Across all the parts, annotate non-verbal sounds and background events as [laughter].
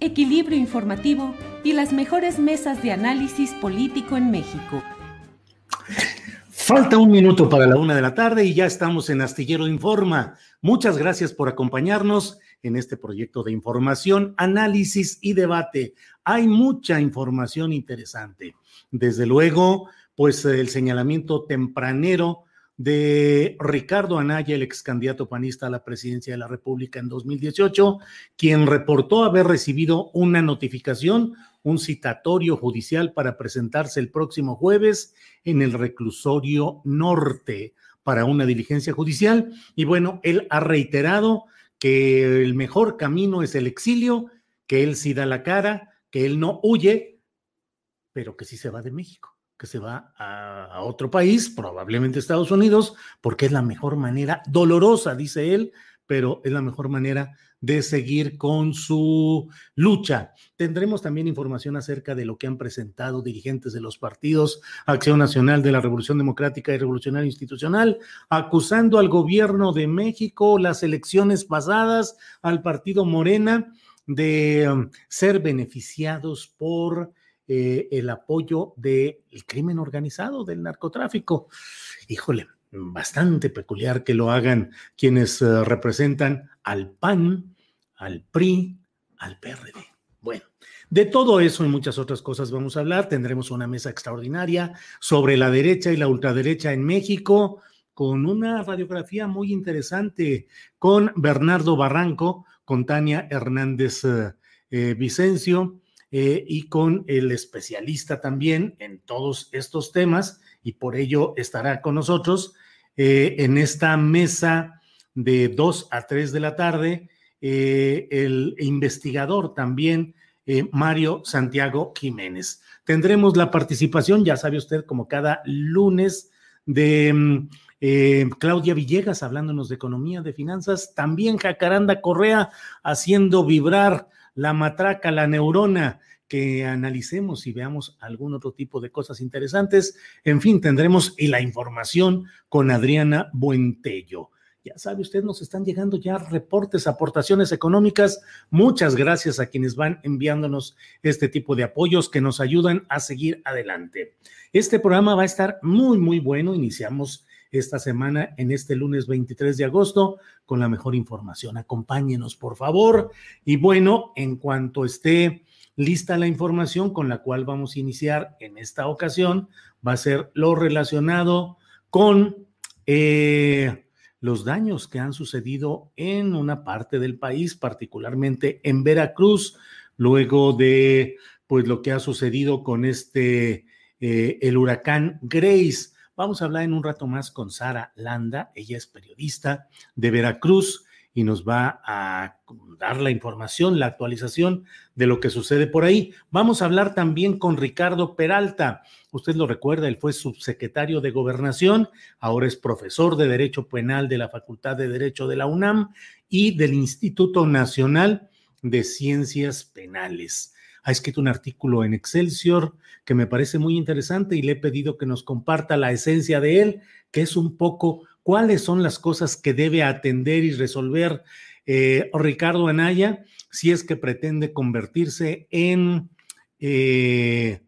equilibrio informativo y las mejores mesas de análisis político en México. Falta un minuto para la una de la tarde y ya estamos en Astillero Informa. Muchas gracias por acompañarnos en este proyecto de información, análisis y debate. Hay mucha información interesante. Desde luego, pues el señalamiento tempranero de Ricardo Anaya, el ex candidato panista a la presidencia de la República en 2018, quien reportó haber recibido una notificación, un citatorio judicial para presentarse el próximo jueves en el reclusorio norte para una diligencia judicial. Y bueno, él ha reiterado que el mejor camino es el exilio, que él sí da la cara, que él no huye, pero que sí se va de México que se va a, otro país, probablemente Estados Unidos, porque es la mejor manera, dolorosa, dice él, pero es la mejor manera de seguir con su lucha. Tendremos también información acerca de lo que han presentado dirigentes de los partidos Acción Nacional de la Revolución Democrática y Revolucionaria Institucional, acusando al gobierno de México las elecciones pasadas, al partido Morena, de um, ser beneficiados por eh, el apoyo del crimen organizado, del narcotráfico. Híjole, bastante peculiar que lo hagan quienes eh, representan al PAN, al PRI, al PRD. Bueno, de todo eso y muchas otras cosas vamos a hablar. Tendremos una mesa extraordinaria sobre la derecha y la ultraderecha en México con una radiografía muy interesante con Bernardo Barranco, con Tania Hernández eh, Vicencio, eh, y con el especialista también en todos estos temas y por ello estará con nosotros eh, en esta mesa de 2 a 3 de la tarde eh, el investigador también Mario Santiago Jiménez. Tendremos la participación, ya sabe usted, como cada lunes de... Mm, Claudia Villegas hablándonos de economía, de finanzas, también Jacaranda Correa haciendo vibrar la matraca, la neurona, que analicemos y veamos algún otro tipo de cosas interesantes. En fin, tendremos y la información con Adriana Buentello. Ya sabe usted, nos están llegando ya reportes, aportaciones económicas. Muchas gracias a quienes van enviándonos este tipo de apoyos que nos ayudan a seguir adelante. Este programa va a estar muy, muy bueno. Iniciamos esta semana en este lunes 23 de agosto con la mejor información. Acompáñenos, por favor. Y bueno, en cuanto esté lista la información con la cual vamos a iniciar en esta ocasión, va a ser lo relacionado con eh, los daños que han sucedido en una parte del país, particularmente en Veracruz, luego de pues lo que ha sucedido con este eh, el huracán Grace. Vamos a hablar en un rato más con Sara Landa, ella es periodista de Veracruz y nos va a dar la información, la actualización de lo que sucede por ahí. Vamos a hablar también con Ricardo Peralta. Usted lo recuerda, él fue subsecretario de Gobernación, ahora es profesor de Derecho Penal de la Facultad de Derecho de la UNAM y del Instituto Nacional de Ciencias Penales ha escrito un artículo en Excelsior que me parece muy interesante y le he pedido que nos comparta la esencia de él, que es un poco cuáles son las cosas que debe atender y resolver eh, Ricardo Anaya si es que pretende convertirse en eh,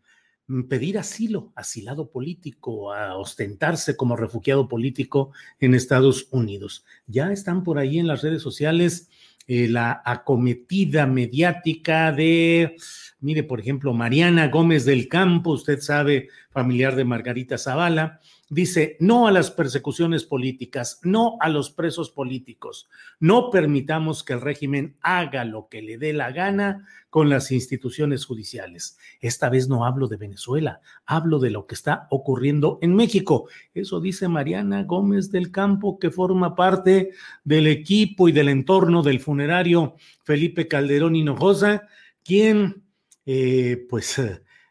pedir asilo, asilado político, a ostentarse como refugiado político en Estados Unidos. Ya están por ahí en las redes sociales eh, la acometida mediática de, mire, por ejemplo, Mariana Gómez del Campo, usted sabe, familiar de Margarita Zavala, dice no a las persecuciones políticas, no a los presos políticos, no permitamos que el régimen haga lo que le dé la gana con las instituciones judiciales. Esta vez no hablo de Venezuela, hablo de lo que está ocurriendo en México. Eso dice Mariana Gómez del Campo, que forma parte del equipo y del entorno del funerario Felipe Calderón Hinojosa, quien eh, pues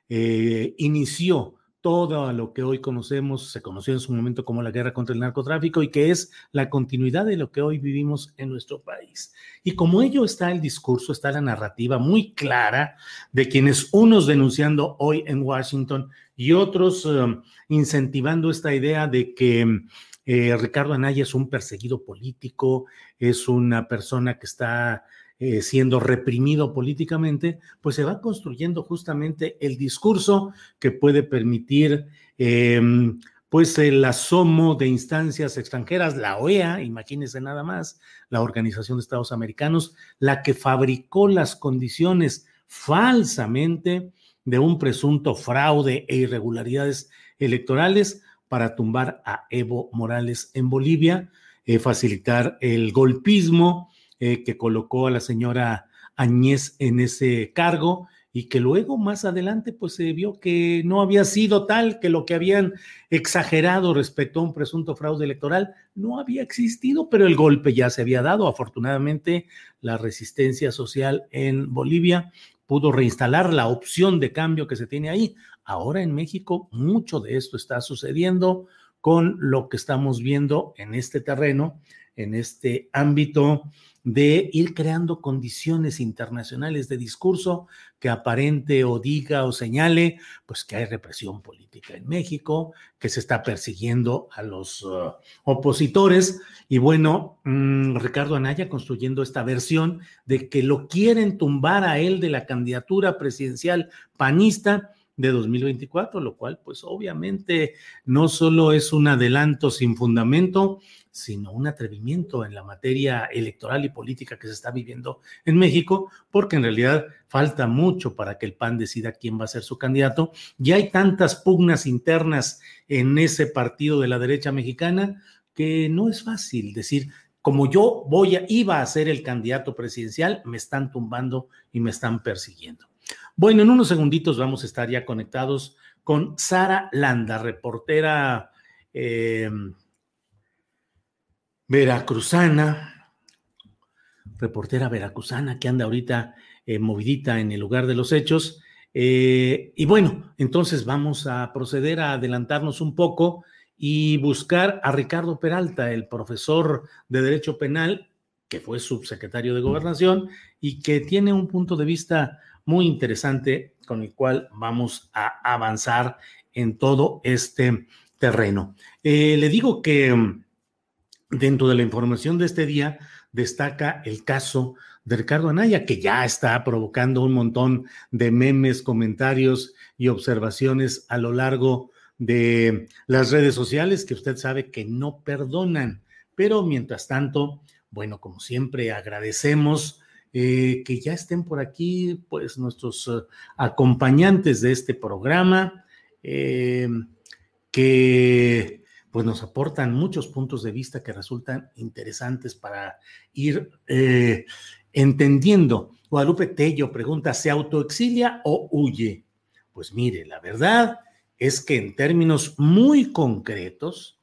eh, inició todo lo que hoy conocemos, se conoció en su momento como la guerra contra el narcotráfico y que es la continuidad de lo que hoy vivimos en nuestro país. Y como ello está el discurso, está la narrativa muy clara de quienes unos denunciando hoy en Washington y otros um, incentivando esta idea de que eh, Ricardo Anaya es un perseguido político, es una persona que está eh, siendo reprimido políticamente, pues se va construyendo justamente el discurso que puede permitir em, pues el asomo de instancias extranjeras, la OEA, imagínense nada más, la Organización de Estados Americanos, la que fabricó las condiciones falsamente de un presunto fraude e irregularidades electorales para tumbar a Evo Morales en Bolivia, eh, facilitar el golpismo, eh, que colocó a la señora Añez en ese cargo y que luego más adelante pues se vio que no había sido tal, que lo que habían exagerado respecto a un presunto fraude electoral no había existido, pero el golpe ya se había dado. Afortunadamente la resistencia social en Bolivia pudo reinstalar la opción de cambio que se tiene ahí. Ahora en México mucho de esto está sucediendo con lo que estamos viendo en este terreno, en este ámbito de ir creando condiciones internacionales de discurso que aparente o diga o señale, pues que hay represión política en México, que se está persiguiendo a los uh, opositores. Y bueno, mm, Ricardo Anaya construyendo esta versión de que lo quieren tumbar a él de la candidatura presidencial panista de 2024, lo cual pues obviamente no solo es un adelanto sin fundamento, sino un atrevimiento en la materia electoral y política que se está viviendo en México, porque en realidad falta mucho para que el PAN decida quién va a ser su candidato. Ya hay tantas pugnas internas en ese partido de la derecha mexicana que no es fácil decir, como yo voy a, iba a ser el candidato presidencial, me están tumbando y me están persiguiendo. Bueno, en unos segunditos vamos a estar ya conectados con Sara Landa, reportera eh, veracruzana, reportera veracruzana que anda ahorita eh, movidita en el lugar de los hechos. Eh, y bueno, entonces vamos a proceder a adelantarnos un poco y buscar a Ricardo Peralta, el profesor de Derecho Penal, que fue subsecretario de Gobernación y que tiene un punto de vista muy interesante con el cual vamos a avanzar en todo este terreno. Eh, le digo que dentro de la información de este día destaca el caso de Ricardo Anaya, que ya está provocando un montón de memes, comentarios y observaciones a lo largo de las redes sociales que usted sabe que no perdonan. Pero mientras tanto, bueno, como siempre, agradecemos eh, que ya estén por aquí, pues nuestros eh, acompañantes de este programa, eh, que pues nos aportan muchos puntos de vista que resultan interesantes para ir entendiendo. Guadalupe Tello pregunta, ¿se autoexilia o huye? Pues mire, la verdad es que en términos muy concretos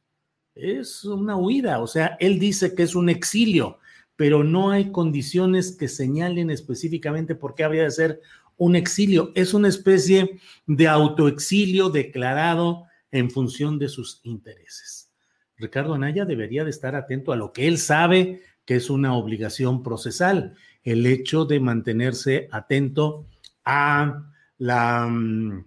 es una huida, o sea, él dice que es un exilio, pero no hay condiciones que señalen específicamente por qué habría de ser un exilio. Es una especie de autoexilio declarado en función de sus intereses. Ricardo Anaya debería de estar atento a lo que él sabe que es una obligación procesal, el hecho de mantenerse atento a la... Mm,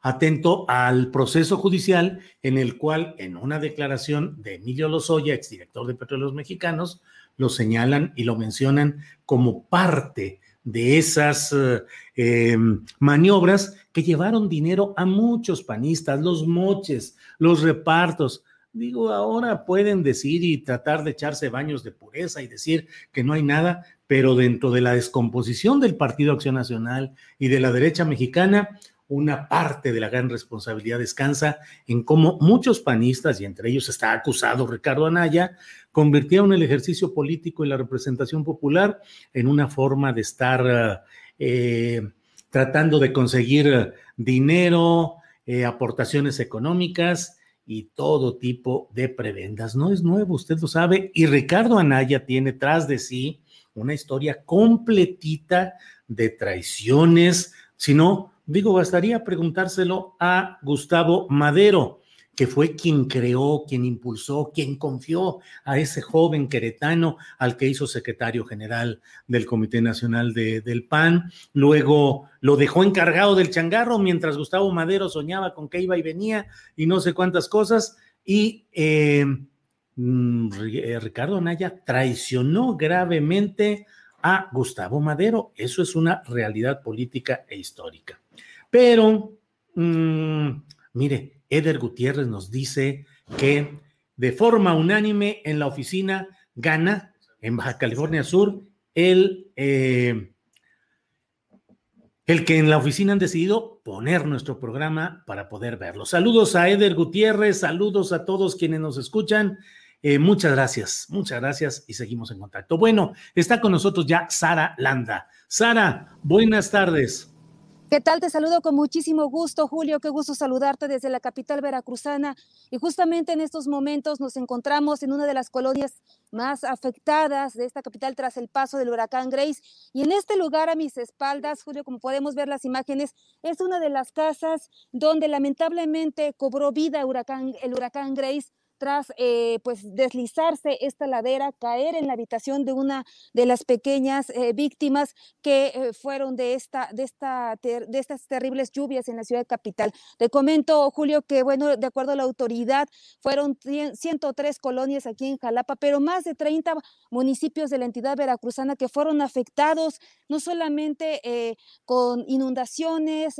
atento al proceso judicial en el cual, en una declaración de Emilio Lozoya, exdirector de Petróleos Mexicanos, lo señalan y lo mencionan como parte de esas eh, em, maniobras que llevaron dinero a muchos panistas, los moches, los repartos. Digo, ahora pueden decir y tratar de echarse baños de pureza y decir que no hay nada, pero dentro de la descomposición del Partido Acción Nacional y de la derecha mexicana, una parte de la gran responsabilidad descansa en cómo muchos panistas, y entre ellos está acusado Ricardo Anaya, convirtieron el ejercicio político y la representación popular en una forma de estar eh, tratando de conseguir dinero, eh, aportaciones económicas y todo tipo de prebendas. No es nuevo, usted lo sabe, y Ricardo Anaya tiene tras de sí una historia completita de traiciones, si no, Digo, bastaría preguntárselo a Gustavo Madero, que fue quien creó, quien impulsó, quien confió a ese joven queretano al que hizo secretario general del Comité Nacional del PAN. Luego lo dejó encargado del changarro mientras Gustavo Madero soñaba con que iba y venía y no sé cuántas cosas. Y eh, mm, eh, Ricardo Anaya traicionó gravemente a Gustavo Madero. Eso es una realidad política e histórica. Pero, mm, mire, Eder Gutiérrez nos dice que de forma unánime en la oficina gana en Baja California Sur el, eh, el que en la oficina han decidido poner nuestro programa para poder verlo. Saludos a Eder Gutiérrez, saludos a todos quienes nos escuchan. Eh, muchas gracias, muchas gracias y seguimos en contacto. Bueno, está con nosotros ya Sara Landa. Sara, buenas tardes. ¿Qué tal? Te saludo con muchísimo gusto, Julio. Qué gusto saludarte desde la capital veracruzana. Y justamente en estos momentos nos encontramos en una de las colonias más afectadas de esta capital tras el paso del huracán Grace. Y en este lugar a mis espaldas, Julio, como podemos ver las imágenes, es una de las casas donde lamentablemente cobró vida huracán, el huracán Grace tras eh, pues deslizarse esta ladera, caer en la habitación de una de las pequeñas eh, víctimas que eh, fueron de esta de esta de estas terribles lluvias en la ciudad capital. Te comento Julio que bueno, de acuerdo a la autoridad fueron 103 colonias aquí en Jalapa, pero más de 30 municipios de la entidad veracruzana que fueron afectados no solamente con inundaciones,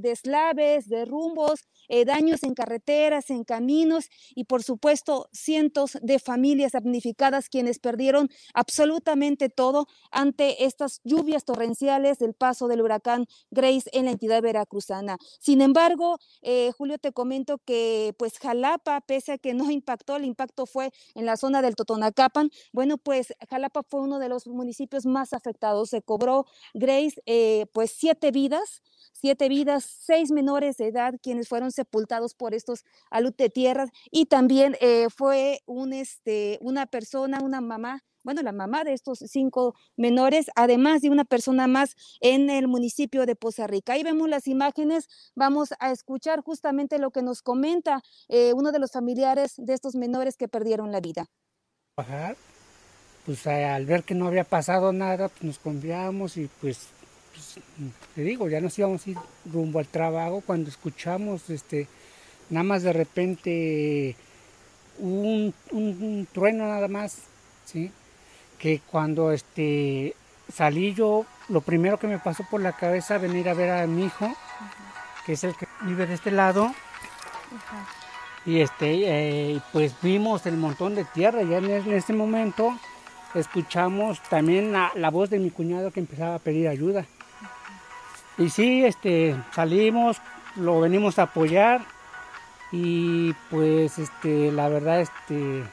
deslaves, derrumbos, daños en carreteras, en caminos y por supuesto supuesto, cientos de familias damnificadas quienes perdieron absolutamente todo ante estas lluvias torrenciales del paso del huracán Grace en la entidad veracruzana. Sin embargo, eh, Julio, te comento que pues Jalapa, pese a que no impactó, el impacto fue en la zona del Totonacapan. Bueno, pues Jalapa fue uno de los municipios más afectados. Se cobró Grace eh, pues siete vidas siete vidas, seis menores de edad quienes fueron sepultados por estos alud de tierra y también eh, fue este, una persona, una mamá, bueno, la mamá de estos cinco menores, además de una persona más en el municipio de Poza Rica. Ahí vemos las imágenes, vamos a escuchar justamente lo que nos comenta eh, uno de los familiares de estos menores que perdieron la vida. Pues al ver que no había pasado nada, pues nos confiamos y pues pues, te digo, ya nos íbamos a ir rumbo al trabajo cuando escuchamos, este, nada más de repente un, trueno nada más, ¿sí? Que cuando este, salí yo, lo primero que me pasó por la cabeza venir a ver a mi hijo, que es el que vive de este lado. Y este, eh, pues vimos el montón de tierra ya en, ese momento escuchamos también la voz de mi cuñado que empezaba a pedir ayuda. Y sí, este, salimos, lo venimos a apoyar y pues este, la verdad, este,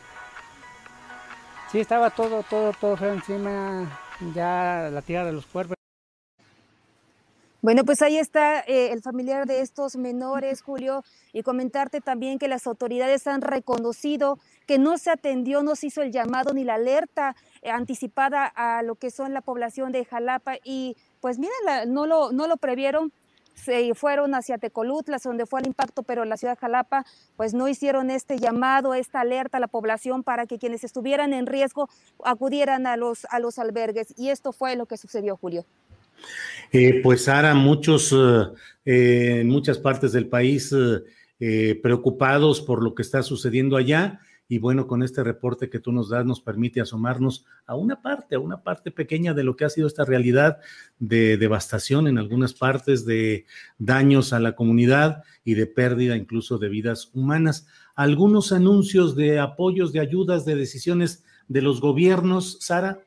sí estaba todo, todo, todo feo encima, ya la tierra de los cuerpos. Bueno, pues ahí está eh, el familiar de estos menores, Julio, y comentarte también que las autoridades han reconocido que no se atendió, no se hizo el llamado ni la alerta eh, anticipada a lo que son la población de Jalapa y pues miren, no, lo, no lo previeron, se fueron hacia Tecolutla, donde fue el impacto, pero en la ciudad de Jalapa, pues no hicieron este llamado, esta alerta a la población para que quienes estuvieran en riesgo acudieran a los, a los albergues. Y esto fue lo que sucedió, Julio. Eh, pues ahora muchos, eh, en muchas partes del país, eh, preocupados por lo que está sucediendo allá y bueno, con este reporte que tú nos das nos permite asomarnos a una parte, a una parte pequeña de lo que ha sido esta realidad de devastación en algunas partes, de daños a la comunidad y de pérdida incluso de vidas humanas. Algunos anuncios de apoyos, de ayudas, de decisiones de los gobiernos, Sara.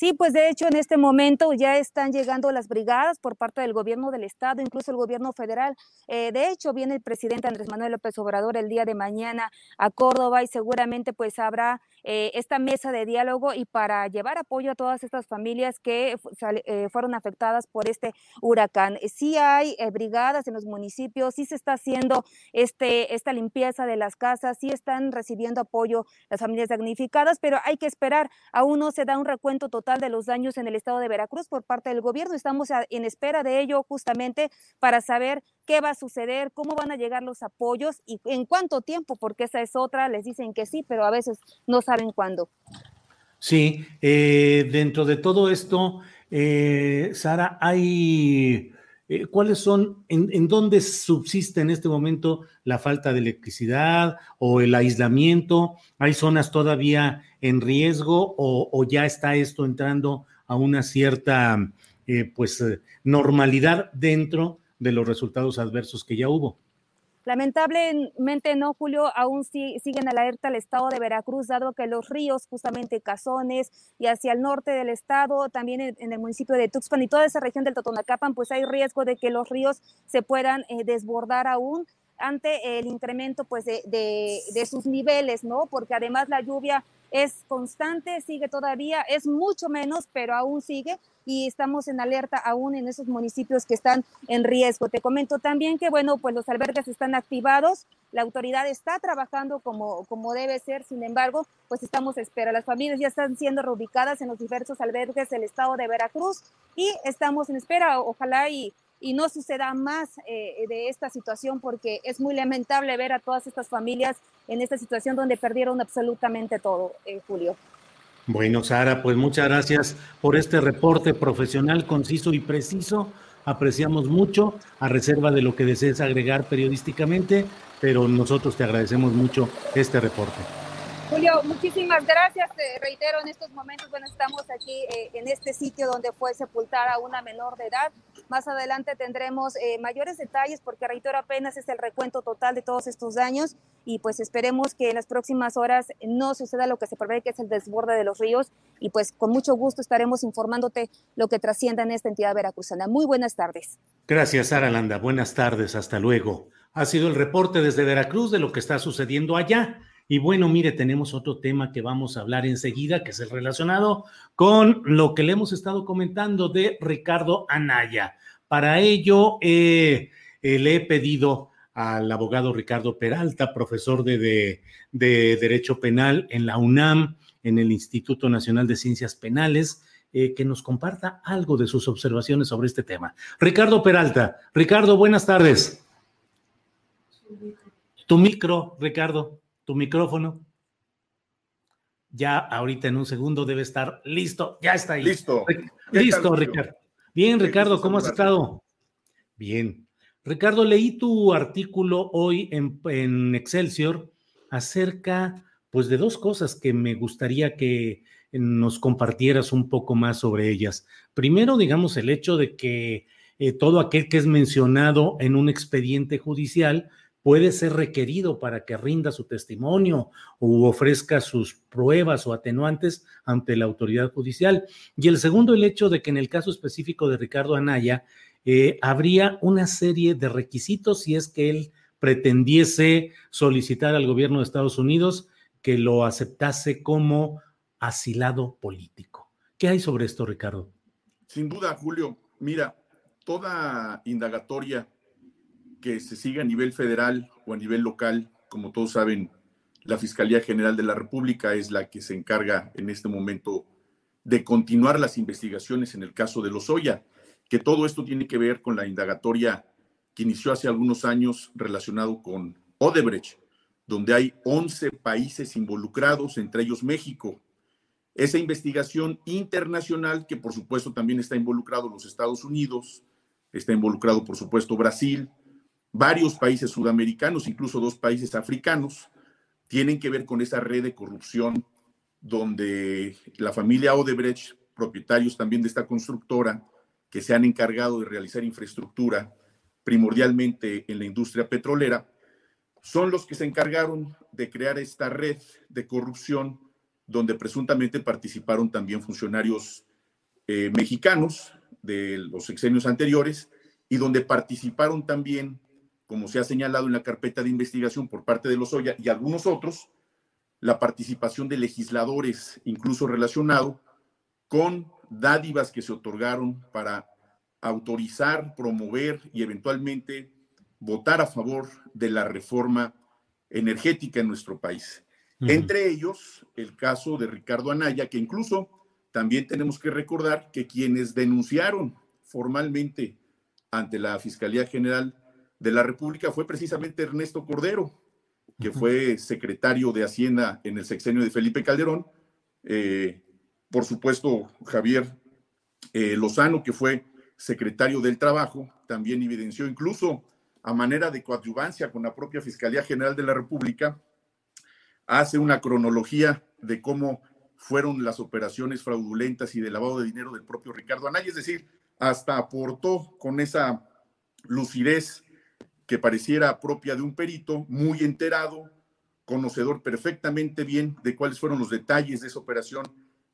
Sí, pues de hecho en este momento ya están llegando las brigadas por parte del gobierno del estado, incluso el gobierno federal. Eh, de hecho viene el presidente Andrés Manuel López Obrador el día de mañana a Córdoba y seguramente pues habrá eh, esta mesa de diálogo y para llevar apoyo a todas estas familias que eh, fueron afectadas por este huracán. Sí hay brigadas en los municipios, sí se está haciendo este, esta limpieza de las casas, sí están recibiendo apoyo las familias damnificadas, pero hay que esperar, aún no se da un recuento total de los daños en el estado de Veracruz por parte del gobierno. Estamos en espera de ello justamente para saber qué va a suceder, cómo van a llegar los apoyos y en cuánto tiempo, porque esa es otra, les dicen que sí, pero a veces no saben cuándo. Sí, eh, dentro de todo esto, eh, Sara, hay eh, ¿cuáles son, en, dónde subsiste en este momento la falta de electricidad o el aislamiento? ¿Hay zonas todavía en riesgo o, ya está esto entrando a una cierta eh, pues, eh, normalidad dentro de los resultados adversos que ya hubo? Lamentablemente no, Julio, aún siguen alerta el estado de Veracruz, dado que los ríos, justamente Cazones y hacia el norte del estado, también en, el municipio de Tuxpan y toda esa región del Totonacapan, pues hay riesgo de que los ríos se puedan eh, desbordar aún ante el incremento pues de, sus niveles, ¿no? Porque además la lluvia es constante, sigue todavía, es mucho menos, pero aún sigue y estamos en alerta aún en esos municipios que están en riesgo. Te comento también que, bueno, pues los albergues están activados, la autoridad está trabajando como, como debe ser, sin embargo, pues estamos a espera. Las familias ya están siendo reubicadas en los diversos albergues del estado de Veracruz y estamos en espera, ojalá y y no suceda más eh, de esta situación porque es muy lamentable ver a todas estas familias en esta situación donde perdieron absolutamente todo, eh, Julio. Bueno, Sara, pues muchas gracias por este reporte profesional, conciso y preciso. Apreciamos mucho, a reserva de lo que desees agregar periodísticamente, pero nosotros te agradecemos mucho este reporte. Julio, muchísimas gracias. Te reitero, en estos momentos, bueno, estamos aquí eh, en este sitio donde fue sepultada una menor de edad. Más adelante tendremos eh, mayores detalles porque, reitero, apenas es el recuento total de todos estos daños y pues esperemos que en las próximas horas no suceda lo que se prevé, que es el desborde de los ríos y pues con mucho gusto estaremos informándote lo que trascienda en esta entidad veracruzana. Muy buenas tardes. Gracias, Sara Landa. Buenas tardes. Hasta luego. Ha sido el reporte desde Veracruz de lo que está sucediendo allá. Y bueno, mire, tenemos otro tema que vamos a hablar enseguida, que es el relacionado con lo que le hemos estado comentando de Ricardo Anaya. Para ello, eh, eh, le he pedido al abogado Ricardo Peralta, profesor de, Derecho Penal en la UNAM, en el Instituto Nacional de Ciencias Penales, eh, que nos comparta algo de sus observaciones sobre este tema. Ricardo Peralta. Ricardo, buenas tardes. Tu micro, Ricardo tu micrófono. Ya ahorita en un segundo debe estar listo. Ya está ahí. Listo. Listo, Ricardo. Bien, Ricardo, ¿cómo has estado? Bien. Ricardo, leí tu artículo hoy en, en, Excelsior acerca, pues, de dos cosas que me gustaría que nos compartieras un poco más sobre ellas. Primero, digamos, el hecho de que eh, todo aquel que es mencionado en un expediente judicial puede ser requerido para que rinda su testimonio o ofrezca sus pruebas o atenuantes ante la autoridad judicial. Y el segundo, el hecho de que en el caso específico de Ricardo Anaya, eh, habría una serie de requisitos si es que él pretendiese solicitar al gobierno de Estados Unidos que lo aceptase como asilado político. ¿Qué hay sobre esto, Ricardo? Sin duda, Julio. Mira, toda indagatoria que se siga a nivel federal o a nivel local. Como todos saben, la Fiscalía General de la República es la que se encarga en este momento de continuar las investigaciones en el caso de Lozoya, que todo esto tiene que ver con la indagatoria que inició hace algunos años relacionado con Odebrecht, donde hay 11 países involucrados, entre ellos México. Esa investigación internacional, que por supuesto también está involucrado los Estados Unidos, está involucrado por supuesto Brasil, varios países sudamericanos, incluso dos países africanos, tienen que ver con esa red de corrupción donde la familia Odebrecht, propietarios también de esta constructora, que se han encargado de realizar infraestructura primordialmente en la industria petrolera, son los que se encargaron de crear esta red de corrupción donde presuntamente participaron también funcionarios eh, mexicanos de los sexenios anteriores y donde participaron también, como se ha señalado en la carpeta de investigación por parte de los Oya y algunos otros, la participación de legisladores, incluso relacionado con dádivas que se otorgaron para autorizar, promover y eventualmente votar a favor de la reforma energética en nuestro país. Entre ellos, el caso de Ricardo Anaya, que incluso también tenemos que recordar que quienes denunciaron formalmente ante la Fiscalía General de la República fue precisamente Ernesto Cordero, que fue secretario de Hacienda en el sexenio de Felipe Calderón. Eh, por supuesto, Javier eh, Lozano, que fue secretario del Trabajo, también evidenció incluso a manera de coadyuvancia con la propia Fiscalía General de la República, hace una cronología de cómo fueron las operaciones fraudulentas y de lavado de dinero del propio Ricardo Anaya, es decir, hasta aportó con esa lucidez que pareciera propia de un perito, muy enterado, conocedor perfectamente bien de cuáles fueron los detalles de esa operación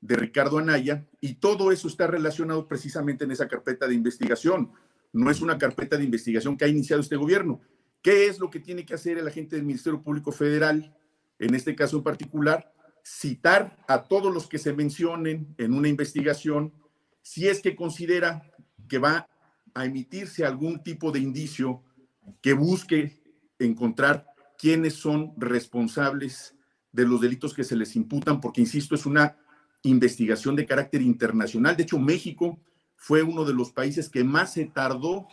de Ricardo Anaya, y todo eso está relacionado precisamente en esa carpeta de investigación. No es una carpeta de investigación que ha iniciado este gobierno. ¿Qué es lo que tiene que hacer el agente del Ministerio Público Federal, en este caso en particular? Citar a todos los que se mencionen en una investigación, si es que considera que va a emitirse algún tipo de indicio que busque encontrar quiénes son responsables de los delitos que se les imputan, porque, insisto, es una investigación de carácter internacional. De hecho, México fue uno de los países que más se tardó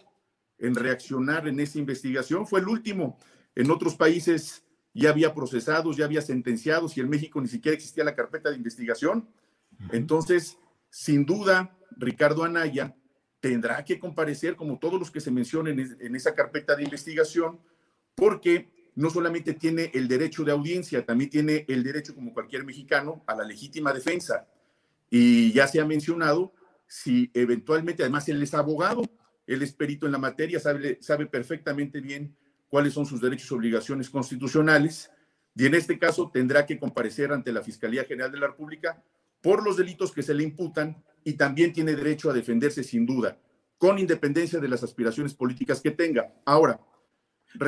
en reaccionar en esa investigación. Fue el último. En otros países ya había procesados, ya había sentenciados y en México ni siquiera existía la carpeta de investigación. Entonces, sin duda, Ricardo Anaya tendrá que comparecer como todos los que se mencionen en esa carpeta de investigación, porque no solamente tiene el derecho de audiencia, también tiene el derecho, como cualquier mexicano, a la legítima defensa. Y ya se ha mencionado, si eventualmente, además él es abogado, él es perito en la materia, sabe, sabe perfectamente bien cuáles son sus derechos y obligaciones constitucionales, y en este caso tendrá que comparecer ante la Fiscalía General de la República por los delitos que se le imputan y también tiene derecho a defenderse sin duda, con independencia de las aspiraciones políticas que tenga. Ahora,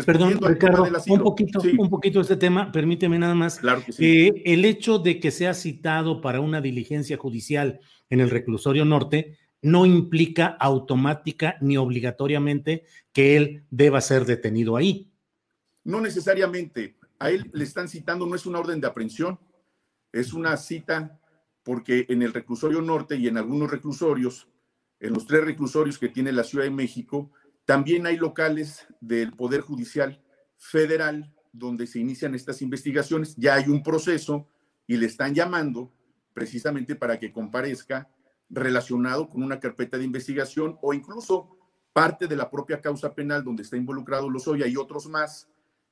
Perdón, Ricardo, un poquito, un poquito este tema, permíteme nada más. Claro que sí. Eh, el hecho de que sea citado para una diligencia judicial en el reclusorio norte no implica automática ni obligatoriamente que él deba ser detenido ahí. No necesariamente. A él le están citando, no es una orden de aprehensión, es una cita porque en el reclusorio norte y en algunos reclusorios, en los tres reclusorios que tiene la Ciudad de México, también hay locales del Poder Judicial Federal donde se inician estas investigaciones. Ya hay un proceso y le están llamando precisamente para que comparezca relacionado con una carpeta de investigación o incluso parte de la propia causa penal donde está involucrado Lozoya y otros más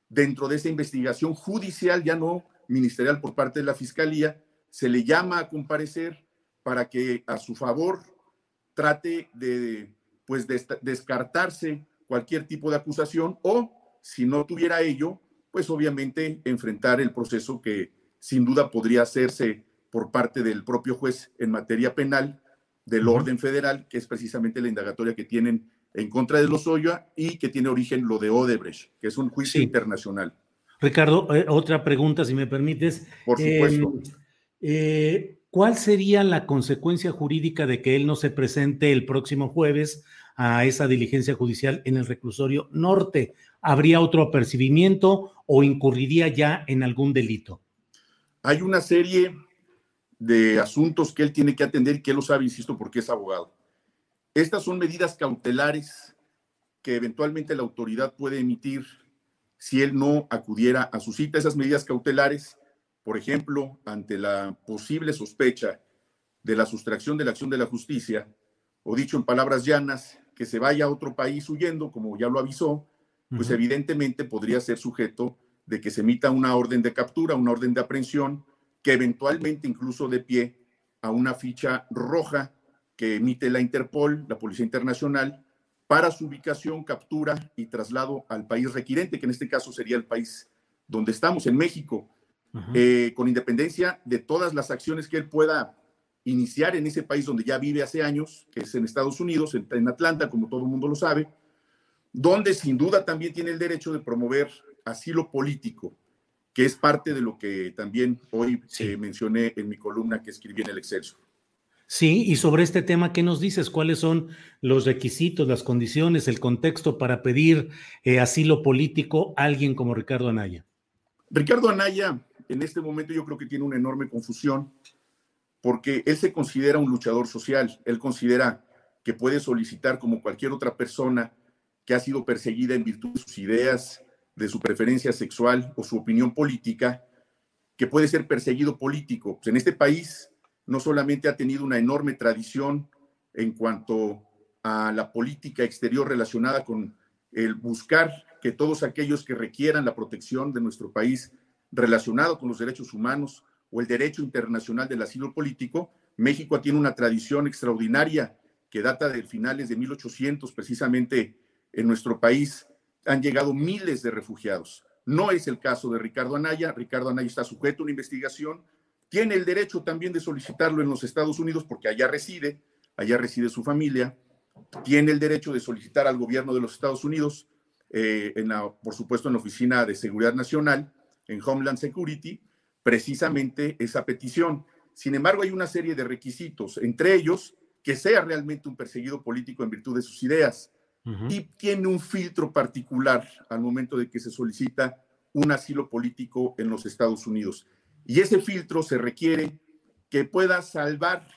dentro de esa investigación judicial, ya no ministerial por parte de la Fiscalía, se le llama a comparecer para que a su favor trate de pues descartarse cualquier tipo de acusación o, si no tuviera ello, pues obviamente enfrentar el proceso que sin duda podría hacerse por parte del propio juez en materia penal del orden federal, que es precisamente la indagatoria que tienen en contra de los Lozoya y que tiene origen lo de Odebrecht, que es un juicio internacional. Ricardo, eh, otra pregunta, si me permites. Por supuesto. Em, eh, ¿Cuál sería la consecuencia jurídica de que él no se presente el próximo jueves a esa diligencia judicial en el reclusorio norte? ¿Habría otro apercibimiento o incurriría ya en algún delito? Hay una serie de asuntos que él tiene que atender y que él lo sabe, insisto, porque es abogado. Estas son medidas cautelares que eventualmente la autoridad puede emitir si él no acudiera a su cita. Esas medidas cautelares por ejemplo, ante la posible sospecha de la sustracción de la acción de la justicia, o dicho en palabras llanas, que se vaya a otro país huyendo, como ya lo avisó, pues evidentemente podría ser sujeto de que se emita una orden de captura, una orden de aprehensión, que eventualmente incluso de pie a una ficha roja que emite la Interpol, la Policía Internacional, para su ubicación, captura y traslado al país requirente, que en este caso sería el país donde estamos, en México, eh, con independencia de todas las acciones que él pueda iniciar en ese país donde ya vive hace años, que es en Estados Unidos, en, Atlanta, como todo el mundo lo sabe, donde sin duda también tiene el derecho de promover asilo político, que es parte de lo que también hoy eh, mencioné en mi columna que escribí en el Excelsior. Sí, y sobre este tema, ¿qué nos dices? ¿Cuáles son los requisitos, las condiciones, el contexto para pedir eh, asilo político a alguien como Ricardo Anaya? Ricardo Anaya, en este momento yo creo que tiene una enorme confusión porque él se considera un luchador social, él considera que puede solicitar como cualquier otra persona que ha sido perseguida en virtud de sus ideas, de su preferencia sexual o su opinión política, que puede ser perseguido político. Pues en este país no solamente ha tenido una enorme tradición en cuanto a la política exterior relacionada con el buscar que todos aquellos que requieran la protección de nuestro país relacionado con los derechos humanos o el derecho internacional del asilo político, México tiene una tradición extraordinaria que data de finales de 1800, precisamente en nuestro país han llegado miles de refugiados. No es el caso de Ricardo Anaya. Ricardo Anaya está sujeto a una investigación tiene el derecho también de solicitarlo en los Estados Unidos porque allá reside, allá reside su familia. Tiene el derecho de solicitar al gobierno de los Estados Unidos, eh, por supuesto en la Oficina de Seguridad Nacional, en Homeland Security, precisamente esa petición. Sin embargo, hay una serie de requisitos, entre ellos que sea realmente un perseguido político en virtud de sus ideas y tiene un filtro particular al momento de que se solicita un asilo político en los Estados Unidos. Y ese filtro se requiere que pueda salvar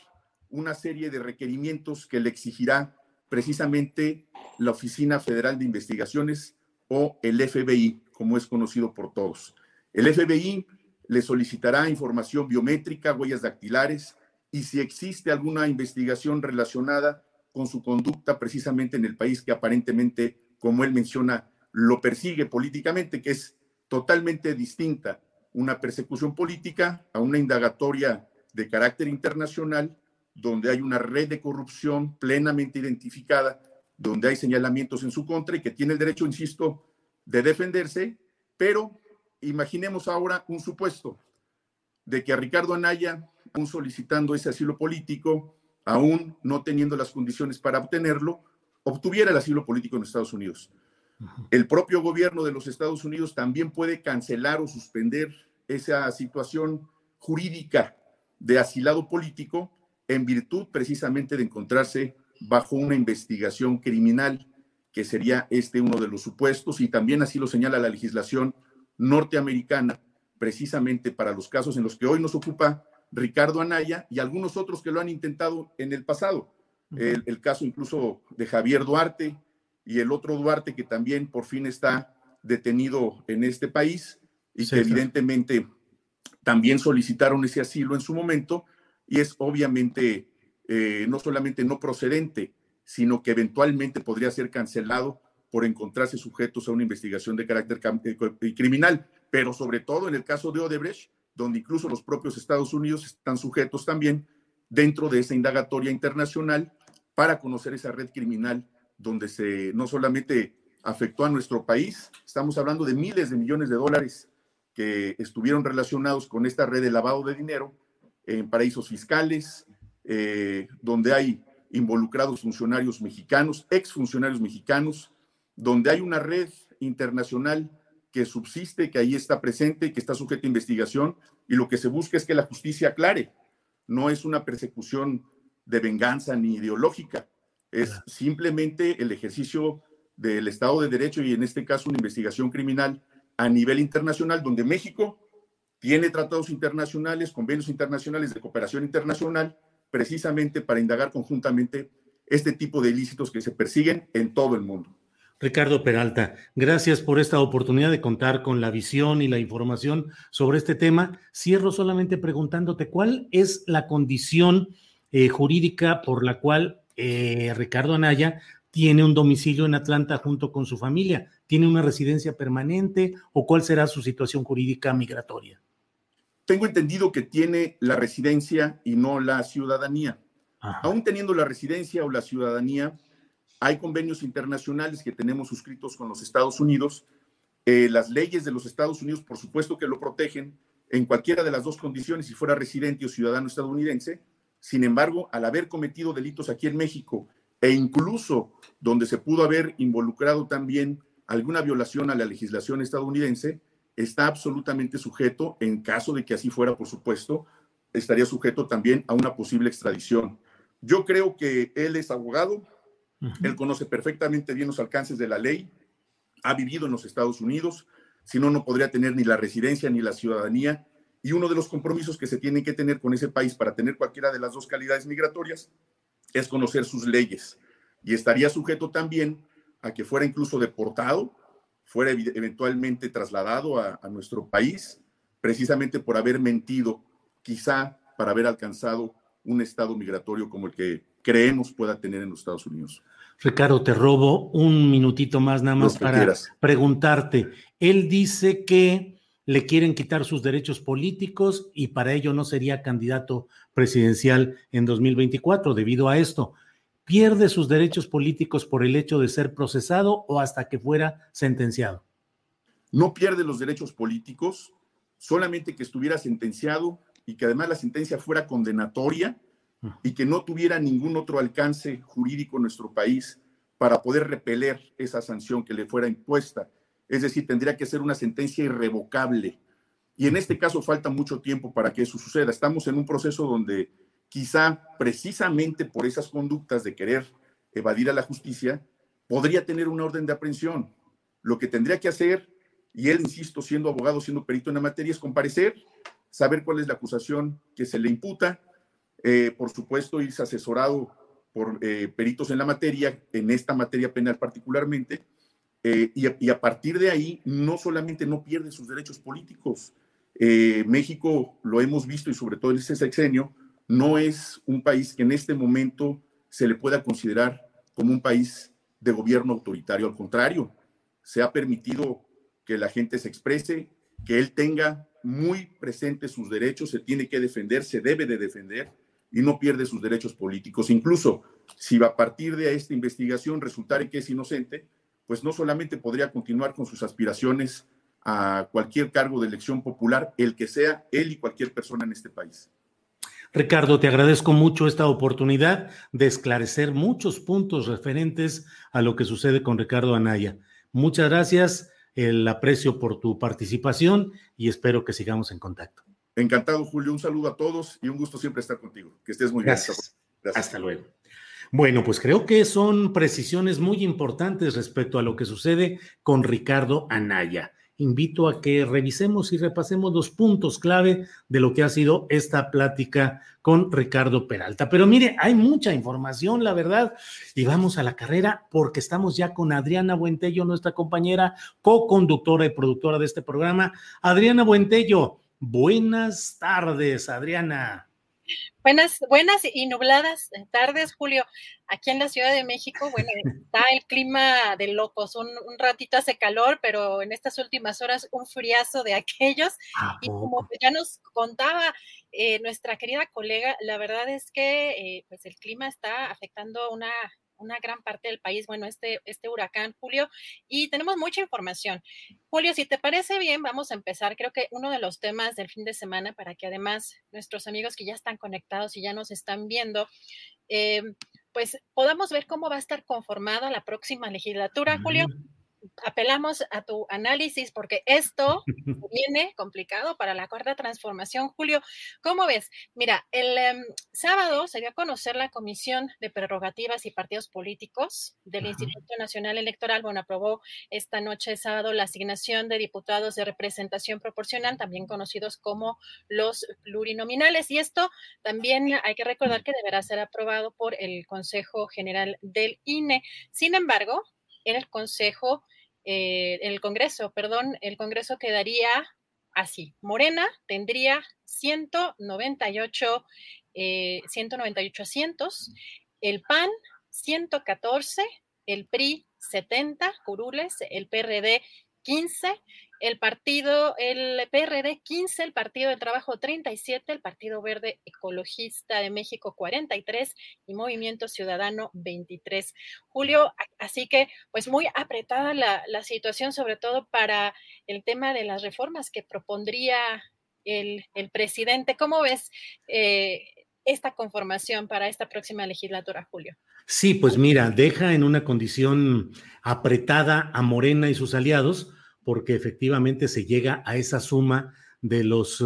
una serie de requerimientos que le exigirá precisamente la Oficina Federal de Investigaciones o el FBI, como es conocido por todos. El FBI le solicitará información biométrica, huellas dactilares y si existe alguna investigación relacionada con su conducta precisamente en el país que aparentemente, como él menciona, lo persigue políticamente, que es totalmente distinta una persecución política a una indagatoria de carácter internacional donde hay una red de corrupción plenamente identificada, donde hay señalamientos en su contra y que tiene el derecho, insisto, de defenderse, pero imaginemos ahora un supuesto de que a Ricardo Anaya, aún solicitando ese asilo político, aún no teniendo las condiciones para obtenerlo, obtuviera el asilo político en Estados Unidos. El propio gobierno de los Estados Unidos también puede cancelar o suspender esa situación jurídica de asilado político en virtud precisamente de encontrarse bajo una investigación criminal, que sería este uno de los supuestos, y también así lo señala la legislación norteamericana, precisamente para los casos en los que hoy nos ocupa Ricardo Anaya y algunos otros que lo han intentado en el pasado. el, el, caso incluso de Javier Duarte y el otro Duarte que también por fin está detenido en este país y que evidentemente también solicitaron ese asilo en su momento y es obviamente eh, no solamente no procedente, sino que eventualmente podría ser cancelado por encontrarse sujetos a una investigación de carácter eh, criminal, pero sobre todo en el caso de Odebrecht, donde incluso los propios Estados Unidos están sujetos también dentro de esa indagatoria internacional para conocer esa red criminal donde se no solamente afectó a nuestro país, estamos hablando de miles de millones de dólares que estuvieron relacionados con esta red de lavado de dinero en paraísos fiscales, eh, donde hay involucrados funcionarios mexicanos, exfuncionarios mexicanos, donde hay una red internacional que subsiste, que ahí está presente, que está sujeta a investigación, y lo que se busca es que la justicia aclare. No es una persecución de venganza ni ideológica, es simplemente el ejercicio del Estado de Derecho y en este caso una investigación criminal a nivel internacional, donde México tiene tratados internacionales, convenios internacionales de cooperación internacional, precisamente para indagar conjuntamente este tipo de ilícitos que se persiguen en todo el mundo. Ricardo Peralta, gracias por esta oportunidad de contar con la visión y la información sobre este tema. Cierro solamente preguntándote cuál es la condición eh, jurídica por la cual eh, Ricardo Anaya tiene un domicilio en Atlanta junto con su familia. ¿Tiene una residencia permanente o cuál será su situación jurídica migratoria? Tengo entendido que tiene la residencia y no la ciudadanía. Aún teniendo la residencia o la ciudadanía, hay convenios internacionales que tenemos suscritos con los Estados Unidos. Eh, las leyes de los Estados Unidos, por supuesto que lo protegen en cualquiera de las dos condiciones, si fuera residente o ciudadano estadounidense. Sin embargo, al haber cometido delitos aquí en México e incluso donde se pudo haber involucrado también alguna violación a la legislación estadounidense, está absolutamente sujeto, en caso de que así fuera, por supuesto, estaría sujeto también a una posible extradición. Yo creo que él es abogado, él conoce perfectamente bien los alcances de la ley, ha vivido en los Estados Unidos, si no, no podría tener ni la residencia ni la ciudadanía. Y uno de los compromisos que se tienen que tener con ese país para tener cualquiera de las dos calidades migratorias es conocer sus leyes. Y estaría sujeto también a que fuera incluso deportado, fuera eventualmente trasladado a, nuestro país, precisamente por haber mentido, quizá para haber alcanzado un estado migratorio como el que creemos pueda tener en los Estados Unidos. Ricardo, te robo un minutito más nada más para preguntarte. Él dice que le quieren quitar sus derechos políticos y para ello no sería candidato presidencial en 2024 debido a esto. ¿Pierde sus derechos políticos por el hecho de ser procesado o hasta que fuera sentenciado? No pierde los derechos políticos, solamente que estuviera sentenciado y que además la sentencia fuera condenatoria y que no tuviera ningún otro alcance jurídico en nuestro país para poder repeler esa sanción que le fuera impuesta. Es decir, tendría que ser una sentencia irrevocable. Y en este caso falta mucho tiempo para que eso suceda. Estamos en un proceso donde quizá precisamente por esas conductas de querer evadir a la justicia, podría tener una orden de aprehensión. Lo que tendría que hacer, y él, insisto, siendo abogado, siendo perito en la materia, es comparecer, saber cuál es la acusación que se le imputa, eh, por supuesto, irse asesorado por eh, peritos en la materia, en esta materia penal particularmente, eh, y, a, partir de ahí no solamente no pierde sus derechos políticos, México, lo hemos visto y sobre todo en este sexenio, no es un país que en este momento se le pueda considerar como un país de gobierno autoritario, al contrario, se ha permitido que la gente se exprese, que él tenga muy presentes sus derechos, se tiene que defender, se debe de defender, y no pierde sus derechos políticos. Incluso si a partir de esta investigación resultare que es inocente, pues no solamente podría continuar con sus aspiraciones a cualquier cargo de elección popular, el que sea él y cualquier persona en este país. Ricardo, te agradezco mucho esta oportunidad de esclarecer muchos puntos referentes a lo que sucede con Ricardo Anaya. Muchas gracias, el aprecio por tu participación y espero que sigamos en contacto. Encantado, Julio. Un saludo a todos y un gusto siempre estar contigo. Que estés muy bien. Gracias. Hasta luego. Bueno, pues creo que son precisiones muy importantes respecto a lo que sucede con Ricardo Anaya. Invito a que revisemos y repasemos los puntos clave de lo que ha sido esta plática con Ricardo Peralta. Pero mire, hay mucha información, la verdad, y vamos a la carrera porque estamos ya con Adriana Buentello, nuestra compañera co-conductora y productora de este programa. Adriana Buentello, Buenas tardes, Adriana. Buenas, buenas y nubladas tardes, Julio. Aquí en la Ciudad de México, bueno, [laughs] está el clima de locos. Un, ratito hace calor, pero en estas últimas horas un friazo de aquellos. Y como ya nos contaba eh, nuestra querida colega, la verdad es que eh, pues el clima está afectando una una gran parte del país, bueno, este, este huracán, Julio, y tenemos mucha información. Julio, si te parece bien, vamos a empezar. Creo que uno de los temas del fin de semana, para que además nuestros amigos que ya están conectados y ya nos están viendo, eh, pues podamos ver cómo va a estar conformada la próxima legislatura, Julio apelamos a tu análisis porque esto viene complicado para la cuarta transformación. Julio, ¿cómo ves? Mira, el em, sábado se dio a conocer la Comisión de Prerrogativas y Partidos Políticos del Instituto Nacional Electoral. Bueno, aprobó esta noche sábado la asignación de diputados de representación proporcional, también conocidos como los plurinominales. Y esto también hay que recordar que deberá ser aprobado por el Consejo General del INE. Sin embargo, en el Consejo eh, el Congreso, perdón, el Congreso quedaría así. Morena tendría 198, 198 eh, asientos, el PAN 114, el PRI 70 curules, el PRD 15, el partido, el PRD 15, el Partido del Trabajo 37, el Partido Verde Ecologista de México 43 y Movimiento Ciudadano 23. Julio, así que pues muy apretada la, situación, sobre todo para el tema de las reformas que propondría el, presidente. ¿Cómo ves eh, esta conformación para esta próxima legislatura, Julio? Sí, pues mira, deja en una condición apretada a Morena y sus aliados porque efectivamente se llega a esa suma de los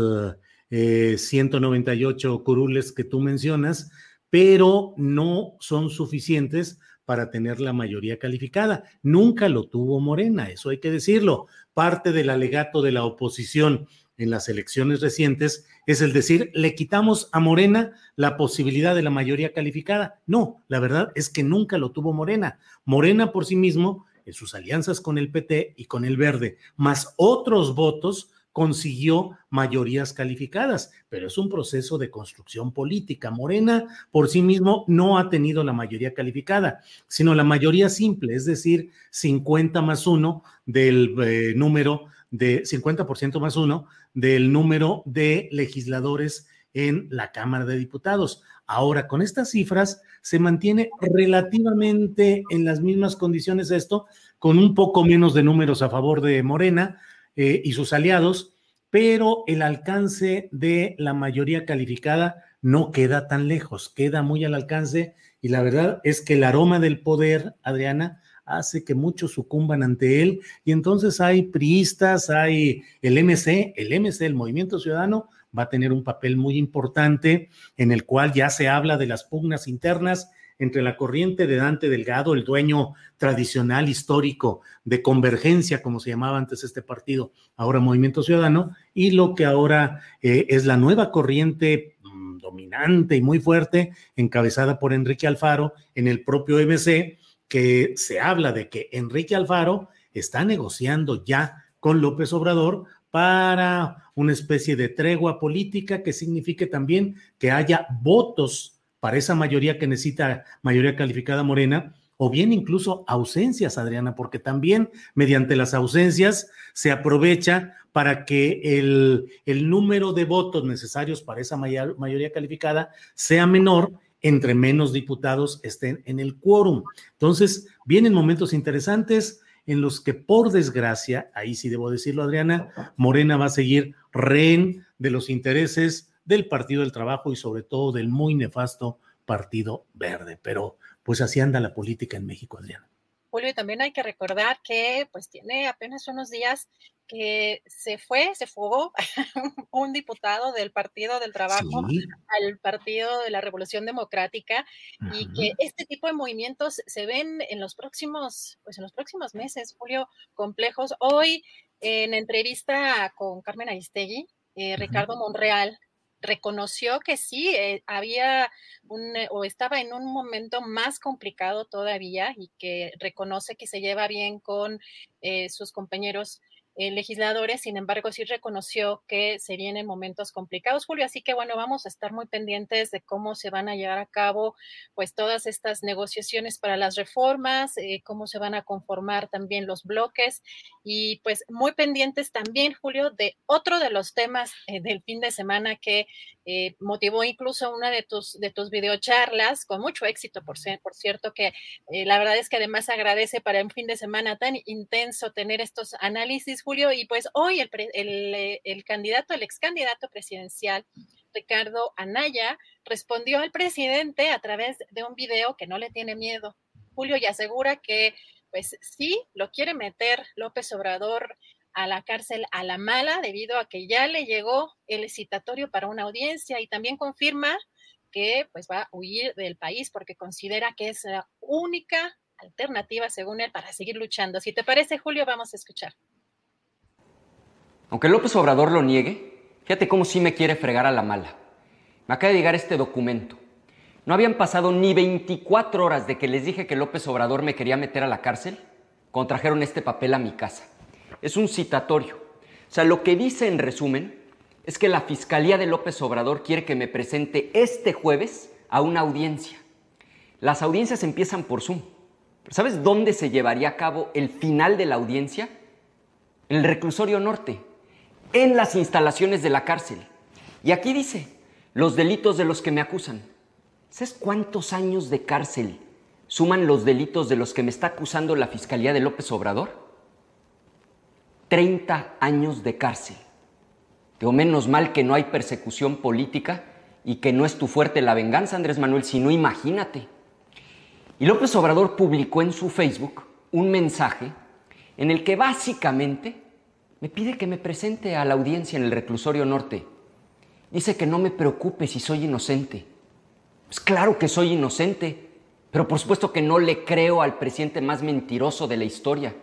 198 eh, curules que tú mencionas, pero no son suficientes para tener la mayoría calificada. Nunca lo tuvo Morena, eso hay que decirlo. Parte del alegato de la oposición en las elecciones recientes es el decir, le quitamos a Morena la posibilidad de la mayoría calificada. No, la verdad es que nunca lo tuvo Morena. Morena por sí mismo en sus alianzas con el PT y con el Verde, más otros votos, consiguió mayorías calificadas, pero es un proceso de construcción política. Morena por sí mismo no ha tenido la mayoría calificada, sino la mayoría simple, es decir, 50 más 1 del eh, número de 50% más 1 del número de legisladores en la Cámara de Diputados. Ahora, con estas cifras se mantiene relativamente en las mismas condiciones esto, con un poco menos de números a favor de Morena eh, y sus aliados, pero el alcance de la mayoría calificada no queda tan lejos, queda muy al alcance y la verdad es que el aroma del poder, Adriana, hace que muchos sucumban ante él y entonces hay priistas, hay el MC, el MC, el Movimiento Ciudadano, va a tener un papel muy importante en el cual ya se habla de las pugnas internas entre la corriente de Dante Delgado, el dueño tradicional histórico de Convergencia, como se llamaba antes este partido, ahora Movimiento Ciudadano, y lo que ahora eh, es la nueva corriente mm, dominante y muy fuerte, encabezada por Enrique Alfaro en el propio MC, que se habla de que Enrique Alfaro está negociando ya con López Obrador para una especie de tregua política que signifique también que haya votos para esa mayoría que necesita mayoría calificada morena, o bien incluso ausencias, Adriana, porque también mediante las ausencias se aprovecha para que el, el número de votos necesarios para esa mayoría calificada sea menor entre menos diputados estén en el quórum. Entonces, vienen momentos interesantes en los que, por desgracia, ahí sí debo decirlo, Adriana, Morena va a seguir rehén de los intereses del Partido del Trabajo y sobre todo del muy nefasto Partido Verde. Pero pues así anda la política en México, Adriana. Julio, y también hay que recordar que pues tiene apenas unos días que se fue, se fugó [laughs] un diputado del Partido del Trabajo al Partido de la Revolución Democrática y que este tipo de movimientos se ven en los próximos, pues en los próximos meses, Julio, complejos. Hoy en entrevista con Carmen Aristegui, eh, Ricardo Monreal reconoció que sí, eh, había un, eh, o estaba en un momento más complicado todavía y que reconoce que se lleva bien con eh, sus compañeros eh, legisladores, sin embargo, sí reconoció que se vienen momentos complicados, Julio, así que bueno, vamos a estar muy pendientes de cómo se van a llevar a cabo pues todas estas negociaciones para las reformas, eh, cómo se van a conformar también los bloques. Y pues muy pendientes también, Julio, de otro de los temas eh, del fin de semana que motivó incluso una de tus, de tus videocharlas, con mucho éxito, por, ser, por cierto, que la verdad es que además agradece para un fin de semana tan intenso tener estos análisis Julio, y pues hoy el, el, el candidato, el ex candidato presidencial, Ricardo Anaya, respondió al presidente a través de un video que no le tiene miedo. Julio y asegura que, pues sí, lo quiere meter López Obrador a la cárcel a la mala debido a que ya le llegó el citatorio para una audiencia y también confirma que pues va a huir del país porque considera que es la única alternativa, según él, para seguir luchando. Si te parece, Julio, vamos a escuchar. Aunque López Obrador lo niegue, fíjate cómo sí me quiere fregar a la mala. Me acaba de llegar este documento. No habían pasado ni 24 horas de que les dije que López Obrador me quería meter a la cárcel, contrajeron este papel a mi casa. Es un citatorio. O sea, lo que dice en resumen es que la Fiscalía de López Obrador quiere que me presente este jueves a una audiencia. Las audiencias empiezan por Zoom. ¿Sabes dónde se llevaría a cabo el final de la audiencia? En el reclusorio norte, en las instalaciones de la cárcel. Y aquí dice, los delitos de los que me acusan. ¿Sabes cuántos años de cárcel suman los delitos de los que me está acusando la Fiscalía de López Obrador? 30 años de cárcel. Digo, menos mal que no hay persecución política y que no es tu fuerte la venganza, Andrés Manuel, si no imagínate. Y López Obrador publicó en su Facebook un mensaje en el que básicamente me pide que me presente a la audiencia en el reclusorio norte. Dice que no me preocupe si soy inocente. Pues claro que soy inocente, pero por supuesto que no le creo al presidente más mentiroso de la historia.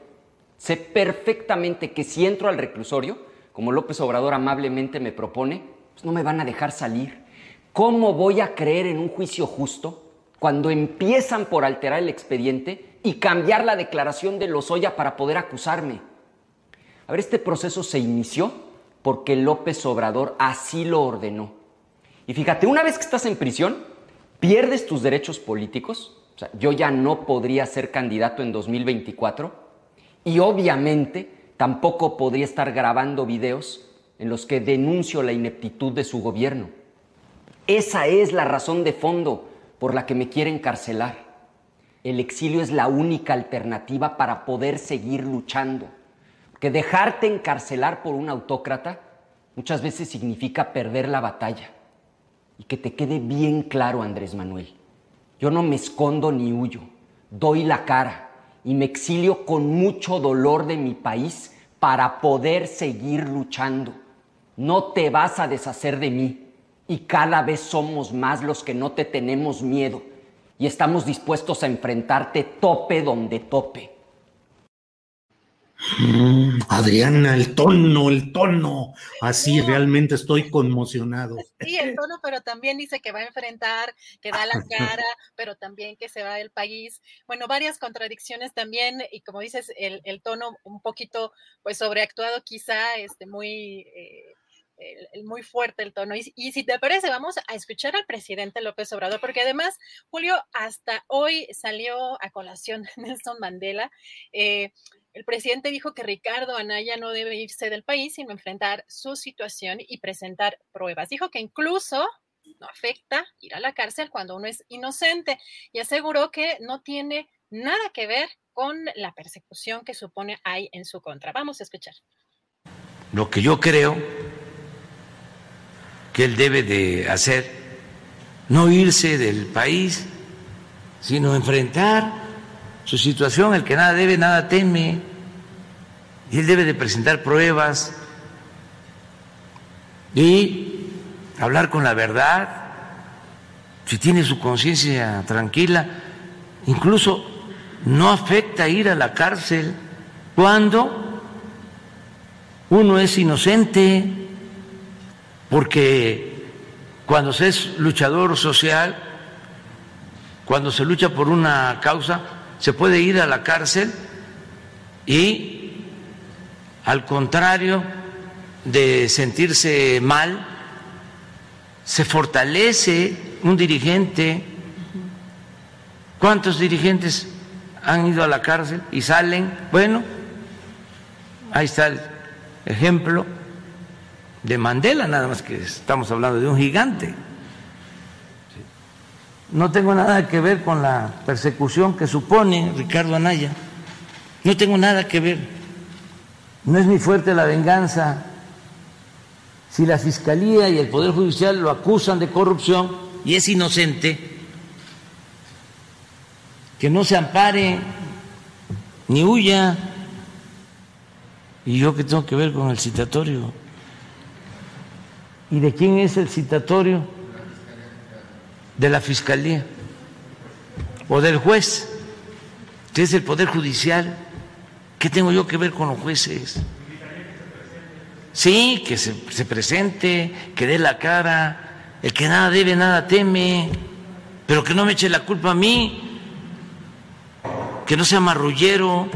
Sé perfectamente que si entro al reclusorio, como López Obrador amablemente me propone, pues no me van a dejar salir. ¿Cómo voy a creer en un juicio justo cuando empiezan por alterar el expediente y cambiar la declaración de Lozoya para poder acusarme? A ver, este proceso se inició porque López Obrador así lo ordenó. Y fíjate, una vez que estás en prisión, pierdes tus derechos políticos. O sea, yo ya no podría ser candidato en 2024 y obviamente tampoco podría estar grabando videos en los que denuncio la ineptitud de su gobierno. Esa es la razón de fondo por la que me quieren encarcelar. El exilio es la única alternativa para poder seguir luchando. Que dejarte encarcelar por un autócrata muchas veces significa perder la batalla. Y que te quede bien claro, Andrés Manuel. Yo no me escondo ni huyo, doy la cara y me exilio con mucho dolor de mi país para poder seguir luchando. No te vas a deshacer de mí y cada vez somos más los que no te tenemos miedo y estamos dispuestos a enfrentarte tope donde tope. Mm, Adriana, el tono, el tono. Así realmente estoy conmocionado. Sí, el tono, pero también dice que va a enfrentar, que da la [laughs] cara, pero también que se va del país. Bueno, varias contradicciones también, y como dices, el, el tono un poquito, pues sobreactuado, quizá, este, muy. Eh, el, muy fuerte el tono. Y, y, si te parece, vamos a escuchar al presidente López Obrador, porque además, Julio, hasta hoy salió a colación [laughs] Nelson Mandela. Eh, el presidente dijo que Ricardo Anaya no debe irse del país, sino enfrentar su situación y presentar pruebas. Dijo que incluso no afecta ir a la cárcel cuando uno es inocente y aseguró que no tiene nada que ver con la persecución que supone hay en su contra. Vamos a escuchar. Lo que yo creo que él debe de hacer, no irse del país, sino enfrentar su situación, el que nada debe, nada teme, y él debe de presentar pruebas y hablar con la verdad, si tiene su conciencia tranquila, incluso no afecta ir a la cárcel cuando uno es inocente porque cuando se es luchador social, cuando se lucha por una causa, se puede ir a la cárcel y, al contrario de sentirse mal, se fortalece un dirigente. ¿Cuántos dirigentes han ido a la cárcel y salen? Bueno, ahí está el ejemplo de Mandela, nada más que estamos hablando de un gigante. No tengo nada que ver con la persecución que supone Ricardo Anaya. No tengo nada que ver. No es mi fuerte la venganza. Si la Fiscalía y el Poder Judicial lo acusan de corrupción y es inocente, que no se ampare ni huya. ¿Y yo qué tengo que ver con el citatorio? ¿Y de quién es el citatorio? De la Fiscalía o del juez, que es el Poder Judicial. ¿Qué tengo yo que ver con los jueces? Sí, que se, se presente, que dé la cara, el que nada debe, nada teme, pero que no me eche la culpa a mí, que no sea marrullero.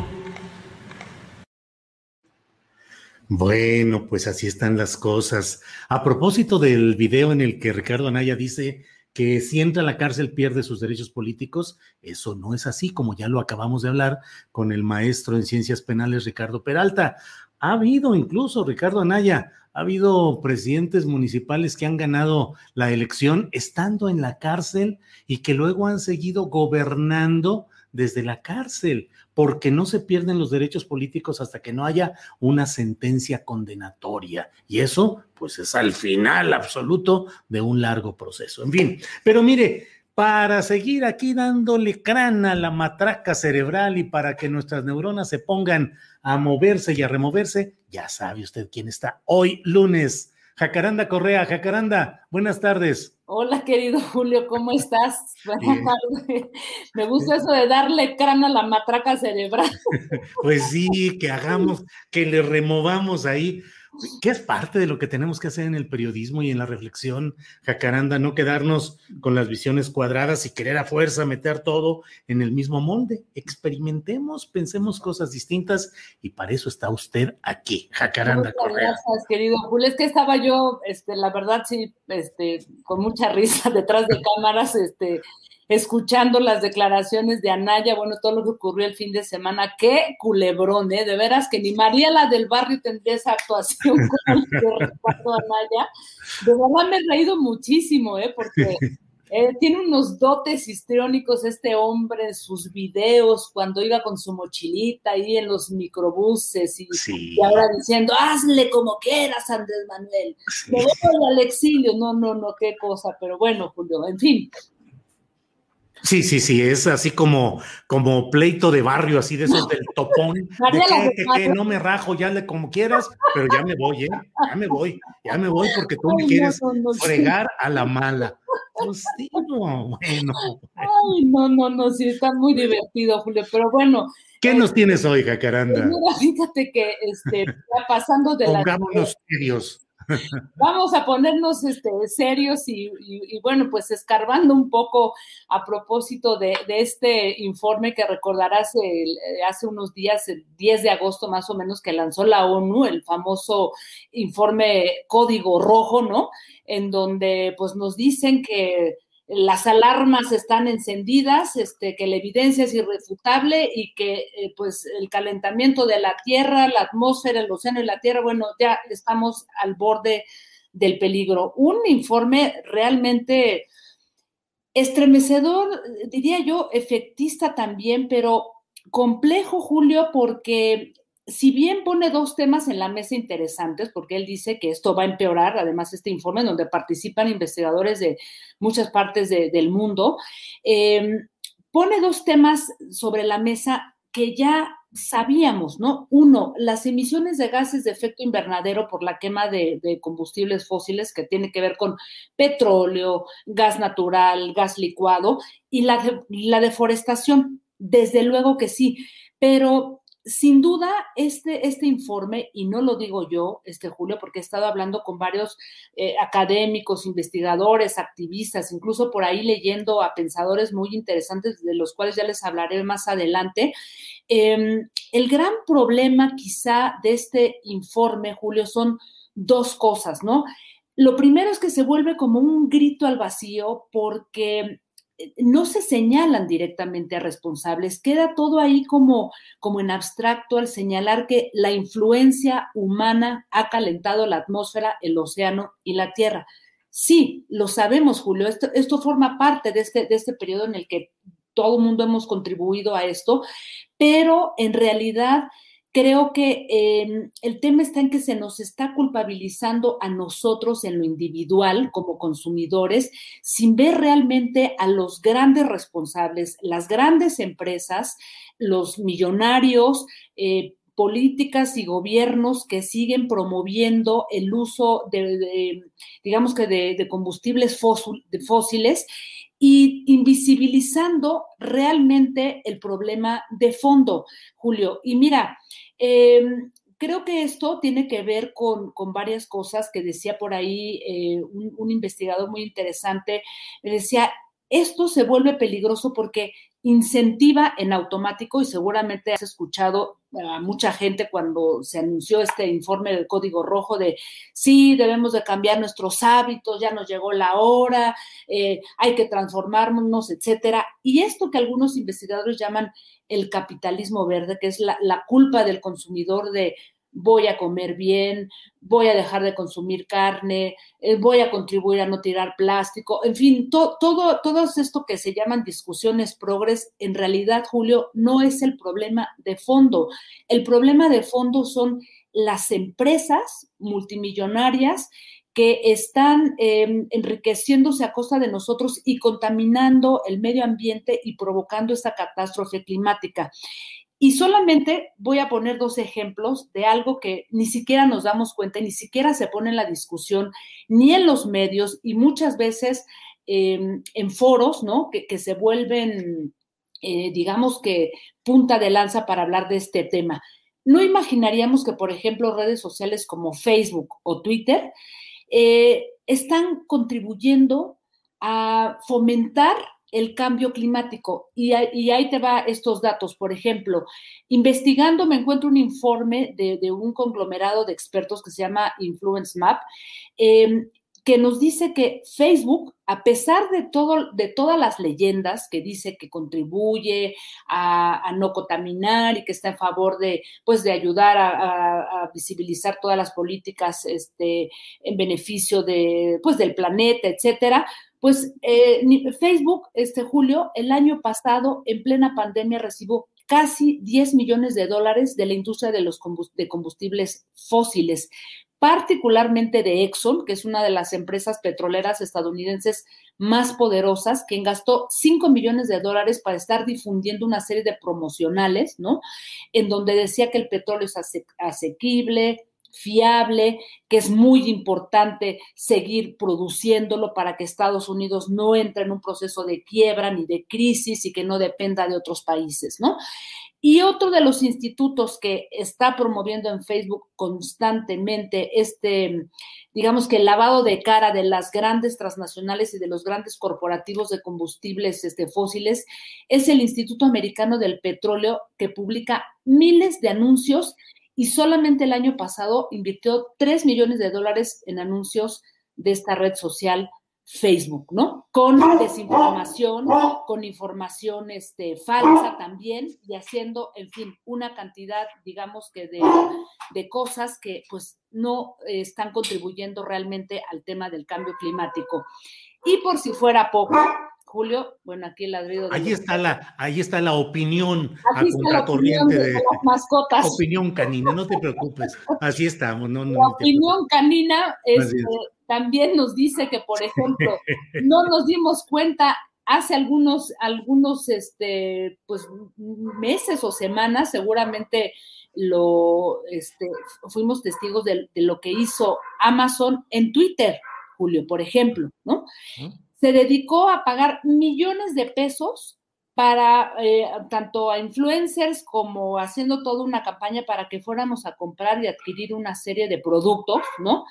Bueno, pues así están las cosas. A propósito del video en el que Ricardo Anaya dice que si entra a la cárcel pierde sus derechos políticos. Eso no es así, como ya lo acabamos de hablar con el maestro en ciencias penales Ricardo Peralta. Ha habido incluso, Ricardo Anaya, ha habido presidentes municipales que han ganado la elección estando en la cárcel y que luego han seguido gobernando desde la cárcel, porque no se pierden los derechos políticos hasta que no haya una sentencia condenatoria. Y eso, pues, es al final absoluto de un largo proceso. En fin, pero mire, para seguir aquí dándole crana a la matraca cerebral y para que nuestras neuronas se pongan a moverse y a removerse, ya sabe usted quién está hoy lunes. Jacaranda Correa, Jacaranda, buenas tardes. Hola, querido Julio, ¿cómo estás? [laughs] Buenas tardes. Me gusta eso de darle crana a la matraca cerebral. [laughs] Pues sí, que hagamos, que le removamos ahí que es parte de lo que tenemos que hacer en el periodismo y en la reflexión, Jacaranda, no quedarnos con las visiones cuadradas y querer a fuerza meter todo en el mismo molde. Experimentemos, pensemos cosas distintas y para eso está usted aquí, Jacaranda Muchas Gracias, querido Julio. Es que estaba yo, este, la verdad, sí, este, con mucha risa [laughs] detrás de cámaras, este, escuchando las declaraciones de Anaya, bueno, todo lo que ocurrió el fin de semana, qué culebrón, ¿eh? De veras que ni María la del barrio tendría esa actuación. [laughs] Como la que recuerdo Anaya. De verdad me he reído muchísimo, ¿eh? Porque eh, tiene unos dotes histriónicos este hombre, sus videos, cuando iba con su mochilita ahí en los microbuses y, ahora diciendo, hazle como quieras, Andrés Manuel, me voy al exilio, no, no, no, qué cosa, pero bueno, Julio, en fin, Sí, sí, sí, es así como, como pleito de barrio, así de esos del topón, [laughs] de que, no me rajo, ya le como quieras, pero ya me voy, ¿eh? Ya me voy, ya me voy porque tú me quieres fregar a la mala. Pues sí, no, bueno. Ay, no, no, no, sí, está muy divertido, Julio, pero bueno. ¿Qué nos tienes hoy, Jacaranda? Mira, fíjate que, este, pasando de Pongámonos serios. Vamos a ponernos este, serios y, bueno, pues escarbando un poco a propósito de, este informe que recordarás hace unos días, el 10 de agosto más o menos, que lanzó la ONU, el famoso informe Código Rojo, ¿no? En donde pues nos dicen que las alarmas están encendidas, este, que la evidencia es irrefutable y que eh, pues el calentamiento de la Tierra, la atmósfera, el océano y la Tierra, bueno, ya estamos al borde del peligro. Un informe realmente estremecedor, diría yo, efectista también, pero complejo, Julio, porque si bien pone dos temas en la mesa interesantes, porque él dice que esto va a empeorar, además este informe donde participan investigadores de muchas partes del mundo, em, pone dos temas sobre la mesa que ya sabíamos, ¿no? Uno, las emisiones de gases de efecto invernadero por la quema de, combustibles fósiles, que tiene que ver con petróleo, gas natural, gas licuado, y la deforestación, desde luego que sí, pero sin duda, este, este informe, y no lo digo yo, este Julio, porque he estado hablando con varios eh, académicos, investigadores, activistas, incluso por ahí leyendo a pensadores muy interesantes, de los cuales ya les hablaré más adelante. Em, el gran problema quizá de este informe, Julio, son dos cosas, ¿no? Lo primero es que se vuelve como un grito al vacío porque no se señalan directamente a responsables, queda todo ahí como, como en abstracto al señalar que la influencia humana ha calentado la atmósfera, el océano y la tierra. Sí, lo sabemos, Julio, esto, esto forma parte de este, de este periodo en el que todo el mundo hemos contribuido a esto, pero en realidad creo que em, el tema está en que se nos está culpabilizando a nosotros en lo individual como consumidores sin ver realmente a los grandes responsables, las grandes empresas, los millonarios. Eh, políticas y gobiernos que siguen promoviendo el uso de, digamos que de, combustibles fósiles y invisibilizando realmente el problema de fondo, Julio. Y mira, em, creo que esto tiene que ver con, varias cosas que decía por ahí eh, un, investigador muy interesante. decía, esto se vuelve peligroso porque incentiva en automático y seguramente has escuchado a mucha gente cuando se anunció este informe del Código Rojo de sí, debemos de cambiar nuestros hábitos, ya nos llegó la hora, eh, hay que transformarnos, etcétera. Y esto que algunos investigadores llaman el capitalismo verde, que es la, la culpa del consumidor de voy a comer bien, voy a dejar de consumir carne, eh, voy a contribuir a no tirar plástico, en fin, todo, esto que se llaman discusiones progres, en realidad, Julio, no es el problema de fondo. El problema de fondo son las empresas multimillonarias que están em, enriqueciéndose a costa de nosotros y contaminando el medio ambiente y provocando esta catástrofe climática. Y solamente voy a poner dos ejemplos de algo que ni siquiera nos damos cuenta, ni siquiera se pone en la discusión, ni en los medios y muchas veces em, en foros, ¿no? Que, se vuelven, eh, digamos que, punta de lanza para hablar de este tema. No imaginaríamos que, por ejemplo, redes sociales como Facebook o Twitter eh, están contribuyendo a fomentar el cambio climático. Y, ahí te va estos datos. Por ejemplo, investigando me encuentro un informe de, un conglomerado de expertos que se llama Influence Map, em, que nos dice que Facebook, a pesar de, todo, de todas las leyendas que dice que contribuye a, no contaminar y que está en favor de, pues, de ayudar a, visibilizar todas las políticas este, en beneficio de, pues, del planeta, etcétera, pues eh, Facebook, este Julio, el año pasado, en plena pandemia, recibió casi 10 millones de dólares de la industria de los de combustibles fósiles, particularmente de Exxon, que es una de las empresas petroleras estadounidenses más poderosas, quien gastó 5 millones de dólares para estar difundiendo una serie de promocionales, ¿no? En donde decía que el petróleo es asequible, fiable, que es muy importante seguir produciéndolo para que Estados Unidos no entre en un proceso de quiebra ni de crisis y que no dependa de otros países, ¿no? Y otro de los institutos que está promoviendo en Facebook constantemente este, digamos que el lavado de cara de las grandes transnacionales y de los grandes corporativos de combustibles este, fósiles es el Instituto Americano del Petróleo que publica miles de anuncios y solamente el año pasado invirtió 3 millones de dólares en anuncios de esta red social Facebook, ¿no? Con desinformación, con información este, falsa también y haciendo, en fin, una cantidad, digamos que de, de cosas que pues no están contribuyendo realmente al tema del cambio climático. Y por si fuera poco, Julio, bueno, aquí el ladrido. De ahí está la, ahí está la opinión a contracorriente de, las mascotas. Opinión canina, no te preocupes, así estamos. No, la opinión canina este, también nos dice que, por ejemplo, no nos dimos cuenta hace algunos, algunos, este, pues, meses o semanas, seguramente lo, este, fuimos testigos de, de lo que hizo Amazon en Twitter, Julio, por ejemplo, ¿no? Se dedicó a pagar millones de pesos para eh, tanto a influencers como haciendo toda una campaña para que fuéramos a comprar y adquirir una serie de productos, ¿no?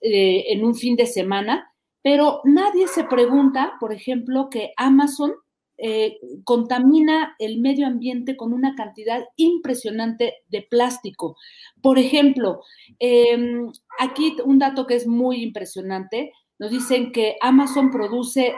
Eh, en un fin de semana, pero nadie se pregunta, por ejemplo, que Amazon eh, contamina el medio ambiente con una cantidad impresionante de plástico. Por ejemplo, em, aquí un dato que es muy impresionante, nos dicen que Amazon produce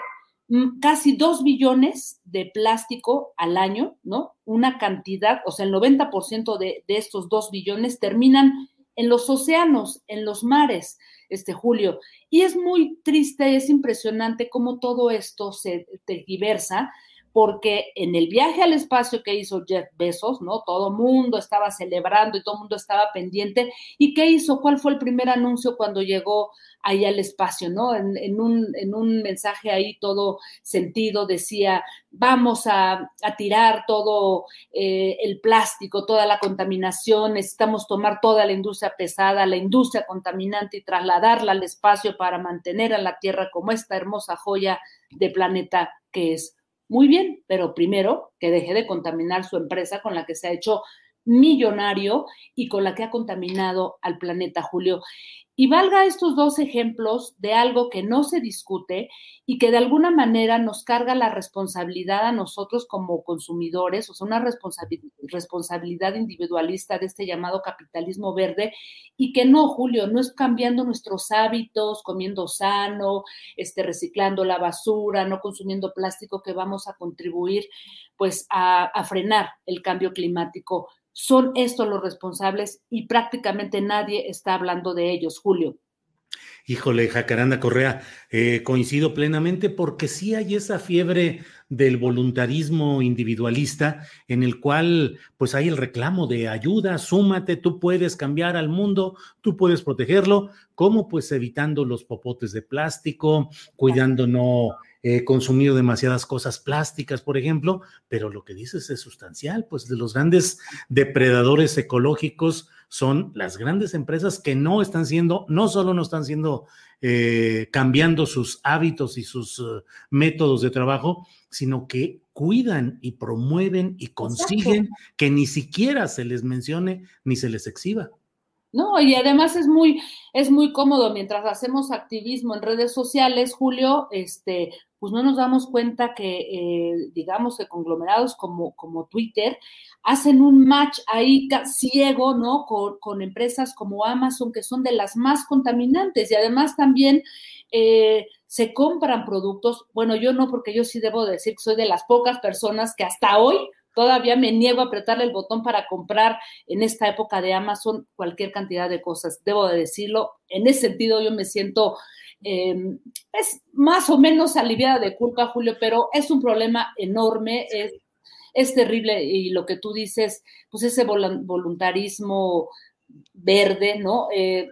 mm, casi dos billones de plástico al año, ¿no? Una cantidad, o sea, el 90% de, de estos dos billones terminan en los océanos, en los mares, este Julio. Y es muy triste, es impresionante cómo todo esto se tergiversa porque en el viaje al espacio que hizo Jeff Bezos, ¿no? Todo mundo estaba celebrando y todo mundo estaba pendiente. ¿Y qué hizo? ¿Cuál fue el primer anuncio cuando llegó ahí al espacio, ¿no? En, un, en un, mensaje ahí todo sentido decía, vamos a, tirar todo eh, el plástico, toda la contaminación, necesitamos tomar toda la industria pesada, la industria contaminante y trasladarla al espacio para mantener a la Tierra como esta hermosa joya de planeta que es. Muy bien, pero primero que deje de contaminar su empresa con la que se ha hecho millonario y con la que ha contaminado al planeta, Julio. Y valga estos dos ejemplos de algo que no se discute y que de alguna manera nos carga la responsabilidad a nosotros como consumidores, o sea, una responsabilidad individualista de este llamado capitalismo verde y que no, Julio, no es cambiando nuestros hábitos, comiendo sano, este, reciclando la basura, no consumiendo plástico que vamos a contribuir pues a, a frenar el cambio climático. Son estos los responsables y prácticamente nadie está hablando de ellos, Julio. Híjole, Jacaranda Correa, eh, coincido plenamente porque sí hay esa fiebre del voluntarismo individualista en el cual pues hay el reclamo de ayuda, súmate, tú puedes cambiar al mundo, tú puedes protegerlo, como pues evitando los popotes de plástico, cuidando no eh, consumido demasiadas cosas plásticas, por ejemplo, pero lo que dices es sustancial, pues de los grandes depredadores ecológicos son las grandes empresas que no están siendo, no solo no están siendo eh, cambiando sus hábitos y sus uh, métodos de trabajo, sino que cuidan y promueven y consiguen que ni siquiera se les mencione ni se les exhiba. No, y además es muy, es muy cómodo mientras hacemos activismo en redes sociales, Julio, este, pues no nos damos cuenta que, eh, digamos, que conglomerados como, como Twitter hacen un match ahí ciego, ¿no? Con, con, empresas como Amazon, que son de las más contaminantes y además también eh, se compran productos, bueno, yo no, porque yo sí debo decir que soy de las pocas personas que hasta hoy todavía me niego a apretarle el botón para comprar en esta época de Amazon cualquier cantidad de cosas. Debo de decirlo. En ese sentido, yo me siento eh, es más o menos aliviada de culpa, Julio, pero es un problema enorme, es, es terrible y lo que tú dices, pues ese voluntarismo verde, ¿no? Eh,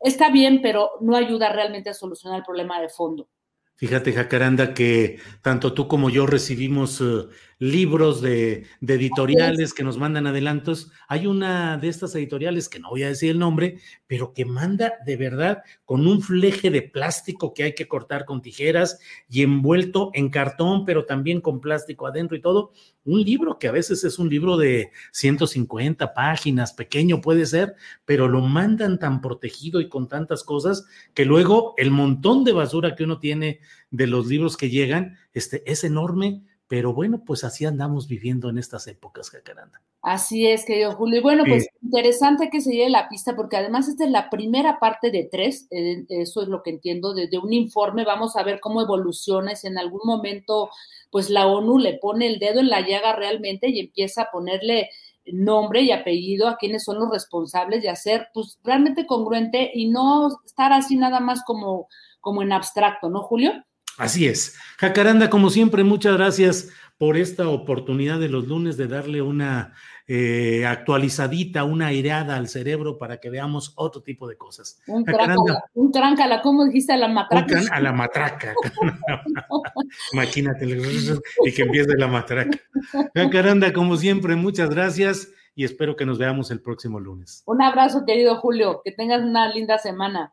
está bien, pero no ayuda realmente a solucionar el problema de fondo. Fíjate, Jacaranda, que tanto tú como yo recibimos eh, libros de, editoriales que nos mandan adelantos. Hay una de estas editoriales, que no voy a decir el nombre, pero que manda de verdad con un fleje de plástico que hay que cortar con tijeras y envuelto en cartón, pero también con plástico adentro y todo. Un libro que a veces es un libro de 150 páginas, pequeño puede ser, pero lo mandan tan protegido y con tantas cosas que luego el montón de basura que uno tiene de los libros que llegan este, es enorme, pero bueno, pues así andamos viviendo en estas épocas, Jacaranda. Así es, querido Julio. Y bueno, pues interesante que se lleve la pista, porque además esta es la primera parte de tres, eh, eso es lo que entiendo, de, un informe. Vamos a ver cómo evoluciona, si en algún momento, pues la ONU le pone el dedo en la llaga realmente y empieza a ponerle nombre y apellido a quienes son los responsables de hacer, pues realmente congruente y no estar así nada más como, como en abstracto, ¿no, Julio? Así es. Jacaranda, como siempre, muchas gracias por esta oportunidad de los lunes de darle una eh, actualizadita, una aireada al cerebro para que veamos otro tipo de cosas. Un, tráncala, un tráncala, ¿cómo dijiste a la matraca? a la matraca. [laughs] Imagínate, y que empiece la matraca. Jacaranda, como siempre, muchas gracias y espero que nos veamos el próximo lunes. Un abrazo, querido Julio, que tengas una linda semana.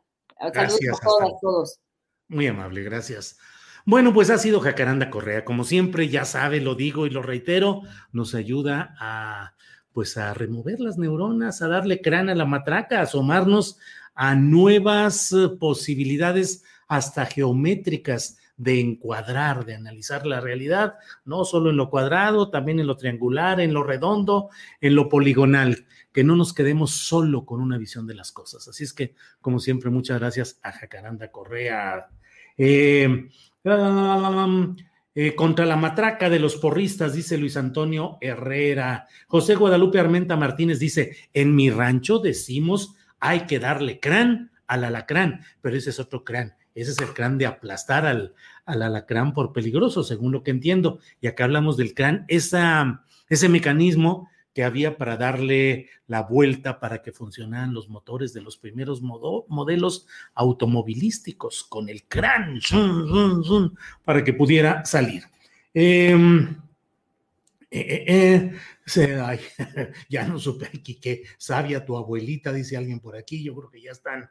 Saludos a todos, a todos. Muy amable, gracias. Bueno, pues ha sido Jacaranda Correa, como siempre, ya sabe, lo digo y lo reitero, nos ayuda a pues a remover las neuronas, a darle crán a la matraca, a asomarnos a nuevas eh, posibilidades hasta geométricas de encuadrar, de analizar la realidad, no solo en lo cuadrado, también en lo triangular, en lo redondo, en lo poligonal, que no nos quedemos solo con una visión de las cosas. Así es que, como siempre, muchas gracias a Jacaranda Correa. Eh, eh, contra la matraca de los porristas, dice Luis Antonio Herrera. José Guadalupe Armenta Martínez dice, en mi rancho decimos hay que darle crán al alacrán, pero ese es otro crán. Ese es el crán de aplastar al, al alacrán por peligroso, según lo que entiendo. Y acá hablamos del crán, ese mecanismo que había para darle la vuelta para que funcionaran los motores de los primeros modelos automovilísticos con el crán para que pudiera salir. Em, eh, eh, eh, [laughs] ya no supe aquí qué sabia tu abuelita, dice alguien por aquí. Yo creo que ya están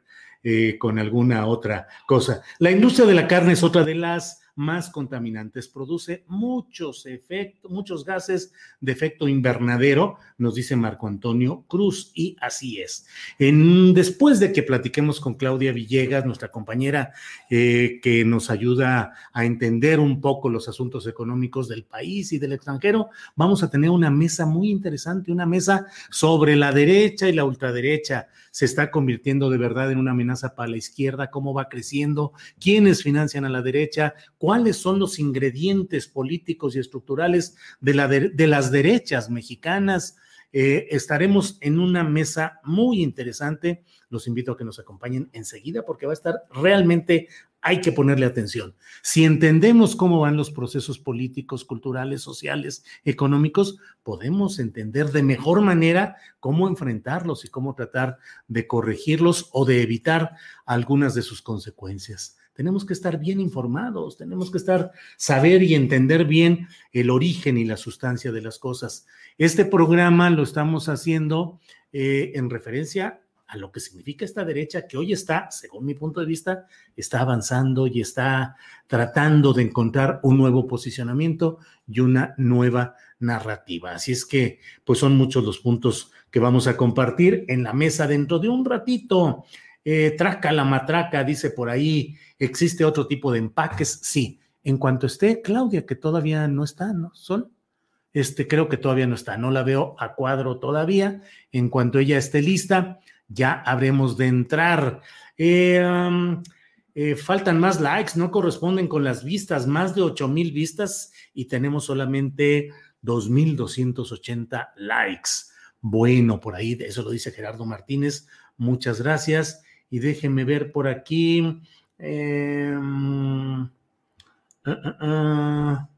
con alguna otra cosa. La industria de la carne es otra de las más contaminantes, produce muchos efectos, muchos gases de efecto invernadero, nos dice Marco Antonio Cruz, y así es. Después de que platiquemos con Claudia Villegas, nuestra compañera eh, que nos ayuda a entender un poco los asuntos económicos del país y del extranjero, vamos a tener una mesa muy interesante, una mesa sobre la derecha y la ultraderecha. Se está convirtiendo de verdad en una amenaza para la izquierda, cómo va creciendo, quiénes financian a la derecha, cuáles son los ingredientes políticos y estructurales de, la de, las derechas mexicanas. Eh, estaremos en una mesa muy interesante. Los invito a que nos acompañen enseguida porque va a estar realmente, hay que ponerle atención. Si entendemos cómo van los procesos políticos, culturales, sociales, económicos, podemos entender de mejor manera cómo enfrentarlos y cómo tratar de corregirlos o de evitar algunas de sus consecuencias tenemos que estar bien informados, tenemos que estar, saber y entender bien el origen y la sustancia de las cosas. Este programa lo estamos haciendo eh, en referencia a lo que significa esta derecha que hoy está, según mi punto de vista, está avanzando y está tratando de encontrar un nuevo posicionamiento y una nueva narrativa. Así es que, pues son muchos los puntos que vamos a compartir en la mesa dentro de un ratito. Eh, traca la matraca, dice por ahí, ¿existe otro tipo de empaques? Sí, en cuanto esté Claudia, que todavía no está, ¿no? Sol. Este creo que todavía no está, no la veo a cuadro todavía. En cuanto ella esté lista, ya habremos de entrar. Eh, eh, faltan más likes, no corresponden con las vistas, más de 8 mil vistas y tenemos solamente 2.280 likes. Bueno, por ahí, eso lo dice Gerardo Martínez. Muchas gracias. Y déjenme ver por aquí. Em, ah, ah, ah.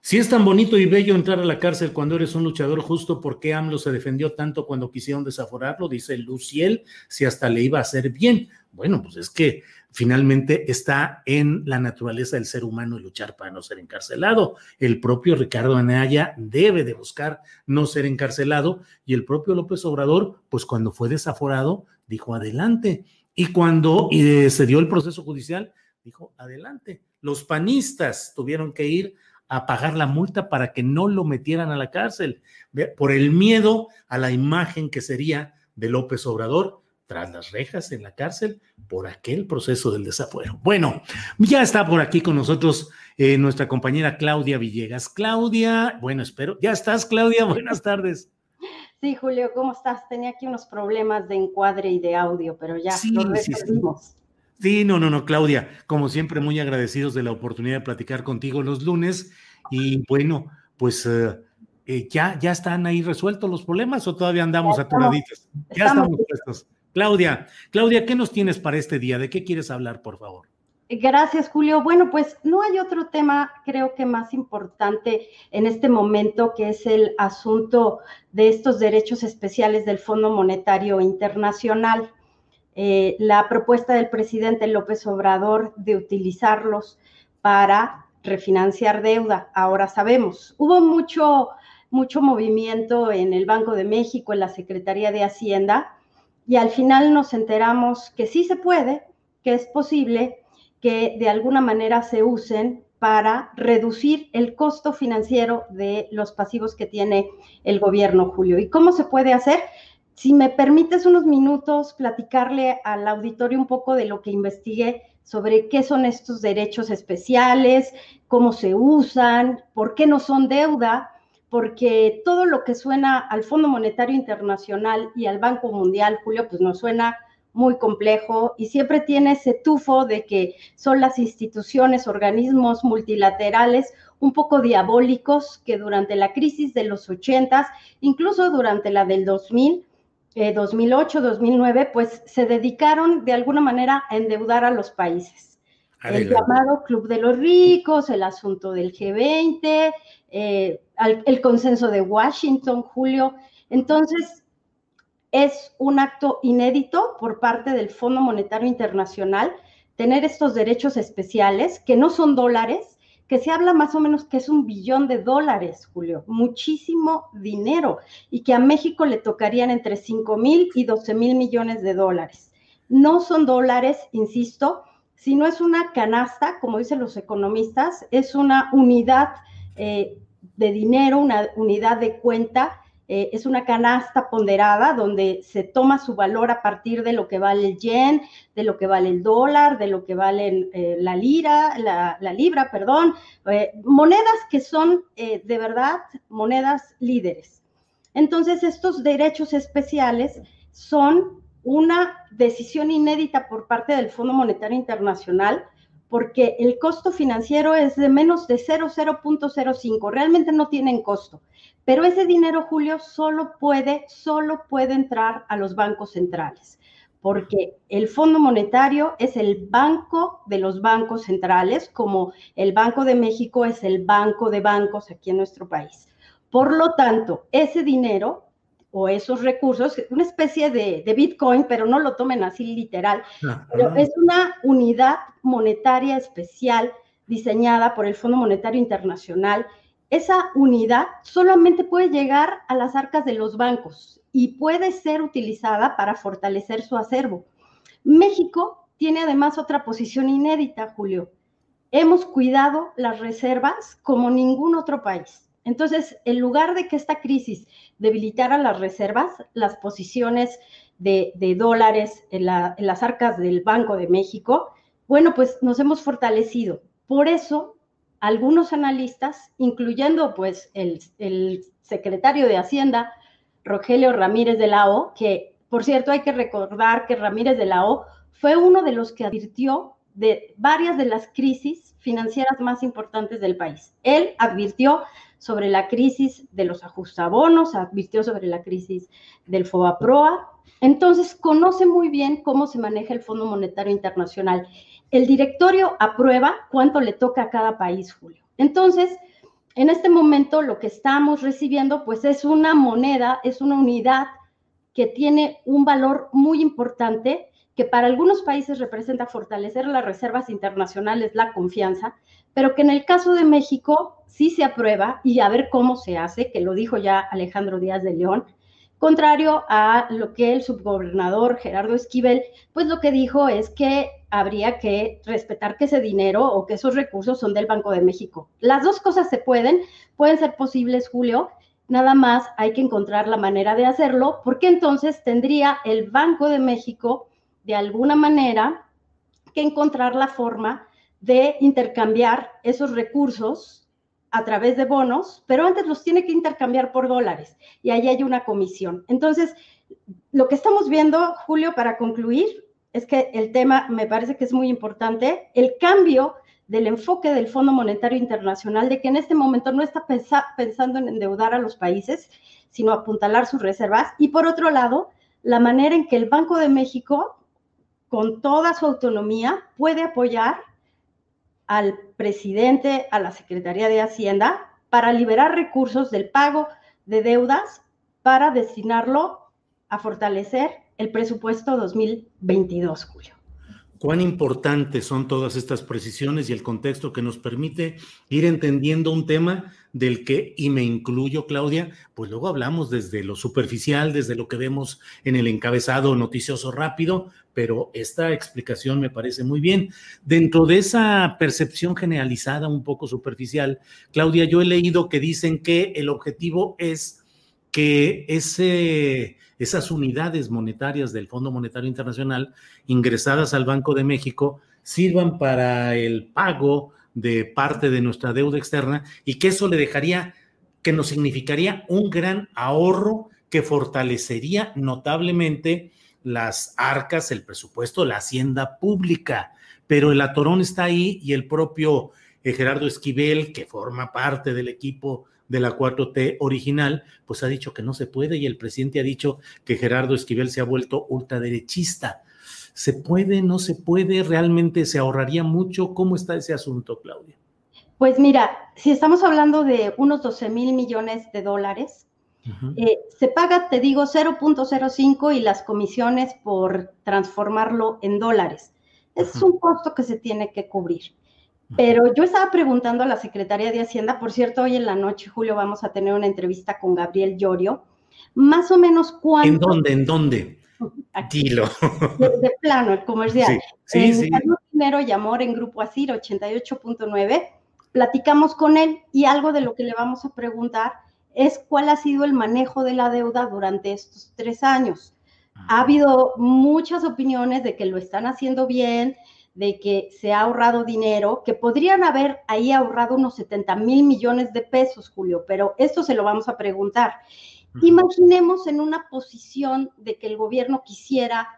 Si es tan bonito y bello entrar a la cárcel cuando eres un luchador justo, ¿por qué AMLO se defendió tanto cuando quisieron desaforarlo? Dice Luciel, si hasta le iba a hacer bien. Bueno, pues es que finalmente está en la naturaleza del ser humano luchar para no ser encarcelado. El propio Ricardo Anaya debe de buscar no ser encarcelado y el propio López Obrador, pues cuando fue desaforado, dijo adelante. Y cuando eh, se dio el proceso judicial, dijo, adelante. Los panistas tuvieron que ir a pagar la multa para que no lo metieran a la cárcel, por el miedo a la imagen que sería de López Obrador tras las rejas en la cárcel por aquel proceso del desafuero. Bueno, ya está por aquí con nosotros eh, nuestra compañera Claudia Villegas. Claudia, bueno, espero, ya estás, Claudia, [laughs] buenas tardes. Sí, Julio, ¿cómo estás? Tenía aquí unos problemas de encuadre y de audio, pero ya sí, lo resolvimos. Sí, no, no, no, Claudia, como siempre, muy agradecidos de la oportunidad de platicar contigo los lunes. Y bueno, pues eh, eh, ya, ya están ahí resueltos los problemas o todavía andamos aturaditos. Ya estamos puestos. Claudia, Claudia, ¿qué nos tienes para este día? ¿De qué quieres hablar, por favor? Gracias, Julio. Bueno, pues no hay otro tema, creo que más importante en este momento, que es el asunto de estos derechos especiales del Fondo Monetario Internacional. Eh, la propuesta del presidente López Obrador de utilizarlos para refinanciar deuda. Ahora sabemos, hubo mucho, mucho movimiento en el Banco de México, en la Secretaría de Hacienda, y al final nos enteramos que sí se puede, que es posible que de alguna manera se usen para reducir el costo financiero de los pasivos que tiene el gobierno, Julio. ¿Y cómo se puede hacer? Si me permites unos minutos platicarle al auditorio un poco de lo que investigué sobre qué son estos derechos especiales, cómo se usan, por qué no son deuda, porque todo lo que suena al Fondo Monetario Internacional y al Banco Mundial, Julio, pues nos suena muy complejo y siempre tiene ese tufo de que son las instituciones, organismos multilaterales un poco diabólicos que durante la crisis de los 80, incluso durante la del 2000, 2008, 2009, pues se dedicaron de alguna manera a endeudar a los países. El llamado Club de los Ricos, el asunto del G20, eh, el consenso de Washington, Julio. Entonces, es un acto inédito por parte del Fondo Monetario Internacional tener estos derechos especiales, que no son dólares, que se habla más o menos que es un billón de dólares, Julio, muchísimo dinero, y que a México le tocarían entre 5 mil y 12 mil millones de dólares. No son dólares, insisto, sino es una canasta, como dicen los economistas, es una unidad eh, de dinero, una unidad de cuenta, eh, es una canasta ponderada donde se toma su valor a partir de lo que vale el yen, de lo que vale el dólar, de lo que vale eh, la lira, la, la libra, perdón, monedas que son de verdad monedas líderes. Entonces, estos derechos especiales son una decisión inédita por parte del Fondo Monetario Internacional porque el costo financiero es de menos de 0,0.05, realmente no tienen costo. Pero ese dinero, Julio, solo puede, solo puede entrar a los bancos centrales, porque el Fondo Monetario es el banco de los bancos centrales, como el Banco de México es el banco de bancos aquí en nuestro país. Por lo tanto, ese dinero o esos recursos, una especie de, Bitcoin, pero no lo tomen así literal, pero es una unidad monetaria especial diseñada por el Fondo Monetario Internacional. Esa unidad solamente puede llegar a las arcas de los bancos y puede ser utilizada para fortalecer su acervo. México tiene además otra posición inédita, Julio. Hemos cuidado las reservas como ningún otro país. Entonces, en lugar de que esta crisis debilitara las reservas, las posiciones de, dólares en, las arcas del Banco de México, bueno, pues nos hemos fortalecido. Por eso, algunos analistas, incluyendo pues el, el secretario de Hacienda, Rogelio Ramírez de la O, que por cierto hay que recordar que Ramírez de la O fue uno de los que advirtió de varias de las crisis financieras más importantes del país. Él advirtió sobre la crisis de los ajustabonos, advirtió sobre la crisis del FOBAPROA. Entonces, conoce muy bien cómo se maneja el Fondo Monetario Internacional. El directorio aprueba cuánto le toca a cada país, Julio. Entonces, en este momento lo que estamos recibiendo, pues es una moneda, es una unidad que tiene un valor muy importante, que para algunos países representa fortalecer las reservas internacionales, la confianza, pero que en el caso de México sí se aprueba y a ver cómo se hace, que lo dijo ya Alejandro Díaz de León, contrario a lo que el subgobernador Gerardo Esquivel, pues lo que dijo es que habría que respetar que ese dinero o que esos recursos son del Banco de México. Las dos cosas se pueden, pueden ser posibles, Julio, nada más hay que encontrar la manera de hacerlo, porque entonces tendría el Banco de México de alguna manera que encontrar la forma de intercambiar esos recursos a través de bonos, pero antes los tiene que intercambiar por dólares y ahí hay una comisión. Entonces, lo que estamos viendo, Julio, para concluir, es que el tema me parece que es muy importante, el cambio del enfoque del Fondo Monetario Internacional, de que en este momento no está pensando en endeudar a los países, sino apuntalar sus reservas. Y por otro lado, la manera en que el Banco de México, con toda su autonomía, puede apoyar al presidente, a la Secretaría de Hacienda, para liberar recursos del pago de deudas para destinarlo a fortalecer el presupuesto 2022, Julio. Cuán importantes son todas estas precisiones y el contexto que nos permite ir entendiendo un tema del que, y me incluyo, Claudia, pues luego hablamos desde lo superficial, desde lo que vemos en el encabezado noticioso rápido, pero esta explicación me parece muy bien. Dentro de esa percepción generalizada, un poco superficial, Claudia, yo he leído que dicen que el objetivo es que esas unidades monetarias del Fondo Monetario Internacional ingresadas al Banco de México sirvan para el pago de parte de nuestra deuda externa y que eso le dejaría, que nos significaría un gran ahorro que fortalecería notablemente las arcas, el presupuesto, la hacienda pública. Pero el atorón está ahí y el propio eh, Gerardo Esquivel, que forma parte del equipo de la 4T original, pues ha dicho que no se puede y el presidente ha dicho que Gerardo Esquivel se ha vuelto ultraderechista. ¿Se puede, no se puede? ¿Realmente se ahorraría mucho? ¿Cómo está ese asunto, Claudia? Pues mira, si estamos hablando de unos 12 mil millones de dólares, eh, se paga, te digo, 0.05 y las comisiones por transformarlo en dólares. Es un costo que se tiene que cubrir. Pero yo estaba preguntando a la Secretaría de Hacienda, por cierto, hoy en la noche, Julio, vamos a tener una entrevista con Gabriel Llorio, más o menos cuánto... ¿En dónde? ¿En dónde? [laughs] Aquí, de, plano, el comercial. Sí, sí, en sí. Dinero y Amor en Grupo Asir 88.9. Platicamos con él y algo de lo que le vamos a preguntar es cuál ha sido el manejo de la deuda durante estos tres años. Ha habido muchas opiniones de que lo están haciendo bien, de que se ha ahorrado dinero, que podrían haber ahí ahorrado unos 70 mil millones de pesos, Julio, pero esto se lo vamos a preguntar. Imaginemos en una posición de que el gobierno quisiera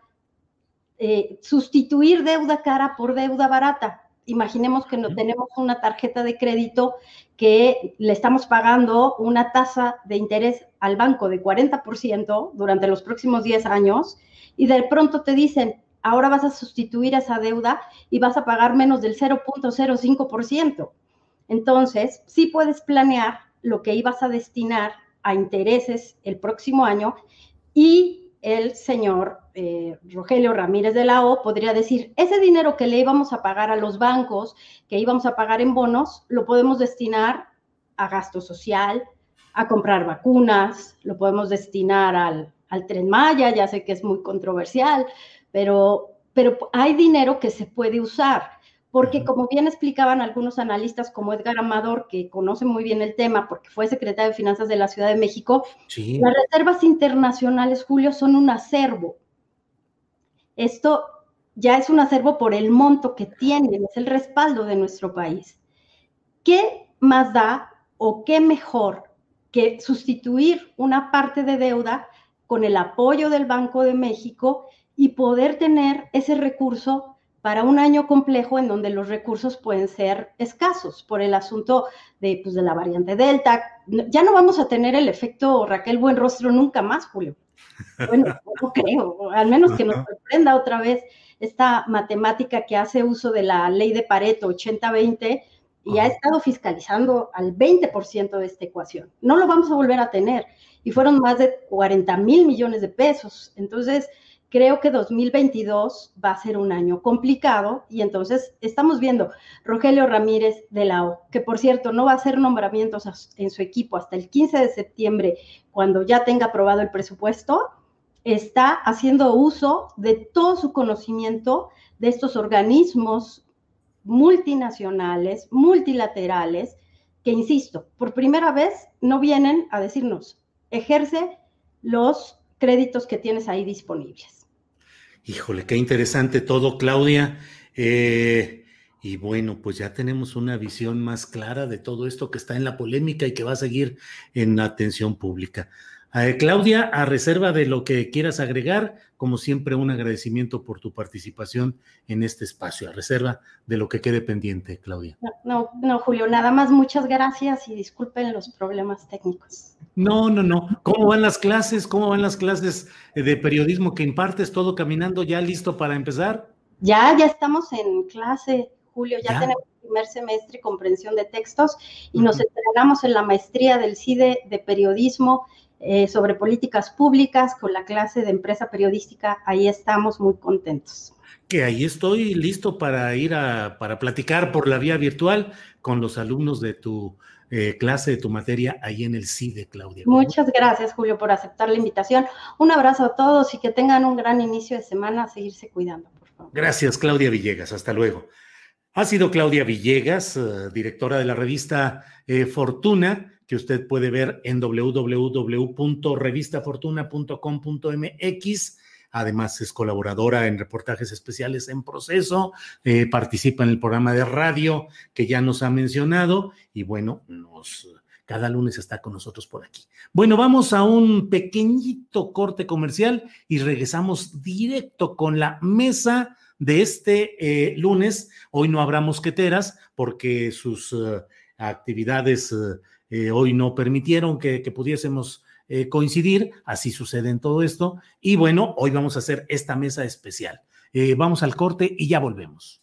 eh, sustituir deuda cara por deuda barata. Imaginemos que no tenemos una tarjeta de crédito que le estamos pagando una tasa de interés al banco de 40% durante los próximos 10 años y de pronto te dicen, ahora vas a sustituir esa deuda y vas a pagar menos del 0.05%. Entonces, sí puedes planear lo que ibas a destinar a intereses el próximo año y el señor eh, Rogelio Ramírez de la O podría decir, ese dinero que le íbamos a pagar a los bancos, que íbamos a pagar en bonos, lo podemos destinar a gasto social, a comprar vacunas, lo podemos destinar al, al tren Maya, ya sé que es muy controversial, pero, pero hay dinero que se puede usar porque como bien explicaban algunos analistas como Edgar Amador, que conoce muy bien el tema porque fue secretario de Finanzas de la Ciudad de México, las reservas internacionales, Julio, son un acervo. Esto ya es un acervo por el monto que tienen, es el respaldo de nuestro país. ¿Qué más da o qué mejor que sustituir una parte de deuda con el apoyo del Banco de México y poder tener ese recurso para un año complejo en donde los recursos pueden ser escasos por el asunto de, pues, de la variante Delta. Ya no vamos a tener el efecto Raquel Buenrostro nunca más, Julio. Bueno, [laughs] no creo, al menos que nos sorprenda otra vez esta matemática que hace uso de la ley de Pareto 80-20 y ha estado fiscalizando al 20% de esta ecuación. No lo vamos a volver a tener. Y fueron más de 40 mil millones de pesos. Entonces, creo que 2022 va a ser un año complicado y entonces estamos viendo Rogelio Ramírez de la O, que por cierto no va a hacer nombramientos en su equipo hasta el 15 de septiembre, cuando ya tenga aprobado el presupuesto, está haciendo uso de todo su conocimiento de estos organismos multinacionales, multilaterales, que, insisto, por primera vez no vienen a decirnos, ejerce los créditos que tienes ahí disponibles. Híjole, qué interesante todo, Claudia. Eh, y bueno, pues ya tenemos una visión más clara de todo esto que está en la polémica y que va a seguir en la atención pública. Eh, Claudia, a reserva de lo que quieras agregar, como siempre, un agradecimiento por tu participación en este espacio, a reserva de lo que quede pendiente, Claudia. No, no, Julio, nada más muchas gracias y disculpen los problemas técnicos. No, no, no. ¿Cómo van las clases? ¿Cómo van las clases de periodismo que impartes? ¿Todo caminando ya listo para empezar? Ya, ya estamos en clase, Julio, ya, tenemos el primer semestre comprensión de textos y nos entregamos en la maestría del CIDE de periodismo eh, sobre políticas públicas con la clase de empresa periodística. Ahí estamos muy contentos. Que ahí estoy listo para ir a para platicar por la vía virtual con los alumnos de tu eh, clase, de tu materia, ahí en el CIDE, Claudia. Muchas gracias, Julio, por aceptar la invitación. Un abrazo a todos y que tengan un gran inicio de semana. A seguirse cuidando, por favor. Gracias, Claudia Villegas. Hasta luego. Ha sido Claudia Villegas, eh, directora de la revista Fortuna que usted puede ver en www.revistafortuna.com.mx. Además, es colaboradora en reportajes especiales en proceso, eh, participa en el programa de radio que ya nos ha mencionado y bueno, nos, cada lunes está con nosotros por aquí. Bueno, vamos a un pequeñito corte comercial y regresamos directo con la mesa de este eh, lunes. Hoy no habrá mosqueteras porque sus uh, actividades... eh, hoy no permitieron que, pudiésemos eh, coincidir, así sucede en todo esto, y bueno, hoy vamos a hacer esta mesa especial. Eh, vamos al corte y ya volvemos.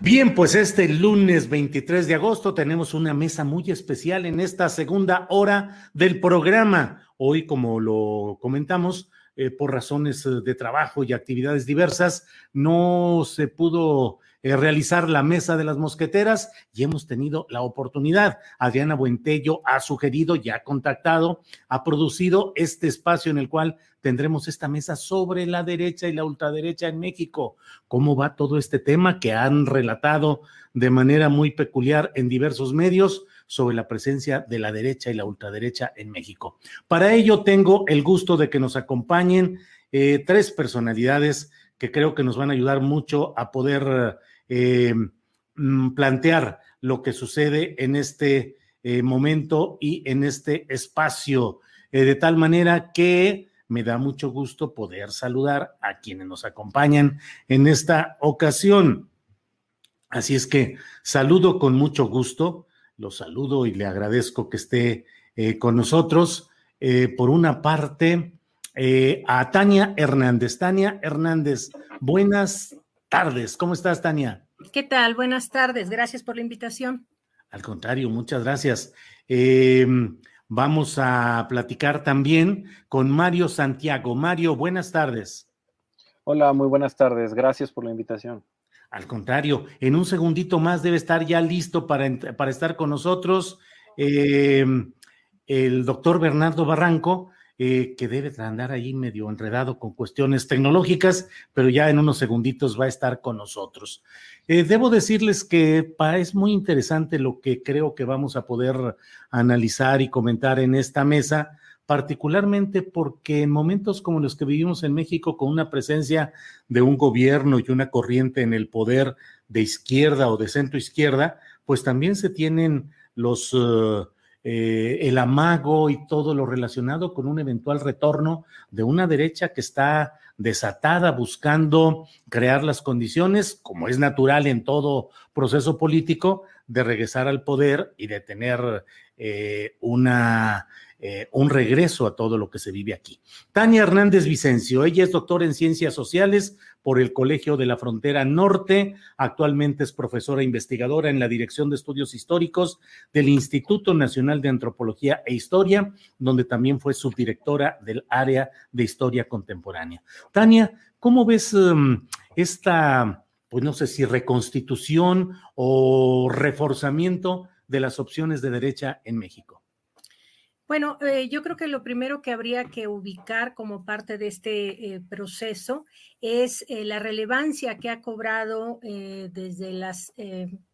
Bien, pues este lunes 23 de agosto tenemos una mesa muy especial en esta segunda hora del programa. Hoy, como lo comentamos, eh, por razones eh, de trabajo y actividades diversas, no se pudo eh, realizar la mesa de las mosqueteras y hemos tenido la oportunidad. Adriana Buentello ha sugerido, ya ha contactado, ha producido este espacio en el cual tendremos esta mesa sobre la derecha y la ultraderecha en México. ¿Cómo va todo este tema que han relatado de manera muy peculiar en diversos medios? sobre la presencia de la derecha y la ultraderecha en México. Para ello tengo el gusto de que nos acompañen eh, tres personalidades que creo que nos van a ayudar mucho a poder eh, mm, plantear lo que sucede en este eh, momento y en este espacio, de tal manera que me da mucho gusto poder saludar a quienes nos acompañan en esta ocasión. Así es que saludo con mucho gusto lo saludo y le agradezco que esté eh, con nosotros. Eh, por una parte, eh, a Tania Hernández. Tania Hernández, buenas tardes. ¿Cómo estás, Tania? ¿Qué tal? Buenas tardes. Gracias por la invitación. Al contrario, muchas gracias. Em, vamos a platicar también con Mario Santiago. Mario, buenas tardes. Hola, muy buenas tardes. Gracias por la invitación. Al contrario, en un segundito más debe estar ya listo para, para estar con nosotros eh, el doctor Bernardo Barranco, eh, que debe andar ahí medio enredado con cuestiones tecnológicas, pero ya en unos segunditos va a estar con nosotros. Eh, debo decirles que es muy interesante lo que creo que vamos a poder analizar y comentar en esta mesa particularmente porque en momentos como los que vivimos en México, con una presencia de un gobierno y una corriente en el poder de izquierda o de centro izquierda, pues también se tienen los eh, eh, el amago y todo lo relacionado con un eventual retorno de una derecha que está desatada buscando crear las condiciones, como es natural en todo proceso político, de regresar al poder y de tener eh, una eh, un regreso a todo lo que se vive aquí. Tania Hernández Vicencio, ella es doctora en ciencias sociales por el Colegio de la Frontera Norte, actualmente es profesora investigadora en la Dirección de Estudios Históricos del Instituto Nacional de Antropología e Historia, donde también fue subdirectora del área de Historia Contemporánea. Tania, ¿cómo ves em, esta, pues no sé si reconstitución o reforzamiento de las opciones de derecha en México? Bueno, eh, yo creo que lo primero que habría que ubicar como parte de este eh, proceso es eh, la relevancia que ha cobrado desde las,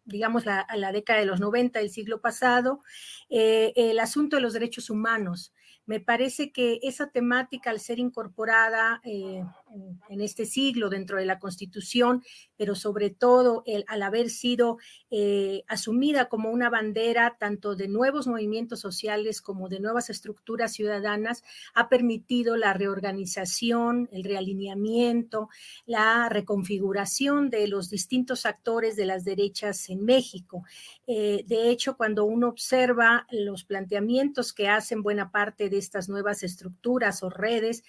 digamos, la, la, década de los 90 del siglo pasado, el asunto de los derechos humanos. Me parece que esa temática, al ser incorporada en, este siglo dentro de la Constitución, pero sobre todo al haber sido eh, asumida como una bandera tanto de nuevos movimientos sociales como de nuevas estructuras ciudadanas, ha permitido la reorganización, el realineamiento, la reconfiguración de los distintos actores de las derechas en México. Eh, de hecho, cuando uno observa los planteamientos que hacen buena parte de estas nuevas estructuras o redes,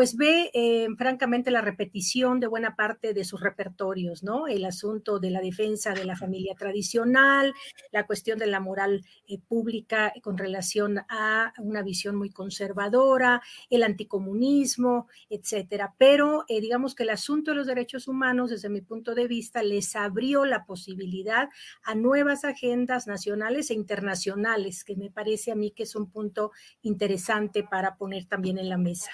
pues ve eh, francamente la repetición de buena parte de sus repertorios, ¿no? El asunto de la defensa de la familia tradicional, la cuestión de la moral eh, pública con relación a una visión muy conservadora, el anticomunismo, etcétera. Pero eh, digamos que el asunto de los derechos humanos, desde mi punto de vista, les abrió la posibilidad a nuevas agendas nacionales e internacionales, que me parece a mí que es un punto interesante para poner también en la mesa.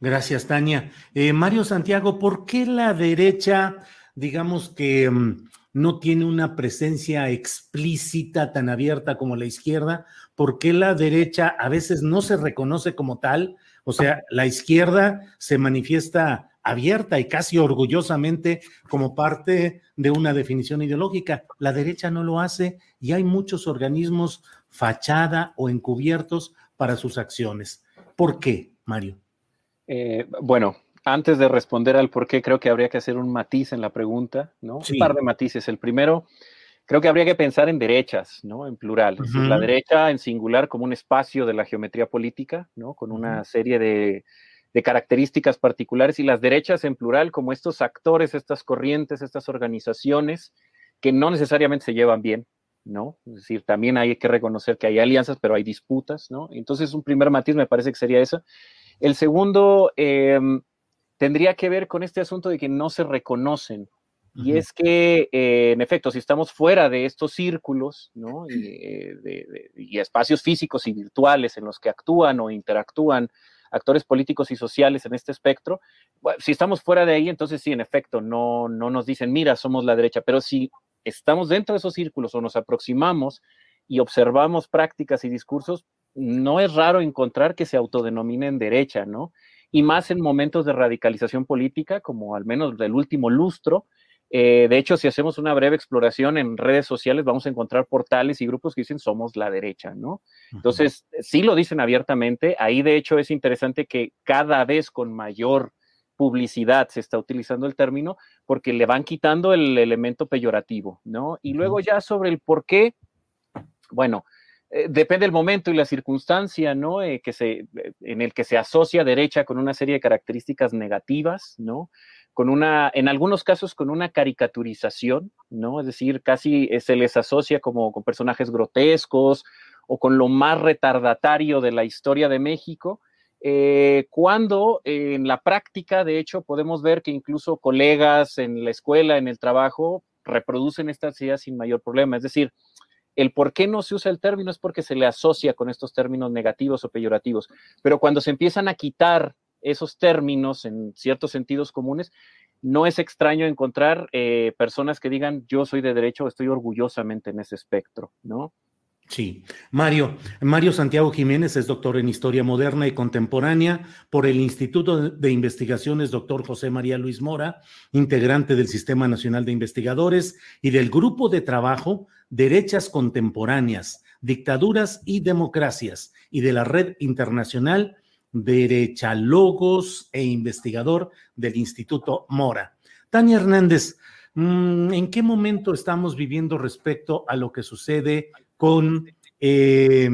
Gracias, Tania. Eh, Mario Santiago, ¿por qué la derecha, digamos que mm, no tiene una presencia explícita tan abierta como la izquierda? ¿Por qué la derecha a veces no se reconoce como tal? O sea, la izquierda se manifiesta abierta y casi orgullosamente como parte de una definición ideológica. La derecha no lo hace y hay muchos organismos fachada o encubiertos para sus acciones. ¿Por qué, Mario? Eh, bueno, antes de responder al por qué, creo que habría que hacer un matiz en la pregunta, ¿no? Un par de matices. El primero, creo que habría que pensar en derechas, ¿no? En plural. la derecha en singular como un espacio de la geometría política, ¿no? Con una serie de, de, características particulares y las derechas en plural como estos actores, estas corrientes, estas organizaciones que no necesariamente se llevan bien, ¿no? Es decir, también hay que reconocer que hay alianzas, pero hay disputas, ¿no? Entonces, un primer matiz me parece que sería eso. El segundo em, tendría que ver con este asunto de que no se reconocen. Y es que, eh, en efecto, si estamos fuera de estos círculos, ¿no? [clears throat] Y, espacios físicos y virtuales en los que actúan o interactúan actores políticos y sociales en este espectro, si estamos fuera de ahí, entonces sí, en efecto, no, no nos dicen, mira, somos la derecha, pero si estamos dentro de esos círculos o nos aproximamos y observamos prácticas y discursos, no es raro encontrar que se autodenominen derecha, ¿no? Y más en momentos de radicalización política, como al menos del último lustro. Eh, de hecho, si hacemos una breve exploración en redes sociales, vamos a encontrar portales y grupos que dicen somos la derecha, ¿no? Entonces, sí lo dicen abiertamente. Ahí, de hecho, es interesante que cada vez con mayor publicidad se está utilizando el término porque le van quitando el elemento peyorativo, ¿no? Y luego ya sobre el por qué, bueno, eh, depende del momento y la circunstancia, ¿no? Eh, que se, eh, en el que se asocia derecha con una serie de características negativas, ¿no? Con una, en algunos casos con una caricaturización, ¿no? Es decir, casi se les asocia como con personajes grotescos o con lo más retardatario de la historia de México, cuando en la práctica, de hecho, podemos ver que incluso colegas en la escuela, en el trabajo, reproducen estas ideas sin mayor problema. Es decir, el por qué no se usa el término es porque se le asocia con estos términos negativos o peyorativos. Pero cuando se empiezan a quitar esos términos en ciertos sentidos comunes, no es extraño encontrar eh, personas que digan yo soy de derecho, estoy orgullosamente en ese espectro, ¿no? Sí. Mario, Mario Santiago Jiménez es doctor en Historia Moderna y Contemporánea por el Instituto de Investigaciones Doctor José María Luis Mora, integrante del Sistema Nacional de Investigadores y del Grupo de Trabajo Derechas Contemporáneas, Dictaduras y Democracias y de la Red Internacional Derechalogos e investigador del Instituto Mora. Tania Hernández, mm, ¿en qué momento estamos viviendo respecto a lo que sucede con eh,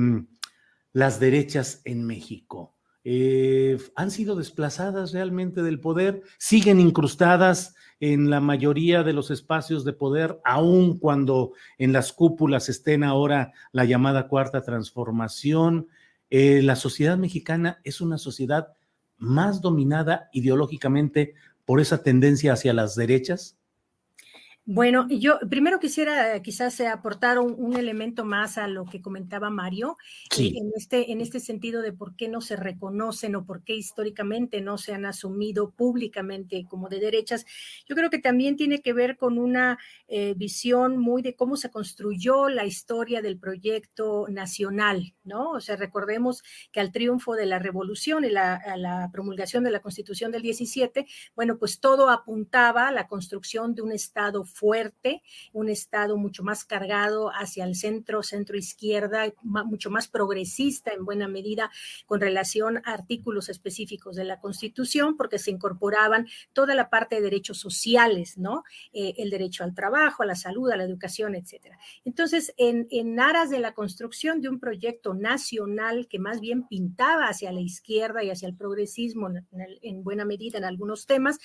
las derechas en México. Eh, han sido desplazadas realmente del poder, siguen incrustadas en la mayoría de los espacios de poder, aun cuando en las cúpulas estén ahora la llamada cuarta transformación. Eh, la sociedad mexicana es una sociedad más dominada ideológicamente por esa tendencia hacia las derechas. Bueno, yo primero quisiera quizás aportar un, elemento más a lo que comentaba Mario, eh, en, este, en este sentido de por qué no se reconocen o por qué históricamente no se han asumido públicamente como de derechas. Yo creo que también tiene que ver con una eh, visión muy de cómo se construyó la historia del proyecto nacional, ¿no? O sea, recordemos que al triunfo de la revolución y la, a la promulgación de la Constitución del 17, bueno, pues todo apuntaba a la construcción de un Estado fuerte, un Estado mucho más cargado hacia el centro, centro izquierda, mucho más progresista en buena medida con relación a artículos específicos de la Constitución, porque se incorporaban toda la parte de derechos sociales, ¿no? Eh, el derecho al trabajo, a la salud, a la educación, etcétera. Entonces, en, en aras de la construcción de un proyecto nacional que más bien pintaba hacia la izquierda y hacia el progresismo en, buena medida en algunos temas,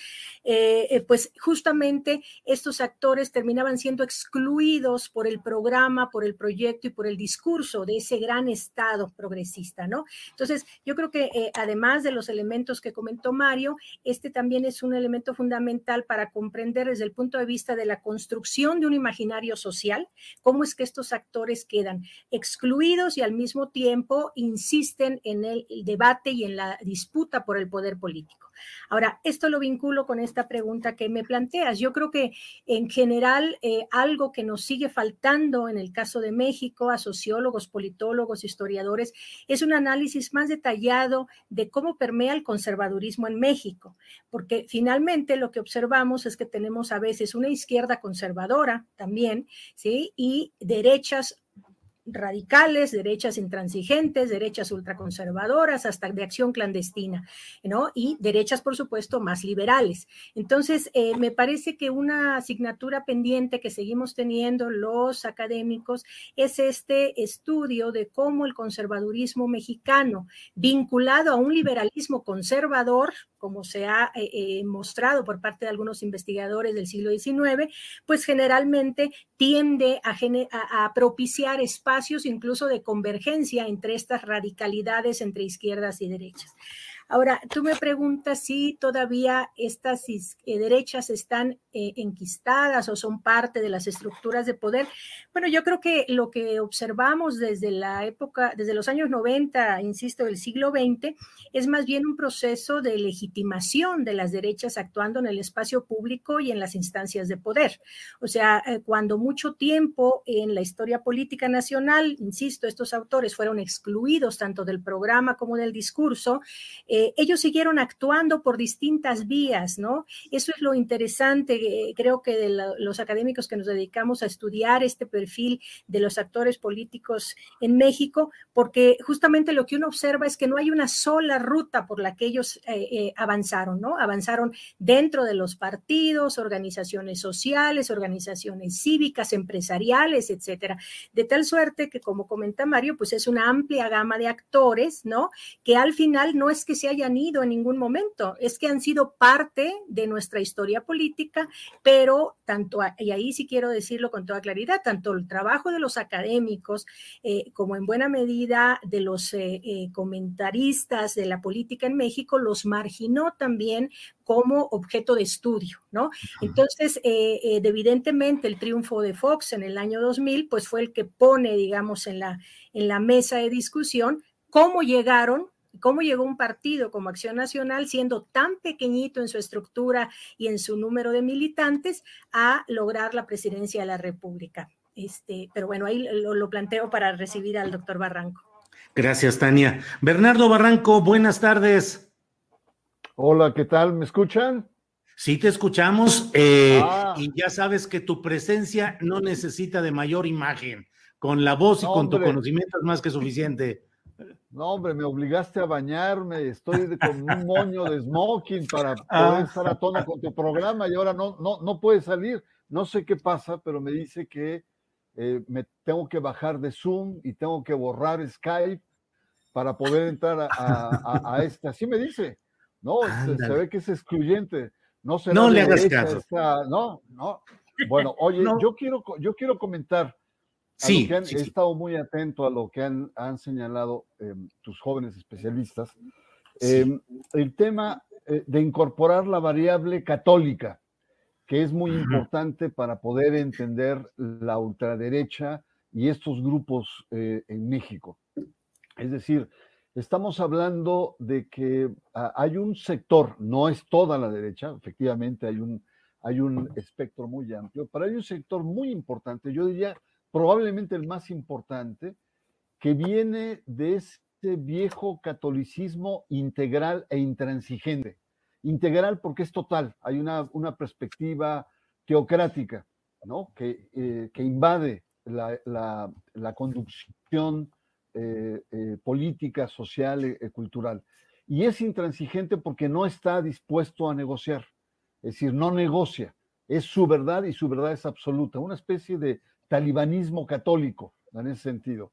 eh, eh, pues justamente estos actores terminaban siendo excluidos por el programa, por el proyecto y por el discurso de ese gran Estado progresista, ¿no? Entonces, yo creo que eh, además de los elementos que comentó Mario, este también es un elemento fundamental para comprender desde el punto de vista de la construcción de un imaginario social, cómo es que estos actores quedan excluidos y al mismo tiempo insisten en el debate y en la disputa por el poder político. Ahora, esto lo vinculo con esta pregunta que me planteas. Yo creo que en general eh, algo que nos sigue faltando en el caso de México a sociólogos, politólogos, historiadores, es un análisis más detallado de cómo permea el conservadurismo en México, porque finalmente lo que observamos es que tenemos a veces una izquierda conservadora también, ¿sí? Y derechas radicales, derechas intransigentes, derechas ultraconservadoras, hasta de acción clandestina, ¿no? Y derechas, por supuesto, más liberales. Entonces, eh, me parece que una asignatura pendiente que seguimos teniendo los académicos es este estudio de cómo el conservadurismo mexicano, vinculado a un liberalismo conservador, como se ha eh, eh, mostrado por parte de algunos investigadores del siglo XIX, pues generalmente tiende a, a, propiciar espacios incluso de convergencia entre estas radicalidades entre izquierdas y derechas. Ahora, tú me preguntas si todavía estas eh, derechas están eh, enquistadas o son parte de las estructuras de poder. Bueno, yo creo que lo que observamos desde la época, desde los años 90, insisto, del siglo XX, es más bien un proceso de legitimación de las derechas actuando en el espacio público y en las instancias de poder. O sea, eh, cuando mucho tiempo en la historia política nacional, insisto, estos autores fueron excluidos tanto del programa como del discurso, ellos siguieron actuando por distintas vías, ¿no? Eso es lo interesante, eh, creo que de los académicos que nos dedicamos a estudiar este perfil de los actores políticos en México, porque justamente lo que uno observa es que no hay una sola ruta por la que ellos eh, avanzaron, ¿no? Avanzaron dentro de los partidos, organizaciones sociales, organizaciones cívicas, empresariales, etcétera. De tal suerte que, como comenta Mario, pues es una amplia gama de actores, ¿no? Que al final no es que se hayan ido en ningún momento, es que han sido parte de nuestra historia política, pero tanto, y ahí sí quiero decirlo con toda claridad, tanto el trabajo de los académicos eh, como en buena medida de los eh, eh, comentaristas de la política en México los marginó también como objeto de estudio, ¿no? Entonces, evidentemente el triunfo de Fox en el año 2000, pues fue el que pone, digamos, en la, en la mesa de discusión cómo llegaron cómo llegó un partido como Acción Nacional, siendo tan pequeñito en su estructura y en su número de militantes, a lograr la presidencia de la República. Este, pero bueno, ahí lo, lo planteo para recibir al doctor Barranco. Gracias, Tania. Bernardo Barranco, buenas tardes. Hola, ¿qué tal? ¿Me escuchan? Sí, te escuchamos. Eh, ah. Y ya sabes que tu presencia no necesita de mayor imagen. Con la voz y con tu conocimiento es más que suficiente. No, hombre, me obligaste a bañarme, estoy con un moño de smoking para [laughs] ah. poder estar a tono con tu programa y ahora no, no, no puede salir. No sé qué pasa, pero me dice que eh, me tengo que bajar de Zoom y tengo que borrar Skype para poder entrar a, a, este. Así me dice. No, se, ve que es excluyente. No, no le hagas caso. no, no. Bueno, oye, yo, quiero, yo quiero comentar Sí, he estado muy atento a lo que han, señalado em, tus jóvenes especialistas. Em, el tema eh, de incorporar la variable católica, que es muy importante para poder entender la ultraderecha y estos grupos eh, en México. Es decir, estamos hablando de que ah, hay un sector, no es toda la derecha, efectivamente hay un, hay un espectro muy amplio, pero hay un sector muy importante, yo diría probablemente el más importante, que viene de este viejo catolicismo integral e intransigente. Integral porque es total, hay una, una perspectiva teocrática, ¿no? que, eh, que invade la, la, conducción eh, eh, política, social, y cultural. Y es intransigente porque no está dispuesto a negociar, es decir, no negocia, es su verdad y su verdad es absoluta, una especie de talibanismo católico en ese sentido,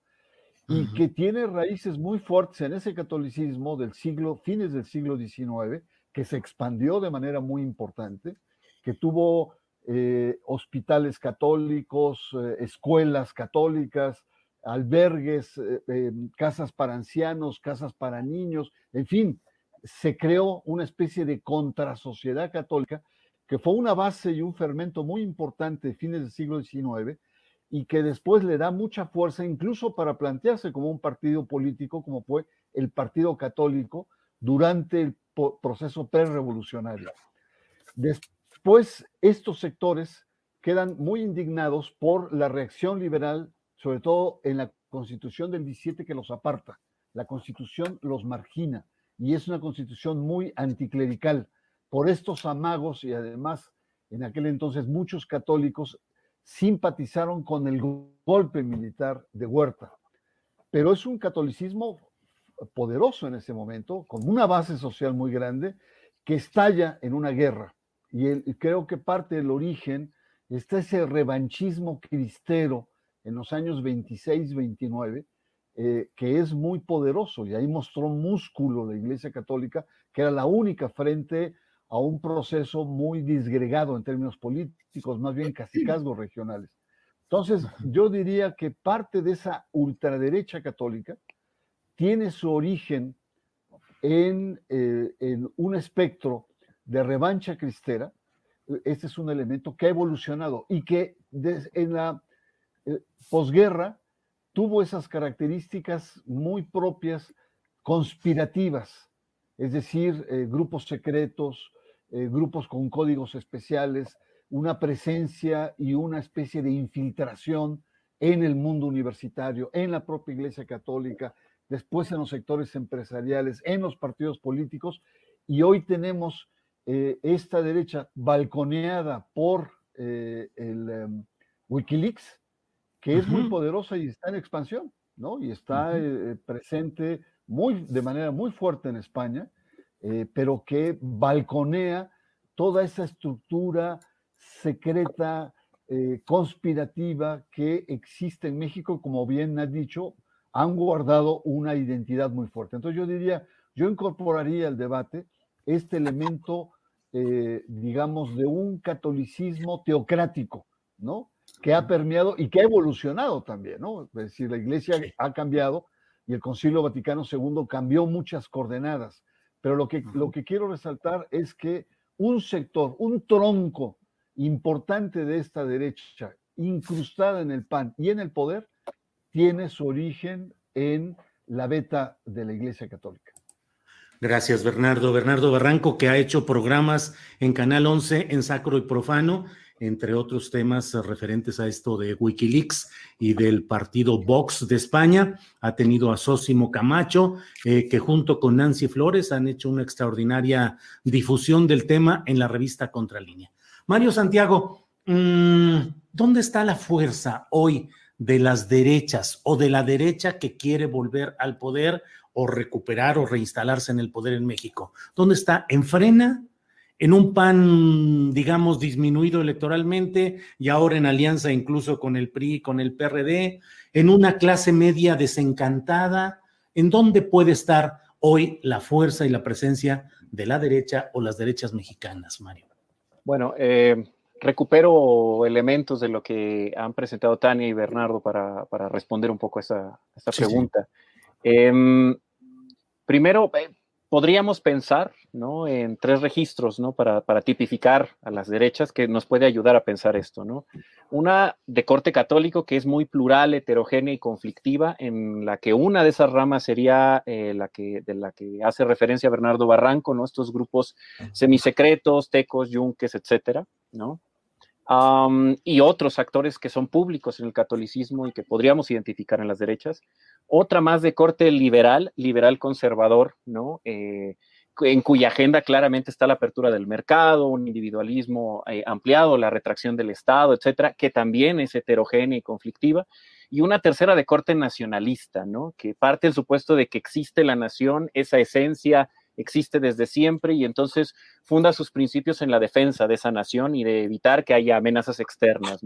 y que tiene raíces muy fuertes en ese catolicismo del siglo, fines del siglo XIX, que se expandió de manera muy importante, que tuvo eh, hospitales católicos, eh, escuelas católicas, albergues, eh, casas para ancianos, casas para niños, en fin, se creó una especie de contrasociedad católica que fue una base y un fermento muy importante de fines del siglo XIX y que después le da mucha fuerza incluso para plantearse como un partido político como fue el Partido Católico durante el proceso prerevolucionario. Después, estos sectores quedan muy indignados por la reacción liberal, sobre todo en la constitución del 17 que los aparta. La constitución los margina y es una constitución muy anticlerical. Por estos amagos y además en aquel entonces muchos católicos simpatizaron con el golpe militar de Huerta. Pero es un catolicismo poderoso en ese momento, con una base social muy grande, que estalla en una guerra. Y, creo que parte del origen está ese revanchismo cristero en los años 26, 29, eh, que es muy poderoso. Y ahí mostró músculo la Iglesia Católica, que era la única frente a un proceso muy disgregado en términos políticos, más bien casicazgos regionales. Entonces, yo diría que parte de esa ultraderecha católica tiene su origen en, eh, en un espectro de revancha cristera, este es un elemento que ha evolucionado y que en la eh, posguerra tuvo esas características muy propias conspirativas, es decir, eh, grupos secretos, eh, grupos con códigos especiales, una presencia y una especie de infiltración en el mundo universitario, en la propia Iglesia Católica, después en los sectores empresariales, en los partidos políticos, y hoy tenemos eh, esta derecha balconeada por el em, Wikileaks, que es muy poderosa y está en expansión, ¿no? Y está presente muy, de manera muy fuerte en España, pero que balconea toda esa estructura secreta, conspirativa que existe en México, como bien has dicho, han guardado una identidad muy fuerte. Entonces yo diría, yo incorporaría al debate este elemento, eh, digamos, de un catolicismo teocrático, ¿no? Que ha permeado y que ha evolucionado también, ¿no? Es decir, la iglesia ha cambiado y el Concilio Vaticano II cambió muchas coordenadas. Pero lo que, lo que quiero resaltar es que un sector, un tronco importante de esta derecha, incrustada en el PAN y en el poder, tiene su origen en la beta de la Iglesia Católica. Gracias, Bernardo. Bernardo Barranco, que ha hecho programas en Canal 11 en Sacro y Profano, entre otros temas referentes a esto de Wikileaks y del partido Vox de España. Ha tenido a Sósimo Camacho, eh, que junto con Nancy Flores han hecho una extraordinaria difusión del tema en la revista Contralínea. Mario Santiago, mm, ¿dónde está la fuerza hoy de las derechas o de la derecha que quiere volver al poder o recuperar o reinstalarse en el poder en México? ¿Dónde está? ¿En frena? ¿En un PAN, digamos, disminuido electoralmente y ahora en alianza incluso con el PRI, con el PRD? ¿En una clase media desencantada? ¿En dónde puede estar hoy la fuerza y la presencia de la derecha o las derechas mexicanas, Mario? Bueno, eh, recupero elementos de lo que han presentado Tania y Bernardo para, responder un poco a esa, pregunta. Em, primero, eh, podríamos pensar ¿no? en tres registros ¿no? para, tipificar a las derechas que nos puede ayudar a pensar esto. ¿no? Una de corte católico que es muy plural, heterogénea y conflictiva, en la que una de esas ramas sería eh, la que, de la que hace referencia Bernardo Barranco, ¿no? estos grupos semisecretos, tecos, yunques, etcétera. ¿no? Y otros actores que son públicos en el catolicismo y que podríamos identificar en las derechas. Otra más de corte liberal, liberal conservador, ¿no? Eh, en cuya agenda claramente está la apertura del mercado, un individualismo eh, ampliado, la retracción del Estado, etcétera, que también es heterogénea y conflictiva, y una tercera de corte nacionalista, ¿no? Que parte del supuesto de que existe la nación, esa esencia existe desde siempre y entonces funda sus principios en la defensa de esa nación y de evitar que haya amenazas externas.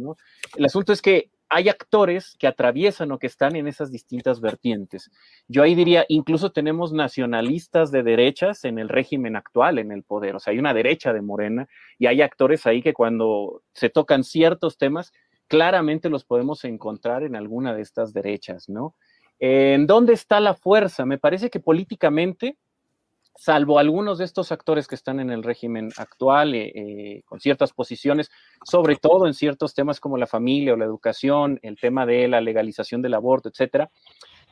El asunto es que hay actores que atraviesan o que están en esas distintas vertientes. Yo ahí diría, incluso tenemos nacionalistas de derechas en el régimen actual, en el poder. O sea, hay una derecha de Morena y hay actores ahí que cuando se tocan ciertos temas, claramente los podemos encontrar en alguna de estas derechas, ¿no? ¿En dónde está la fuerza? Me parece que políticamente salvo algunos de estos actores que están en el régimen actual, eh, eh, con ciertas posiciones, sobre todo en ciertos temas como la familia o la educación, el tema de la legalización del aborto, etcétera,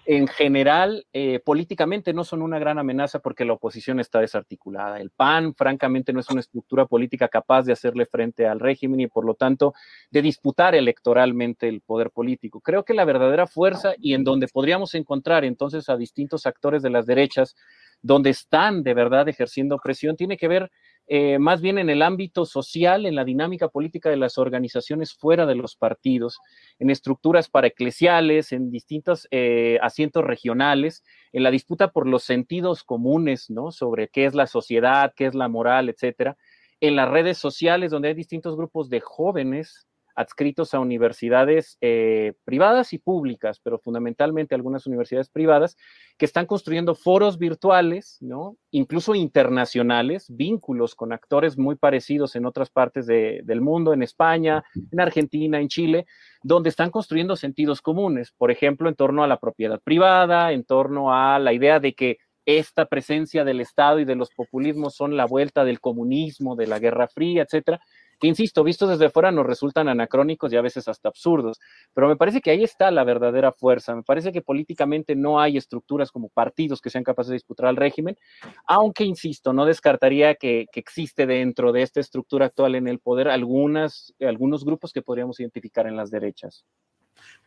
en general, eh, políticamente no son una gran amenaza porque la oposición está desarticulada. El PAN, francamente, no es una estructura política capaz de hacerle frente al régimen y, por lo tanto, de disputar electoralmente el poder político. Creo que la verdadera fuerza y en donde podríamos encontrar entonces a distintos actores de las derechas donde están de verdad ejerciendo presión, tiene que ver eh, más bien en el ámbito social, en la dinámica política de las organizaciones fuera de los partidos, en estructuras paraeclesiales, en distintos eh, asientos regionales, en la disputa por los sentidos comunes, ¿no? Sobre qué es la sociedad, qué es la moral, etcétera, en las redes sociales, donde hay distintos grupos de jóvenes adscritos a universidades eh, privadas y públicas, pero fundamentalmente algunas universidades privadas, que están construyendo foros virtuales, ¿no? incluso internacionales, vínculos con actores muy parecidos en otras partes del mundo, en España, en Argentina, en Chile, donde están construyendo sentidos comunes, por ejemplo, en torno a la propiedad privada, en torno a la idea de que esta presencia del Estado y de los populismos son la vuelta del comunismo, de la Guerra Fría, etcétera, que insisto, vistos desde fuera nos resultan anacrónicos y a veces hasta absurdos, pero me parece que ahí está la verdadera fuerza, me parece que políticamente no hay estructuras como partidos que sean capaces de disputar al régimen, aunque, insisto, no descartaría que, que existe dentro de esta estructura actual en el poder algunas, algunos grupos que podríamos identificar en las derechas.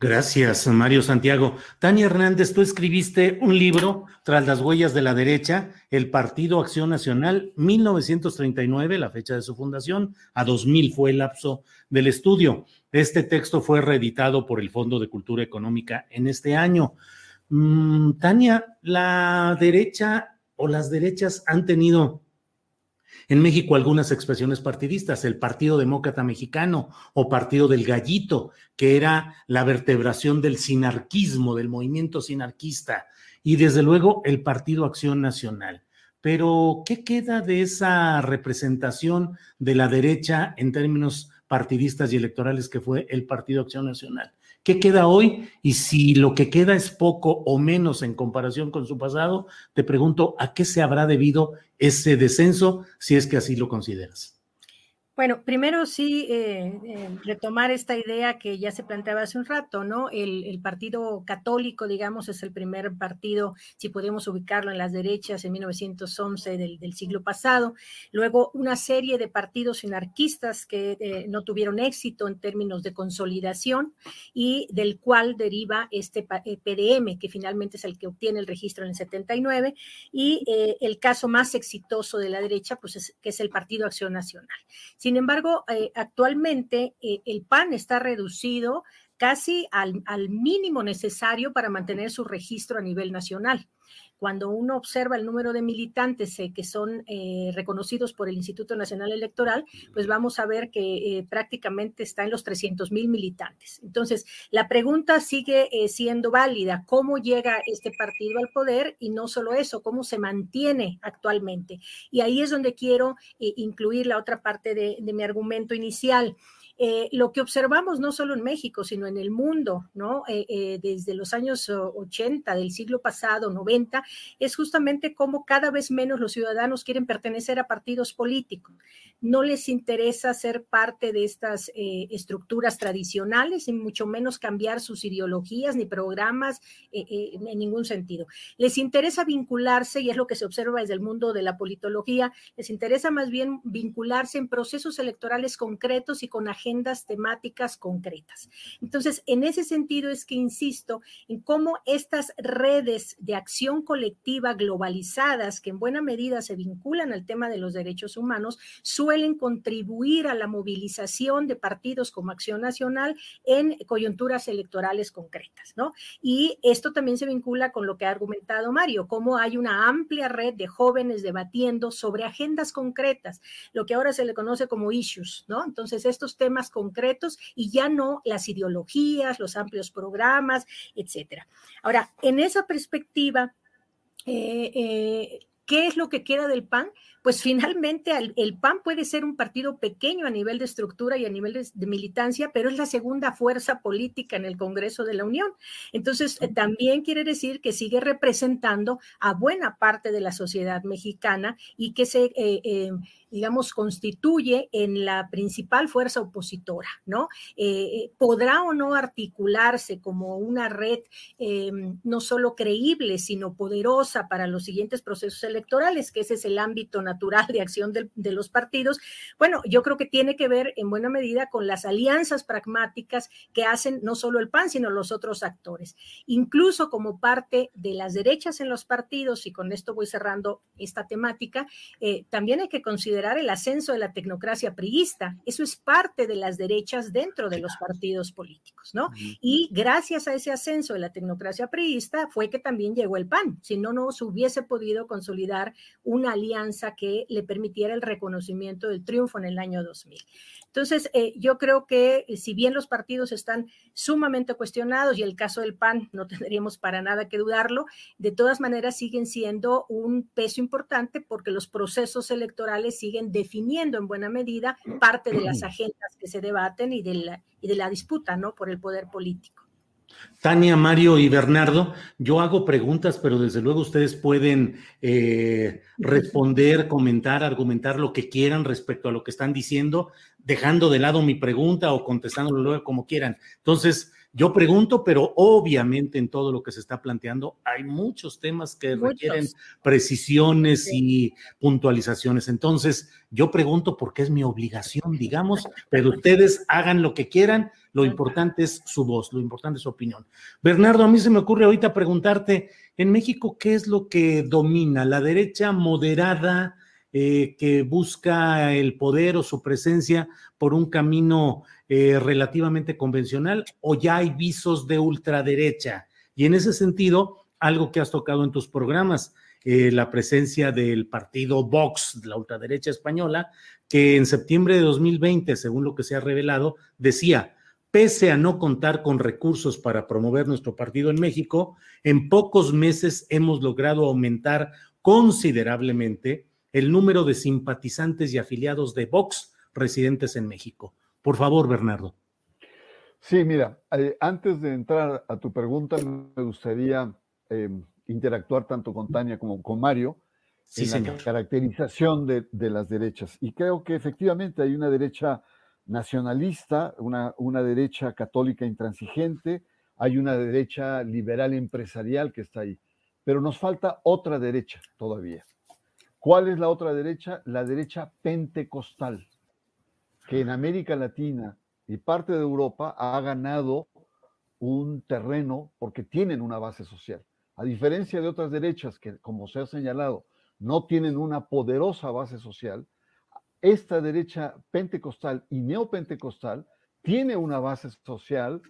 Gracias, Mario Santiago. Tania Hernández, tú escribiste un libro, Tras las huellas de la derecha, el Partido Acción Nacional, 1939, la fecha de su fundación, a 2000 fue el lapso del estudio. Este texto fue reeditado por el Fondo de Cultura Económica en este año. Mm, Tania, la derecha o las derechas han tenido en México algunas expresiones partidistas, el Partido Demócrata Mexicano o Partido del Gallito, que era la vertebración del sinarquismo, del movimiento sinarquista, y desde luego el Partido Acción Nacional. Pero, ¿qué queda de esa representación de la derecha en términos partidistas y electorales que fue el Partido Acción Nacional? ¿Qué queda hoy? Y si lo que queda es poco o menos en comparación con su pasado, te pregunto, ¿a qué se habrá debido ese descenso, si es que así lo consideras? Bueno, primero sí eh, eh, retomar esta idea que ya se planteaba hace un rato, ¿no? El, partido católico, digamos, es el primer partido, si podemos ubicarlo en las derechas, en 1911 del, siglo pasado. Luego, una serie de partidos anarquistas que eh, no tuvieron éxito en términos de consolidación y del cual deriva este PDM, que finalmente es el que obtiene el registro en el 79. Y el caso más exitoso de la derecha, pues es que es el Partido Acción Nacional. Sin embargo, eh, actualmente eh, el PAN está reducido casi al, mínimo necesario para mantener su registro a nivel nacional. Cuando uno observa el número de militantes eh, que son reconocidos por el Instituto Nacional Electoral, pues vamos a ver que prácticamente está en los 300 mil militantes. Entonces, la pregunta sigue siendo válida. ¿Cómo llega este partido al poder? Y no solo eso, ¿cómo se mantiene actualmente? Y ahí es donde quiero incluir la otra parte de mi argumento inicial. Eh, lo que observamos no solo en México, sino en el mundo, ¿no? Eh, eh, desde los años 80 del siglo pasado, 90, es justamente cómo cada vez menos los ciudadanos quieren pertenecer a partidos políticos. No les interesa ser parte de estas estructuras tradicionales y mucho menos cambiar sus ideologías ni programas en ningún sentido. Les interesa vincularse, y es lo que se observa desde el mundo de la politología, les interesa más bien vincularse en procesos electorales concretos y con agentes agendas temáticas concretas. Entonces, en ese sentido es que insisto en cómo estas redes de acción colectiva globalizadas, que en buena medida se vinculan al tema de los derechos humanos, suelen contribuir a la movilización de partidos como Acción Nacional en coyunturas electorales concretas, ¿no? Y esto también se vincula con lo que ha argumentado Mario, cómo hay una amplia red de jóvenes debatiendo sobre agendas concretas, lo que ahora se le conoce como issues, ¿no? Entonces, estos temas concretos y ya no las ideologías, los amplios programas, etcétera. Ahora, en esa perspectiva, eh, eh, ¿qué es lo que queda del PAN? Pues finalmente el, PAN puede ser un partido pequeño a nivel de estructura y a nivel de, militancia, pero es la segunda fuerza política en el Congreso de la Unión. Entonces, eh, también quiere decir que sigue representando a buena parte de la sociedad mexicana y que se... Eh, eh, digamos, constituye en la principal fuerza opositora, ¿no? podrá o no articularse como una red no solo creíble, sino poderosa para los siguientes procesos electorales, que ese es el ámbito natural de acción de, de, los partidos, bueno, yo creo que tiene que ver en buena medida con las alianzas pragmáticas que hacen no solo el PAN, sino los otros actores. Incluso como parte de las derechas en los partidos, y con esto voy cerrando esta temática, eh, también hay que considerar el ascenso de la tecnocracia priista. Eso es parte de las derechas dentro de los partidos políticos, ¿no? Y gracias a ese ascenso de la tecnocracia priista fue que también llegó el PAN. Si no, no se hubiese podido consolidar una alianza que le permitiera el reconocimiento del triunfo en el año 2000. Entonces, eh, yo creo que eh, si bien los partidos están sumamente cuestionados y el caso del PAN no [laughs] tendríamos para nada que dudarlo, de todas maneras siguen siendo un peso importante porque los procesos electorales siguen definiendo en buena medida parte de las [clears throat] agendas que se debaten y de la, y de la disputa ¿no? por el poder político. Tania, Mario y Bernardo, yo hago preguntas, pero desde luego ustedes pueden eh, responder, comentar, argumentar lo que quieran respecto a lo que están diciendo, dejando de lado mi pregunta o contestándolo luego como quieran. Entonces, yo pregunto, pero obviamente en todo lo que se está planteando hay muchos temas que requieren precisiones y puntualizaciones. Entonces, yo pregunto porque es mi obligación, digamos, pero ustedes hagan lo que quieran. Lo importante es su voz, lo importante es su opinión. Bernardo, a mí se me ocurre ahorita preguntarte, en México, ¿qué es lo que domina? ¿La derecha moderada eh, que busca el poder o su presencia por un camino eh, relativamente convencional o ya hay visos de ultraderecha? Y en ese sentido, algo que has tocado en tus programas, eh, la presencia del partido Vox, la ultraderecha española, que en septiembre de 2020, según lo que se ha revelado, decía, pese a no contar con recursos para promover nuestro partido en México, en pocos meses hemos logrado aumentar considerablemente el número de simpatizantes y afiliados de Vox residentes en México. Por favor, Bernardo. Sí, mira, eh, antes de entrar a tu pregunta, me gustaría em, interactuar tanto con Tania como con Mario en la caracterización de, las derechas. Y creo que efectivamente hay una derecha nacionalista, una, una derecha católica intransigente, hay una derecha liberal empresarial que está ahí, pero nos falta otra derecha todavía. ¿Cuál es la otra derecha? La derecha pentecostal que en América Latina y parte de Europa ha ganado un terreno porque tienen una base social. A diferencia de otras derechas que, como se ha señalado, no tienen una poderosa base social, esta derecha pentecostal y neopentecostal tiene una base social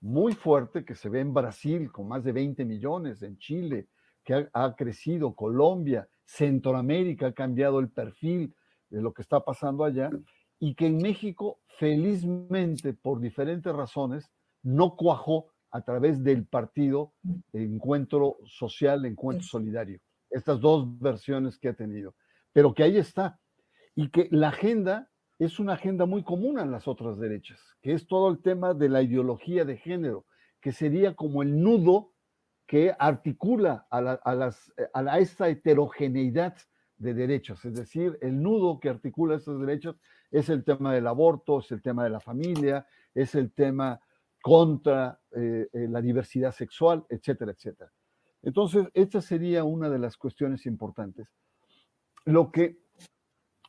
muy fuerte que se ve en Brasil con más de 20 millones, en Chile, que ha, ha crecido, Colombia, Centroamérica ha cambiado el perfil de lo que está pasando allá y que en México, felizmente, por diferentes razones, no cuajó a través del partido Encuentro Social, Encuentro Solidario. Estas dos versiones que ha tenido. Pero que ahí está. Y que la agenda es una agenda muy común en las otras derechas, que es todo el tema de la ideología de género, que sería como el nudo que articula a, las, a esta heterogeneidad de derechos, es decir, el nudo que articula estos derechos es el tema del aborto, es el tema de la familia, es el tema contra eh, eh, la diversidad sexual, etcétera, etcétera. Entonces, esta sería una de las cuestiones importantes. Lo que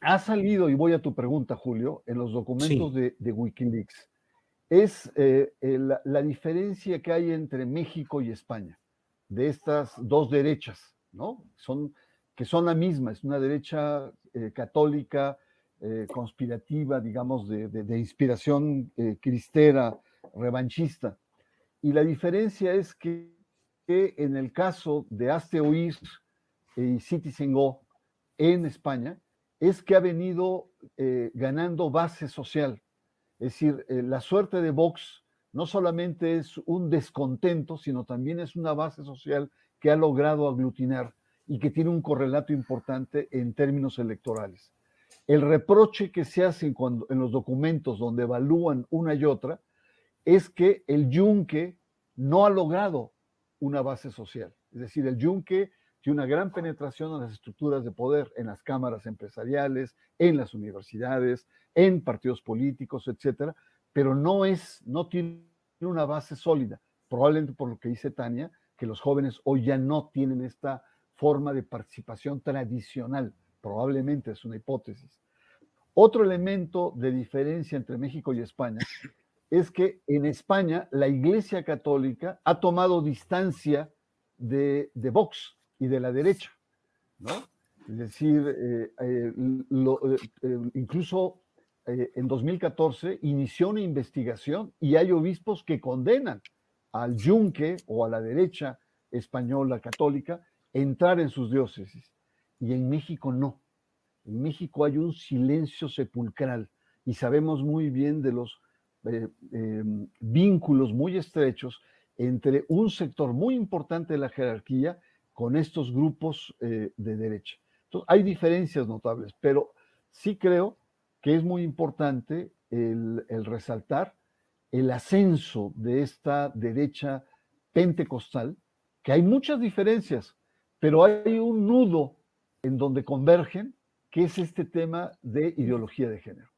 ha salido, y voy a tu pregunta, Julio, en los documentos de, Wikileaks, es eh, la, diferencia que hay entre México y España, de estas dos derechas, ¿no? Son, que son la misma, es una derecha eh, católica, eh, conspirativa, digamos, de, inspiración cristera, revanchista. Y la diferencia es que, en el caso de Hazte y Citizen Go en España, es que ha venido eh, ganando base social. Es decir, eh, la suerte de Vox no solamente es un descontento, sino también es una base social que ha logrado aglutinar y que tiene un correlato importante en términos electorales. El reproche que se hace en los documentos donde evalúan una y otra es que el yunque no ha logrado una base social. Es decir, el yunque tiene una gran penetración en las estructuras de poder, en las cámaras empresariales, en las universidades, en partidos políticos, etcétera, pero no es, no tiene una base sólida. Probablemente por lo que dice Tania, que los jóvenes hoy ya no tienen esta forma de participación tradicional. Probablemente es una hipótesis. Otro elemento de diferencia entre México y España es que en España la Iglesia Católica ha tomado distancia de, de Vox y de la derecha, ¿no? Es decir, eh, eh, eh, incluso en 2014 inició una investigación y hay obispos que condenan al yunque o a la derecha española católica entrar en sus diócesis. Y en México no. En México hay un silencio sepulcral y sabemos muy bien de los vínculos muy estrechos entre un sector muy importante de la jerarquía con estos grupos eh, de derecha. Entonces, hay diferencias notables, pero sí creo que es muy importante el, resaltar el ascenso de esta derecha pentecostal, que hay muchas diferencias, pero hay un nudo en donde convergen, que es este tema de ideología de género.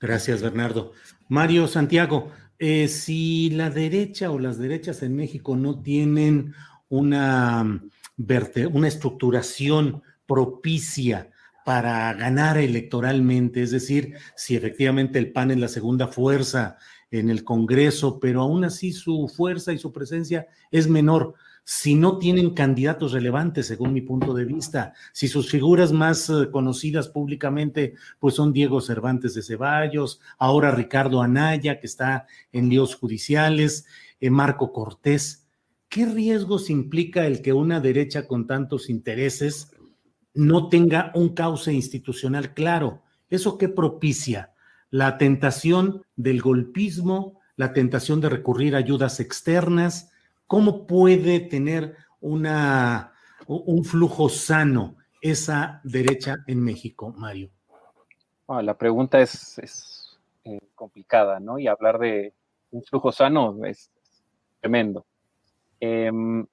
Gracias, Bernardo. Mario Santiago, eh, si la derecha o las derechas en México no tienen una, una estructuración propicia para ganar electoralmente, es decir, si efectivamente el PAN es la segunda fuerza en el Congreso, pero aún así su fuerza y su presencia es menor. Si no tienen candidatos relevantes, según mi punto de vista, si sus figuras más eh, conocidas públicamente, pues son Diego Cervantes de Ceballos, ahora Ricardo Anaya, que está en líos judiciales, eh, Marco Cortés, ¿qué riesgos implica el que una derecha con tantos intereses no tenga un cauce institucional claro? ¿Eso qué propicia? La tentación del golpismo, la tentación de recurrir a ayudas externas. ¿Cómo puede tener una, un flujo sano esa derecha en México, Mario? la pregunta es, eh, complicada, ¿no? Y hablar de un flujo sano es tremendo. Em,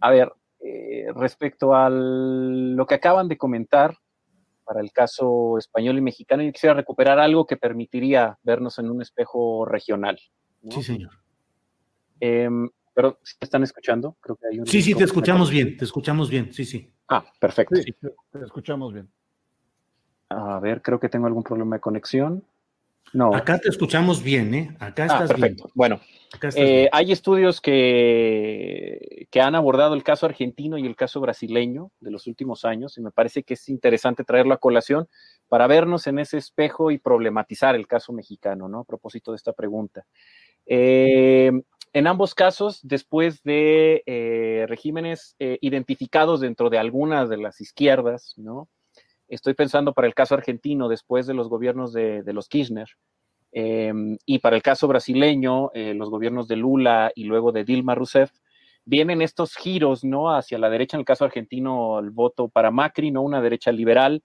a ver, eh, respecto a lo que acaban de comentar para el caso español y mexicano, yo quisiera recuperar algo que permitiría vernos en un espejo regional. Sí, señor. Em, pero si están escuchando, creo que hay un. Sí, sí, te escuchamos bien, te escuchamos bien, sí, sí. Ah, perfecto. Sí, te escuchamos bien. A ver, creo que tengo algún problema de conexión. No. Acá te escuchamos bien, ¿eh? Acá ah, estás ah, perfecto. Bueno, eh, hay estudios que, que han abordado el caso argentino y el caso brasileño de los últimos años y me parece que es interesante traerlo a colación para vernos en ese espejo y problematizar el caso mexicano, ¿no? A propósito de esta pregunta. Eh, en ambos casos, después de eh, regímenes identificados dentro de algunas de las izquierdas, ¿no? Estoy pensando para el caso argentino, después de los gobiernos de, los Kirchner, em, y para el caso brasileño, eh, los gobiernos de Lula y luego de Dilma Rousseff, vienen estos giros, ¿no? Hacia la derecha, en el caso argentino, el voto para Macri, ¿no? Una derecha liberal,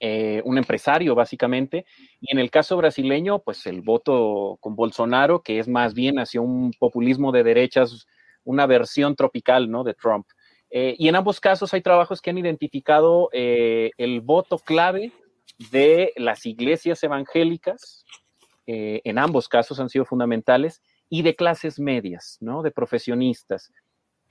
eh, un empresario, básicamente, y en el caso brasileño, pues el voto con Bolsonaro, que es más bien hacia un populismo de derechas, una versión tropical, ¿no? De Trump. Eh, y en ambos casos hay trabajos que han identificado eh, el voto clave de las iglesias evangélicas, eh, en ambos casos han sido fundamentales, y de clases medias, ¿no? De profesionistas.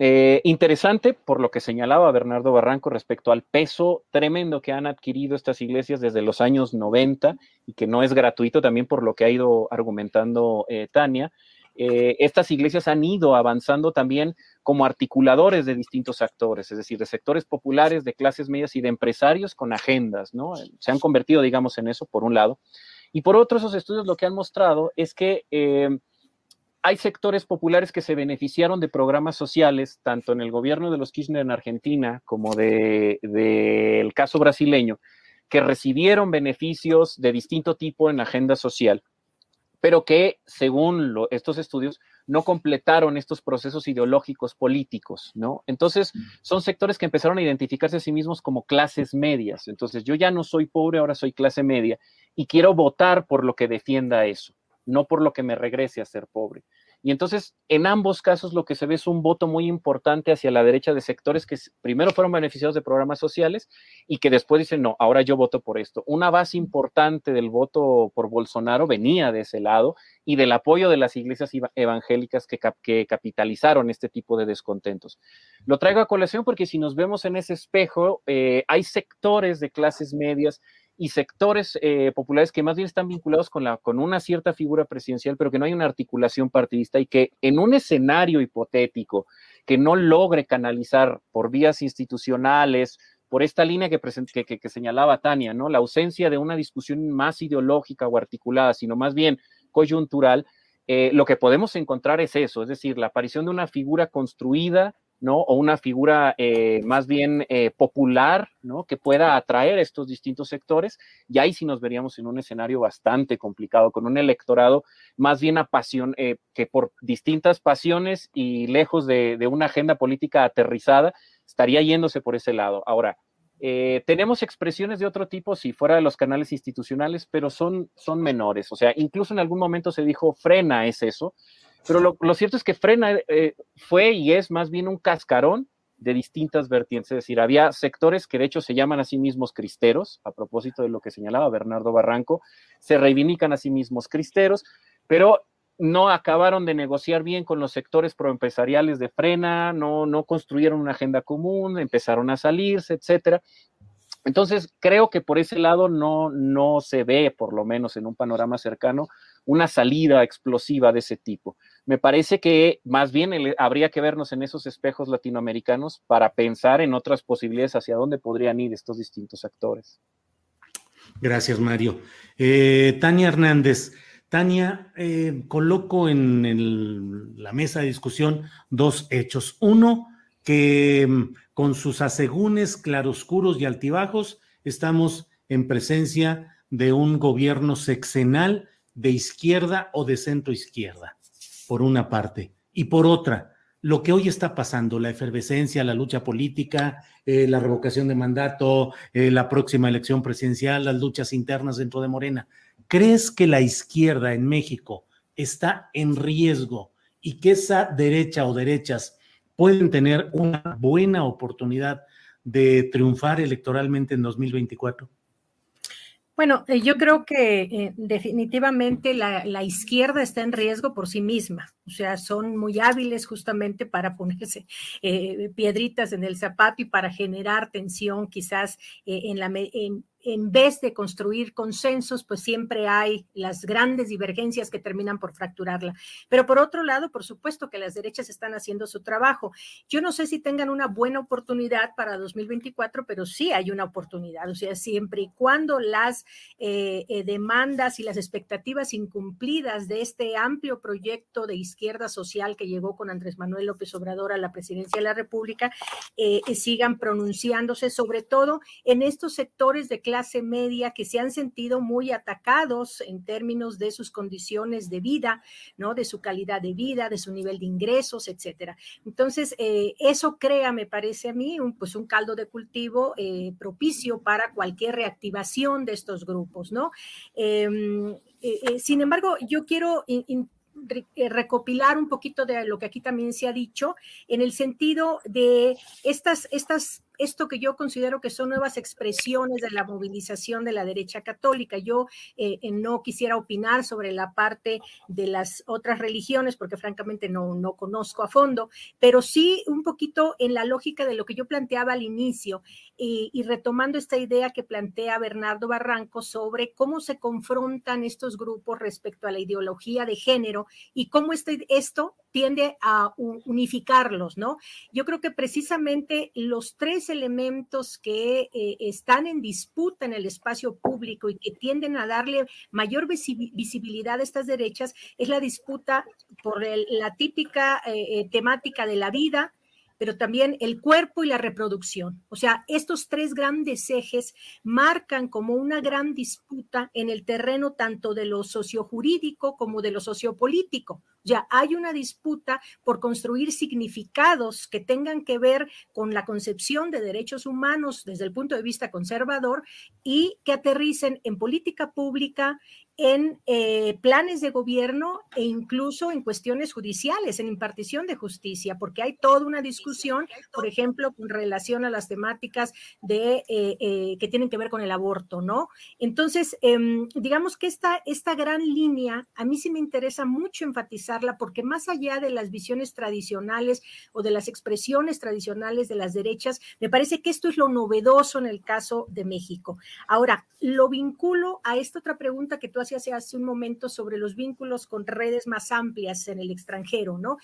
Interesante por lo que señalaba Bernardo Barranco respecto al peso tremendo que han adquirido estas iglesias desde los años 90 y que no es gratuito también por lo que ha ido argumentando Tania. Eh, estas iglesias han ido avanzando también como articuladores de distintos actores, es decir, de sectores populares, de clases medias y de empresarios con agendas, ¿no? Se han convertido, digamos, en eso, por un lado. Y por otro, esos estudios lo que han mostrado es que hay sectores populares que se beneficiaron de programas sociales, tanto en el gobierno de los Kirchner en Argentina como del de, caso brasileño, que recibieron beneficios de distinto tipo en agenda social, pero que, según estos estudios, no completaron estos procesos ideológicos políticos, ¿no? Entonces, son sectores que empezaron a identificarse a sí mismos como clases medias. Entonces, yo ya no soy pobre, ahora soy clase media y quiero votar por lo que defienda eso no por lo que me regrese a ser pobre. Y entonces, en ambos casos, lo que se ve es un voto muy importante hacia la derecha de sectores que primero fueron beneficiados de programas sociales y que después dicen, no, ahora yo voto por esto. Una base importante del voto por Bolsonaro venía de ese lado y del apoyo de las iglesias evangélicas que, que capitalizaron este tipo de descontentos. Lo traigo a colación porque si nos vemos en ese espejo, eh, hay sectores de clases medias y sectores eh, populares que más bien están vinculados con, la, con una cierta figura presidencial, pero que no hay una articulación partidista y que en un escenario hipotético que no logre canalizar por vías institucionales, por esta línea que, que, que, señalaba Tania, ¿no? La ausencia de una discusión más ideológica o articulada, sino más bien coyuntural, eh, lo que podemos encontrar es eso, es decir, la aparición de una figura construida ¿no? O una figura eh, más bien eh, popular. Que pueda atraer estos distintos sectores. Y ahí sí nos veríamos en un escenario bastante complicado, con un electorado más bien apasión, eh, que por distintas pasiones y lejos de, una agenda política aterrizada, estaría yéndose por ese lado. Ahora, tenemos expresiones de otro tipo si fuera de los canales institucionales, pero son, son menores. O sea, incluso en algún momento se dijo, frena es eso, pero lo, cierto es que Frena eh, fue y es más bien un cascarón de distintas vertientes, es decir, había sectores que de hecho se llaman a sí mismos cristeros, a propósito de lo que señalaba Bernardo Barranco, se reivindican a sí mismos cristeros, pero no acabaron de negociar bien con los sectores proempresariales de Frena, no, construyeron una agenda común, empezaron a salirse, etcétera. Entonces, creo que por ese lado no se ve, por lo menos en un panorama cercano, una salida explosiva de ese tipo. Me parece que más bien habría que vernos en esos espejos latinoamericanos para pensar en otras posibilidades hacia dónde podrían ir estos distintos actores. Gracias, Mario. Eh, Tania Hernández. Tania, eh, coloco en la mesa de discusión dos hechos. Uno, que mm, con sus asegúnes claroscuros y altibajos estamos en presencia de un gobierno sexenal de izquierda o de centro izquierda, por una parte. Y por otra, lo que hoy está pasando, la efervescencia, la lucha política, eh, la revocación de mandato, eh, la próxima elección presidencial, las luchas internas dentro de Morena. ¿Crees que la izquierda en México está en riesgo y que esa derecha o derechas pueden tener una buena oportunidad de triunfar electoralmente en 2024? Bueno, eh, yo creo que eh, definitivamente la, izquierda está en riesgo por sí misma. O sea, son muy hábiles justamente para ponerse eh, piedritas en el zapato y para generar tensión quizás en, la, en, en vez de construir consensos, pues siempre hay las grandes divergencias que terminan por fracturarla. Pero por otro lado, por supuesto que las derechas están haciendo su trabajo. Yo no sé si tengan una buena oportunidad para 2024, pero sí hay una oportunidad. O sea, siempre y cuando las eh, eh, demandas y las expectativas incumplidas de este amplio proyecto de izquierda social que llegó con Andrés Manuel López Obrador a la presidencia de la República eh, sigan pronunciándose, sobre todo en estos sectores de clase media que se han sentido muy atacados en términos de sus condiciones de vida, ¿no? De su calidad de vida, de su nivel de ingresos, etcétera. Entonces, eh, eso crea, me parece a mí, un, pues un caldo de cultivo eh, propicio para cualquier reactivación de estos grupos, ¿no? Em, eh, sin embargo, yo quiero recopilar un poquito de lo que aquí también se ha dicho, en el sentido de estas, estas esto que yo considero que son nuevas expresiones de la movilización de la derecha católica. Yo eh, eh, no quisiera opinar sobre la parte de las otras religiones porque francamente no, no conozco a fondo, pero sí un poquito en la lógica de lo que yo planteaba al inicio y, y retomando esta idea que plantea Bernardo Barranco sobre cómo se confrontan estos grupos respecto a la ideología de género y cómo este, esto tiende a unificarlos, ¿no? Yo creo que precisamente los tres elementos que eh, están en disputa en el espacio público y que tienden a darle mayor visibilidad a estas derechas es la disputa por la típica eh, eh, temática de la vida, pero también el cuerpo y la reproducción. O sea, estos tres grandes ejes marcan como una gran disputa en el terreno tanto de lo sociojurídico como de lo sociopolítico. Ya hay una disputa por construir significados que tengan que ver con la concepción de derechos humanos desde el punto de vista conservador y que aterricen en política pública, en eh, planes de gobierno e incluso en cuestiones judiciales, en impartición de justicia, porque hay toda una discusión, por ejemplo, con relación a las temáticas de, eh, eh, que tienen que ver con el aborto, ¿no? Entonces, em, digamos que esta, esta gran línea, a mí sí me interesa mucho enfatizarla, porque más allá de las visiones tradicionales o de las expresiones tradicionales de las derechas, me parece que esto es lo novedoso en el caso de México. Ahora, lo vinculo a esta otra pregunta que tú has hace un momento sobre los vínculos con redes más amplias en el extranjero, ¿no?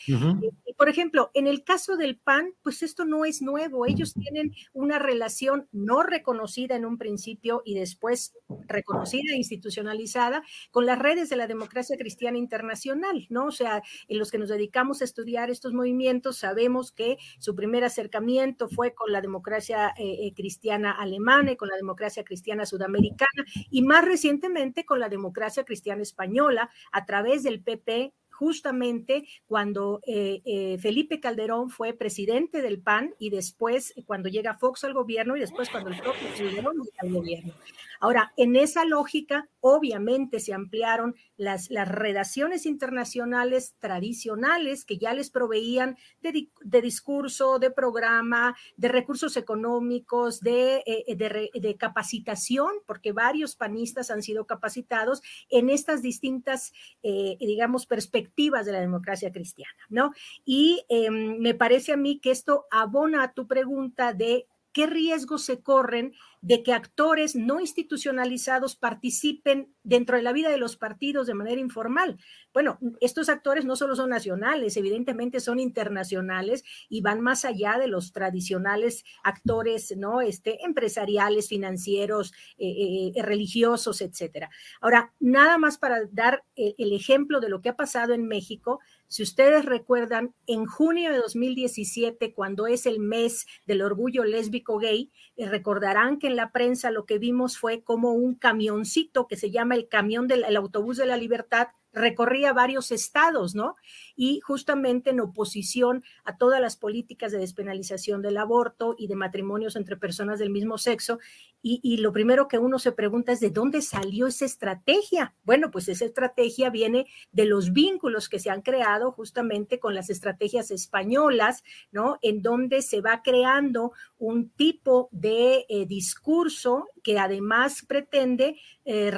por ejemplo, en el caso del PAN, pues esto no es nuevo. Ellos tienen una relación no reconocida en un principio y después reconocida e institucionalizada con las redes de la democracia cristiana internacional, ¿no? O sea, en los que nos dedicamos a estudiar estos movimientos, sabemos que su primer acercamiento fue con la democracia eh, eh, cristiana alemana y con la democracia cristiana sudamericana y más recientemente con la democracia democracia cristiana española a través del PP justamente cuando eh, eh, Felipe Calderón fue presidente del PAN y después cuando llega Fox al gobierno y después cuando el propio Calderón llega al gobierno. Ahora, en esa lógica, obviamente se ampliaron las, las redacciones internacionales tradicionales que ya les proveían de, discurso, de programa, de recursos económicos, de, eh, de, capacitación, porque varios panistas han sido capacitados en estas distintas, eh, digamos, perspectivas de la democracia cristiana, ¿no? Y em, me parece a mí que esto abona a tu pregunta de qué riesgos se corren de que actores no institucionalizados participen dentro de la vida de los partidos de manera informal. Bueno, estos actores no solo son nacionales, evidentemente son internacionales y van más allá de los tradicionales actores, ¿no? Este, empresariales, financieros, eh, eh, religiosos, etcétera. Ahora, nada más para dar el ejemplo de lo que ha pasado en México, si ustedes recuerdan, en junio de 2017, cuando es el mes del orgullo lésbico gay, eh, recordarán que en la prensa lo que vimos fue como un camioncito que se llama el camión del autobús de la libertad recorría varios estados, ¿no? Y justamente en oposición a todas las políticas de despenalización del aborto y de matrimonios entre personas del mismo sexo. Y, lo primero que uno se pregunta es de dónde salió esa estrategia. Bueno, pues esa estrategia viene de los vínculos que se han creado justamente con las estrategias españolas, ¿no? En donde se va creando un tipo de eh, discurso que además pretende eh,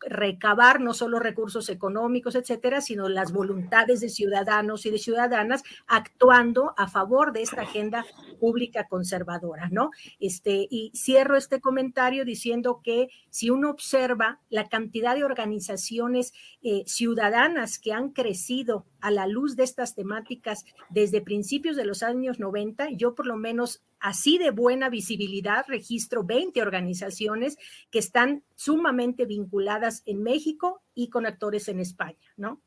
recabar no solo recursos económicos, etcétera, sino las voluntades de ciudadanos y de ciudadanas actuando a favor de esta agenda pública conservadora, ¿no? Este, y cierro este comentario diciendo que si uno observa la cantidad de organizaciones eh, ciudadanas que han crecido a la luz de estas temáticas desde principios de los años 90, yo por lo menos así de buena visibilidad registro 20 organizaciones que están sumamente vinculadas en México y con actores en España, ¿no?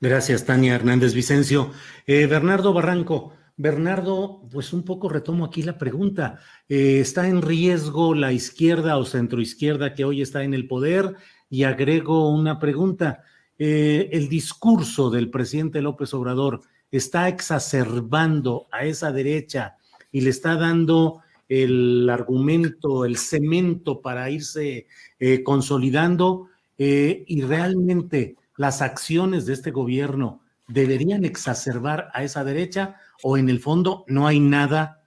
Gracias, Tania Hernández Vicencio. Eh, Bernardo Barranco, Bernardo, pues un poco retomo aquí la pregunta. Eh, ¿Está en riesgo la izquierda o centroizquierda que hoy está en el poder? Y agrego una pregunta. Eh, ¿El discurso del presidente López Obrador está exacerbando a esa derecha y le está dando el argumento, el cemento para irse eh, consolidando eh, y realmente las acciones de este gobierno deberían exacerbar a esa derecha o en el fondo no hay nada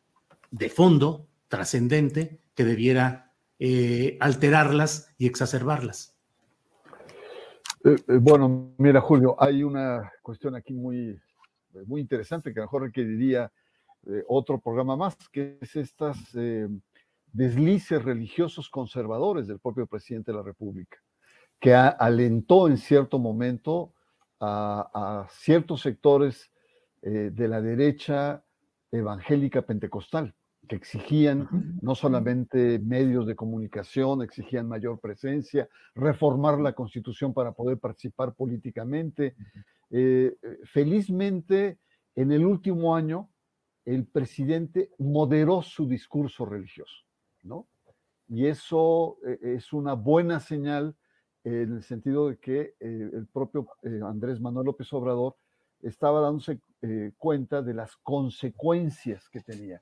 de fondo trascendente que debiera alterarlas y exacerbarlas. Eh, eh, bueno, mira, Julio, hay una cuestión aquí muy, muy interesante que a lo mejor requeriría otro programa más, que es estas deslices religiosos conservadores del propio presidente de la República, que alentó en cierto momento a, ciertos sectores de la derecha evangélica pentecostal que exigían no solamente medios de comunicación, exigían mayor presencia, reformar la constitución para poder participar políticamente. Eh, eh, felizmente, en el último año, el presidente moderó su discurso religioso, ¿no? Y eso eh, es una buena señal en el sentido de que el propio Andrés Manuel López Obrador estaba dándose cuenta de las consecuencias que tenía.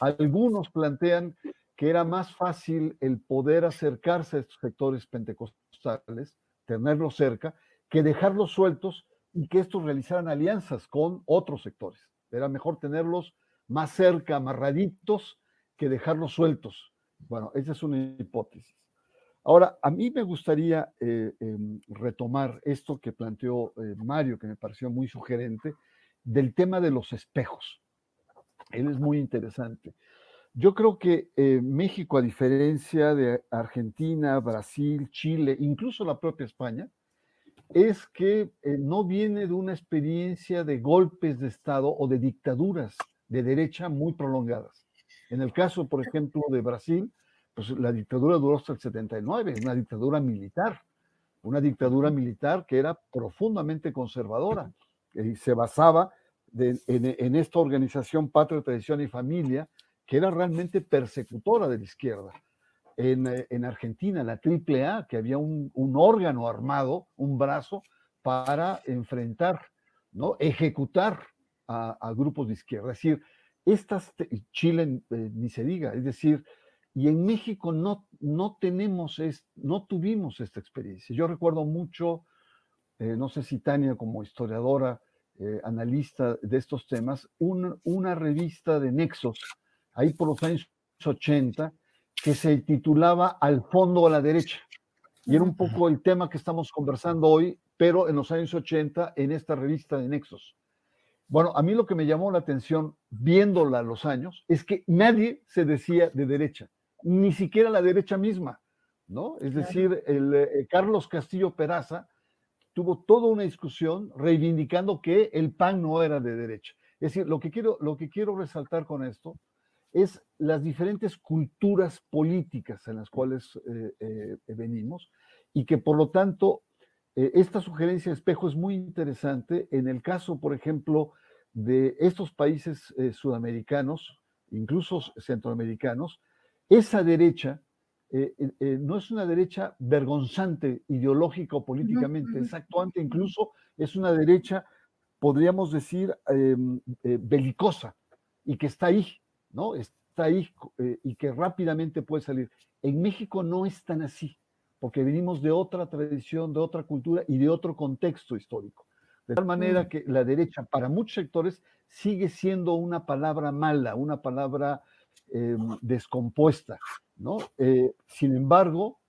Algunos plantean que era más fácil el poder acercarse a estos sectores pentecostales, tenerlos cerca, que dejarlos sueltos y que estos realizaran alianzas con otros sectores. Era mejor tenerlos más cerca, amarraditos, que dejarlos sueltos. Bueno, esa es una hipótesis. Ahora, a mí me gustaría eh, em, retomar esto que planteó eh, Mario, que me pareció muy sugerente, del tema de los espejos. Él es muy interesante. Yo creo que eh, México, a diferencia de Argentina, Brasil, Chile, incluso la propia España, es que eh, no viene de una experiencia de golpes de Estado o de dictaduras de derecha muy prolongadas. En el caso, por ejemplo, de Brasil, pues la dictadura duró hasta el 79, una dictadura militar, una dictadura militar que era profundamente conservadora y se basaba en, esta organización Patria, Tradición y Familia, que era realmente persecutora de la izquierda. En, eh, Argentina, la AAA, que había un, órgano armado, un brazo, para enfrentar, ¿no? ejecutar a, grupos de izquierda. Es decir, estas, Chile eh, ni se diga, es decir, y en México no, no tenemos, no tuvimos esta experiencia. Yo recuerdo mucho, eh, no sé si Tania como historiadora eh, analista de estos temas, una revista de Nexos, ahí por los años 80, que se titulaba Al fondo a la derecha. Y era un poco el tema que estamos conversando hoy, pero en los años 80 en esta revista de Nexos. Bueno, a mí lo que me llamó la atención viéndola a los años es que nadie se decía de derecha, ni siquiera la derecha misma, ¿no? Es decir, el, eh, Carlos Castillo Peraza tuvo toda una discusión reivindicando que el PAN no era de derecha. Es decir, lo que quiero, lo que quiero resaltar con esto es las diferentes culturas políticas en las cuales eh, eh, venimos y que por lo tanto eh, esta sugerencia de espejo es muy interesante en el caso, por ejemplo, de estos países sudamericanos, incluso centroamericanos, esa derecha eh, eh, eh, no es una derecha vergonzante ideológica o políticamente, es actuante, incluso es una derecha, podríamos decir, em, belicosa y que está ahí, ¿no? Está ahí y que rápidamente puede salir. En México no es tan así, porque venimos de otra tradición, de otra cultura y de otro contexto histórico. De tal manera que la derecha, para muchos sectores, sigue siendo una palabra mala, una palabra em, descompuesta. ¿no? Eh, sin embargo,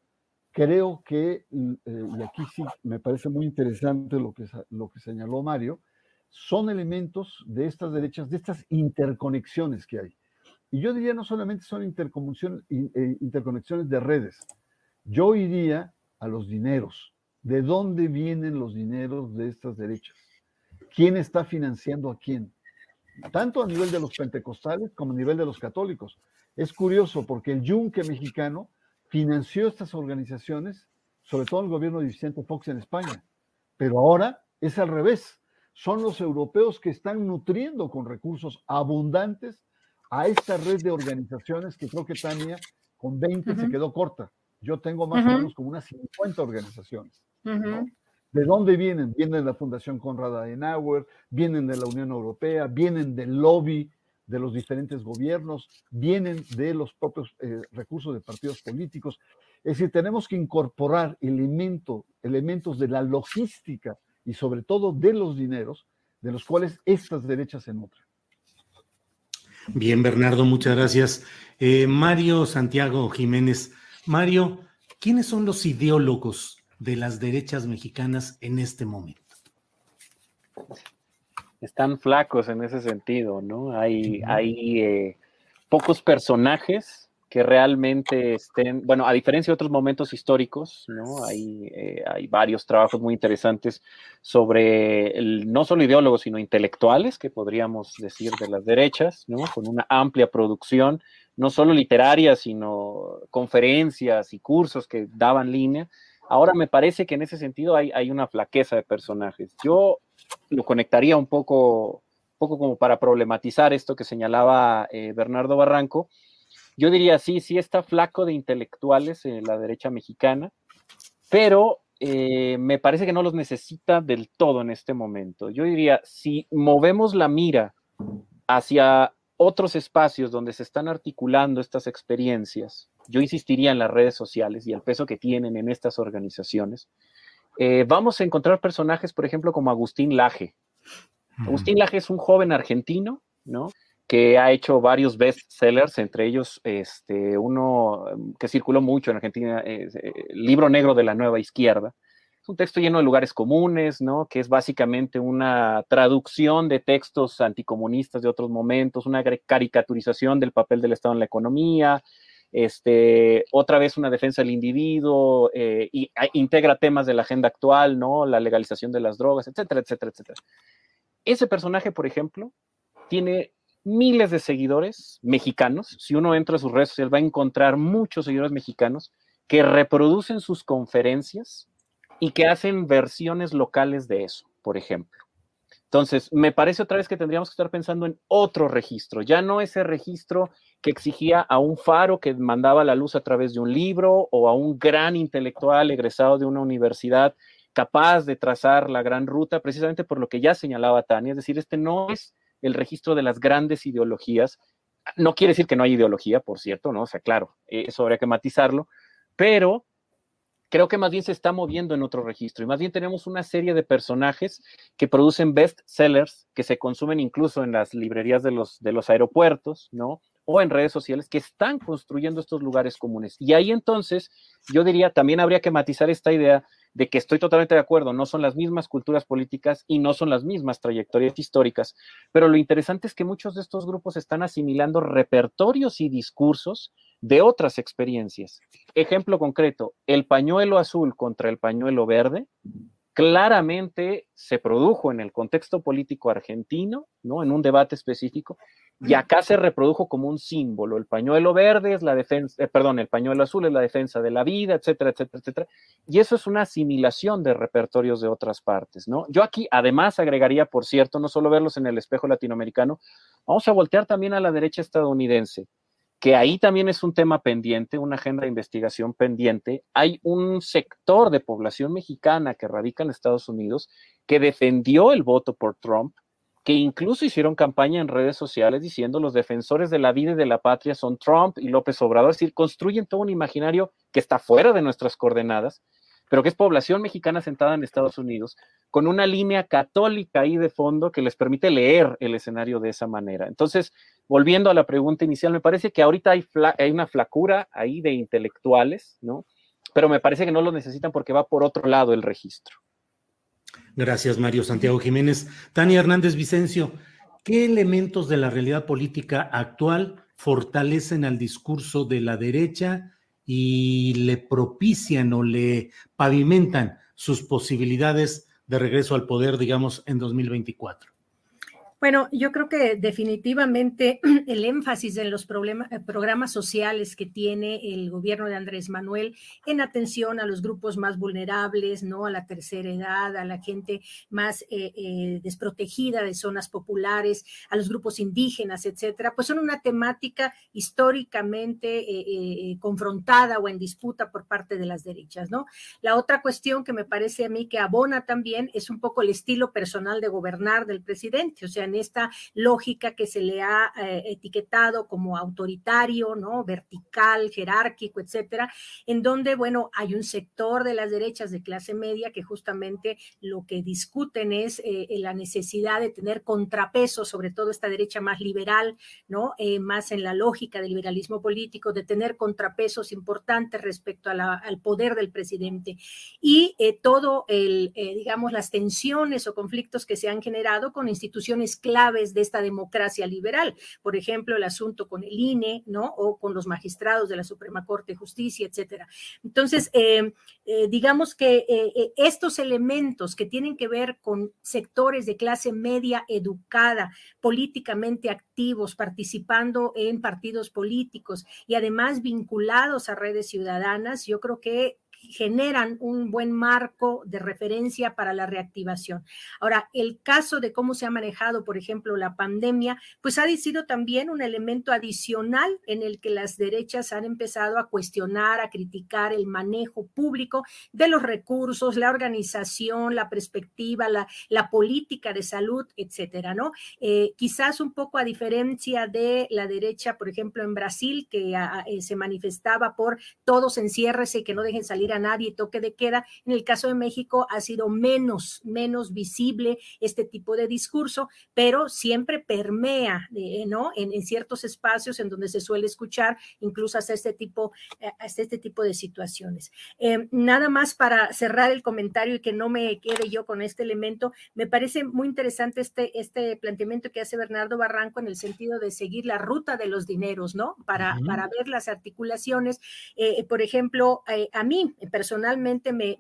creo que, eh, y aquí sí me parece muy interesante lo que, lo que señaló Mario, son elementos de estas derechas, de estas interconexiones que hay. Y yo diría no solamente son eh, interconexiones de redes, yo iría a los dineros. ¿De dónde vienen los dineros de estas derechas? ¿Quién está financiando a quién? Tanto a nivel de los pentecostales como a nivel de los católicos. Es curioso porque el yunque mexicano financió estas organizaciones, sobre todo el gobierno de Vicente Fox en España, pero ahora es al revés. Son los europeos que están nutriendo con recursos abundantes a esta red de organizaciones que creo que Tania con 20 se quedó corta. Yo tengo más o menos como unas 50 organizaciones. ¿De dónde vienen? Vienen de la Fundación Conrad Adenauer, vienen de la Unión Europea, vienen del lobby de los diferentes gobiernos, vienen de los propios eh, recursos de partidos políticos. Es decir, tenemos que incorporar elemento, elementos de la logística y sobre todo de los dineros, de los cuales estas derechas se nutren. Bien, Bernardo, muchas gracias. Eh, Mario Santiago Jiménez. Mario, ¿quiénes son los ideólogos de las derechas mexicanas en este momento? Están flacos en ese sentido, ¿no? Hay, hay eh, pocos personajes que realmente estén, bueno, a diferencia de otros momentos históricos, ¿no? Hay, eh, hay varios trabajos muy interesantes sobre el, no solo ideólogos, sino intelectuales, que podríamos decir de las derechas, ¿no? Con una amplia producción, no solo literaria, sino conferencias y cursos que daban línea. Ahora me parece que en ese sentido hay, una flaqueza de personajes. Yo lo conectaría un poco, poco como para problematizar esto que señalaba eh, Bernardo Barranco, yo diría, sí, sí está flaco de intelectuales en la derecha mexicana, pero eh, me parece que no los necesita del todo en este momento. Yo diría, si movemos la mira hacia otros espacios donde se están articulando estas experiencias, yo insistiría en las redes sociales y el peso que tienen en estas organizaciones, eh, vamos a encontrar personajes, por ejemplo, como Agustín Laje. Agustín Laje es un joven argentino, ¿no? que ha hecho varios bestsellers, entre ellos este, uno em, que circuló mucho en Argentina, el eh, Libro Negro de la Nueva Izquierda. Es un texto lleno de lugares comunes, ¿no? que es básicamente una traducción de textos anticomunistas de otros momentos, una caricaturización del papel del Estado en la economía, este, otra vez una defensa del individuo, eh, y, integra temas de la agenda actual, ¿no? la legalización de las drogas, etcétera, etcétera, etcétera. Ese personaje, por ejemplo, tiene miles de seguidores mexicanos. Si uno entra a sus redes sociales, va a encontrar muchos seguidores mexicanos que reproducen sus conferencias y que hacen versiones locales de eso, por ejemplo. Entonces, me parece otra vez que tendríamos que estar pensando en otro registro, ya no ese registro que exigía a un faro que mandaba la luz a través de un libro o a un gran intelectual egresado de una universidad capaz de trazar la gran ruta, precisamente por lo que ya señalaba Tania, es decir, este no es el registro de las grandes ideologías. No quiere decir que no hay ideología, por cierto, ¿no? O sea, claro, eso habría que matizarlo, pero creo que más bien se está moviendo en otro registro y más bien tenemos una serie de personajes que producen best sellers que se consumen incluso en las librerías de los, de los aeropuertos, ¿no? O en redes sociales que están construyendo estos lugares comunes. Y ahí entonces yo diría, también habría que matizar esta idea de que estoy totalmente de acuerdo, no son las mismas culturas políticas y no son las mismas trayectorias históricas, pero lo interesante es que muchos de estos grupos están asimilando repertorios y discursos de otras experiencias. Ejemplo concreto, el pañuelo azul contra el pañuelo verde claramente se produjo en el contexto político argentino, ¿no? En un debate específico, y acá se reprodujo como un símbolo. El pañuelo verde es la defensa, eh, perdón, el pañuelo azul es la defensa de la vida, etcétera, etcétera, etcétera. Y eso es una asimilación de repertorios de otras partes, ¿no? Yo aquí además agregaría, por cierto, no solo verlos en el espejo latinoamericano, vamos a voltear también a la derecha estadounidense, que ahí también es un tema pendiente, una agenda de investigación pendiente. Hay un sector de población mexicana que radica en Estados Unidos que defendió el voto por Trump que incluso hicieron campaña en redes sociales diciendo los defensores de la vida y de la patria son Trump y López Obrador, es decir, construyen todo un imaginario que está fuera de nuestras coordenadas, pero que es población mexicana sentada en Estados Unidos, con una línea católica ahí de fondo que les permite leer el escenario de esa manera. Entonces, volviendo a la pregunta inicial, me parece que ahorita hay, una flacura ahí de intelectuales, ¿no? Pero me parece que no lo necesitan porque va por otro lado el registro. Gracias, Mario Santiago Jiménez. Tania Hernández Vicencio, ¿qué elementos de la realidad política actual fortalecen al discurso de la derecha y le propician o le pavimentan sus posibilidades de regreso al poder, digamos, en 2024? Bueno, yo creo que definitivamente [clears throat] el énfasis en los eh, programas sociales que tiene el gobierno de Andrés Manuel en atención a los grupos más vulnerables, ¿no? A la tercera edad, a la gente más eh, eh, desprotegida de zonas populares, a los grupos indígenas, etcétera, pues son una temática históricamente confrontada o en disputa por parte de las derechas, ¿no? La otra cuestión que me parece a mí que abona también es un poco el estilo personal de gobernar del presidente, o sea, esta lógica que se le ha eh, etiquetado como autoritario, ¿no? Vertical, jerárquico, etcétera, en donde, bueno, hay un sector de las derechas de clase media que justamente lo que discuten es eh, la necesidad de tener contrapeso, sobre todo esta derecha más liberal, ¿no? Eh, más en la lógica del liberalismo político, de tener contrapesos importantes respecto al poder del presidente. Y todo el, digamos, las tensiones o conflictos que se han generado con instituciones claves de esta democracia liberal. Por ejemplo, el asunto con el INE, ¿no? O con los magistrados de la Suprema Corte de Justicia, etcétera. Entonces, eh, eh, digamos que eh, estos elementos que tienen que ver con sectores de clase media educada, políticamente activos, participando en partidos políticos y además vinculados a redes ciudadanas, yo creo que generan un buen marco de referencia para la reactivación. Ahora, el caso de cómo se ha manejado, por ejemplo, la pandemia, pues ha sido también un elemento adicional en el que las derechas han empezado a cuestionar, a criticar el manejo público de los recursos, la organización, la perspectiva, la, la política de salud, etcétera, ¿no? Eh, quizás un poco a diferencia de la derecha, por ejemplo, en Brasil, que ah, eh, se manifestaba por todos enciérrese y que no dejen salir a nadie, toque de queda. En el caso de México ha sido menos, menos visible este tipo de discurso, pero siempre permea, eh, ¿no? En, ciertos espacios en donde se suele escuchar, incluso hasta este tipo, eh, hasta este tipo de situaciones. Eh, nada más para cerrar el comentario y que no me quede yo con este elemento, me parece muy interesante este, este planteamiento que hace Bernardo Barranco en el sentido de seguir la ruta de los dineros, ¿no? Para, para ver las articulaciones. por ejemplo, a mí personalmente me,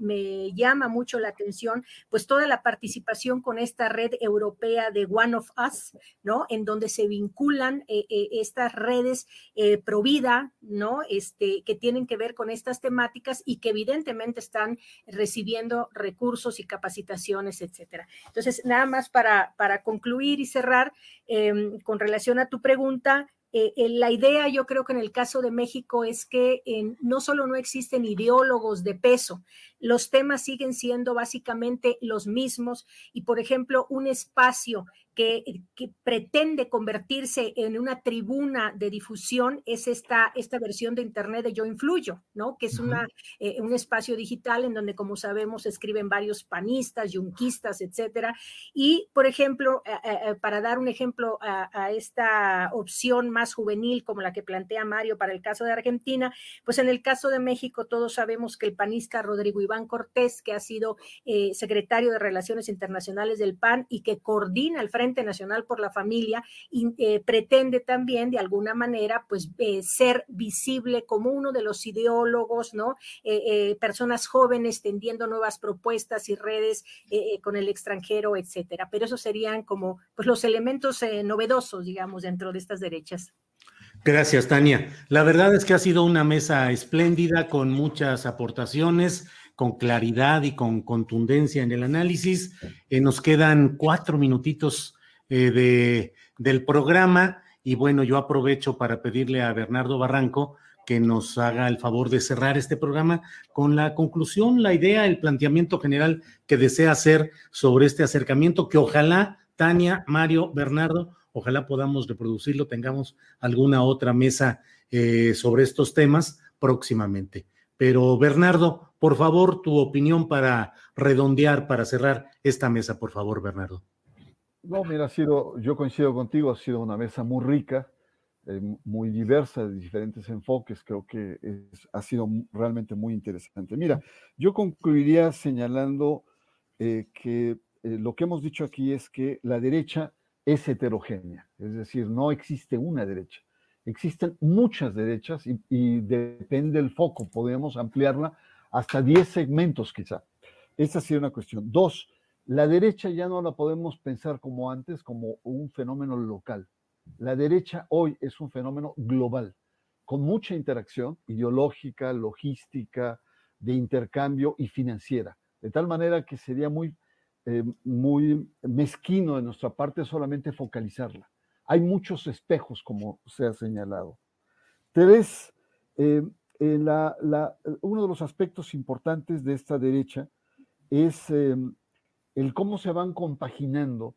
llama mucho la atención, pues toda la participación con esta red europea de One of Us, ¿no? En donde se vinculan eh, eh, estas redes eh, pro vida, ¿no? Este, que tienen que ver con estas temáticas y que evidentemente están recibiendo recursos y capacitaciones, etcétera. Entonces, nada más para, para concluir y cerrar em, con relación a tu pregunta, eh, eh, la idea, yo creo que en el caso de México es que no solo no existen ideólogos de peso, los temas siguen siendo básicamente los mismos y, por ejemplo, un espacio que, pretende convertirse en una tribuna de difusión es esta, esta versión de Internet de Yo Influyo, ¿no? Que es una, eh, un espacio digital en donde, como sabemos, escriben varios panistas, yunquistas, etcétera. Y, por ejemplo, eh, eh, para dar un ejemplo a, a, esta opción más juvenil como la que plantea Mario para el caso de Argentina, pues en el caso de México todos sabemos que el panista Rodrigo Iván Cortés, que ha sido secretario de Relaciones Internacionales del PAN y que coordina el Frente Nacional por la Familia y, eh, pretende también de alguna manera pues eh, ser visible como uno de los ideólogos, ¿no? Eh, personas jóvenes tendiendo nuevas propuestas y redes con el extranjero, etcétera. Pero esos serían como pues los elementos novedosos, digamos, dentro de estas derechas. Gracias, Tania. La verdad es que ha sido una mesa espléndida con muchas aportaciones con claridad y con contundencia en el análisis. Nos quedan cuatro minutitos eh, de, del programa y bueno, yo aprovecho para pedirle a Bernardo Barranco que nos haga el favor de cerrar este programa con la conclusión, la idea, el planteamiento general que desea hacer sobre este acercamiento, que ojalá Tania, Mario, Bernardo, ojalá podamos reproducirlo, tengamos alguna otra mesa eh, sobre estos temas próximamente. Pero Bernardo, por favor, tu opinión para redondear, para cerrar esta mesa, por favor, Bernardo. No, mira, ha sido, yo coincido contigo, ha sido una mesa muy rica, eh, muy diversa, de diferentes enfoques, creo que ha sido realmente muy interesante. Mira, yo concluiría señalando eh, que eh, lo que hemos dicho aquí es que la derecha es heterogénea, es decir, no existe una derecha. Existen muchas derechas y, depende del foco, podemos ampliarla hasta 10 segmentos quizá. Esa ha sido una cuestión. Dos, la derecha ya no la podemos pensar como antes, como un fenómeno local. La derecha hoy es un fenómeno global, con mucha interacción ideológica, logística, de intercambio y financiera. De tal manera que sería muy, eh, muy mezquino de nuestra parte solamente focalizarla hay muchos espejos, como se ha señalado. Tres, eh, uno de los aspectos importantes de esta derecha es em, el cómo se van compaginando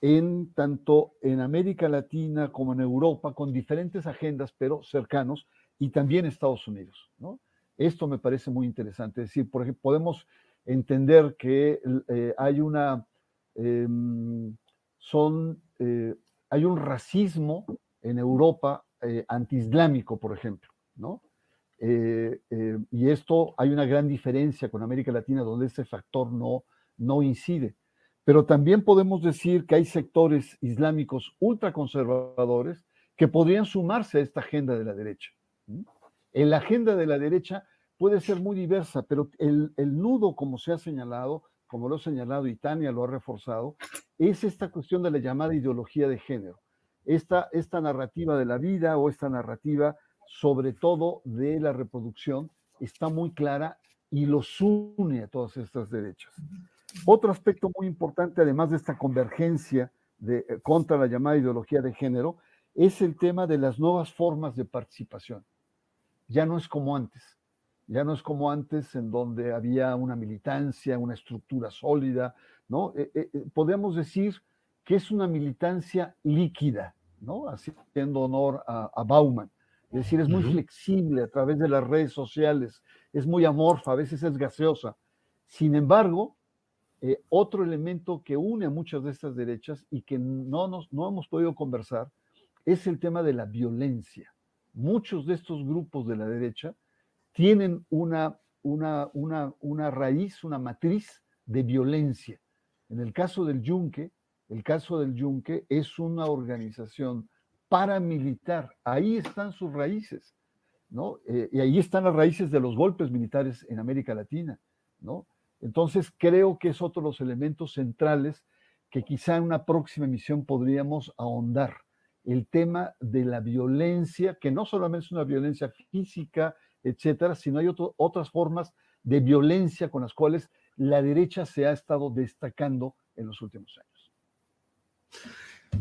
en tanto en América Latina como en Europa, con diferentes agendas, pero cercanos, y también Estados Unidos. ¿no? Esto me parece muy interesante. Es decir, por ejemplo, podemos entender que eh, hay una, em, son, eh, hay un racismo en Europa eh, antiislámico, por ejemplo, ¿no? y esto hay una gran diferencia con América Latina, donde ese factor no, no incide. Pero también podemos decir que hay sectores islámicos ultraconservadores que podrían sumarse a esta agenda de la derecha. En la agenda de la derecha puede ser muy diversa, pero el, nudo, como se ha señalado, como lo ha señalado y Tania lo ha reforzado, es esta cuestión de la llamada ideología de género. Esta, esta narrativa de la vida o esta narrativa, sobre todo de la reproducción, está muy clara y los une a todas estas derechas. Otro aspecto muy importante, además de esta convergencia de, eh, contra la llamada ideología de género, es el tema de las nuevas formas de participación. Ya no es como antes, ya no es como antes en donde había una militancia, una estructura sólida, ¿no? Eh, eh, podemos decir que es una militancia líquida, ¿no? Haciendo honor a, Bauman. Es decir, es muy flexible a través de las redes sociales, es muy amorfa, a veces es gaseosa. Sin embargo, eh, otro elemento que une a muchas de estas derechas y que no, nos, no hemos podido conversar es el tema de la violencia. Muchos de estos grupos de la derecha tienen una, una, una, una raíz, una matriz de violencia. En el caso del Yunque, el caso del Yunque es una organización paramilitar. Ahí están sus raíces, ¿no? Eh, y ahí están las raíces de los golpes militares en América Latina, ¿no? Entonces, creo que es otro de los elementos centrales que quizá en una próxima emisión podríamos ahondar. El tema de la violencia, que no solamente es una violencia física, etcétera, sino hay otras formas de violencia con las cuales la derecha se ha estado destacando en los últimos años.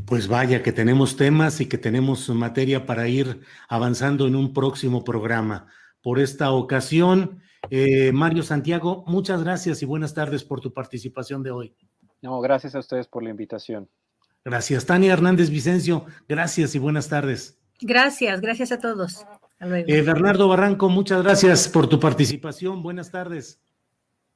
Pues vaya que tenemos temas y que tenemos materia para ir avanzando en un próximo programa. Por esta ocasión, eh, Mario Santiago, muchas gracias y buenas tardes por tu participación de hoy. No, gracias a ustedes por la invitación. Gracias. Tania Hernández Vicencio, gracias y buenas tardes. Gracias, gracias a todos. Eh, Bernardo Barranco, muchas gracias por tu participación. Buenas tardes.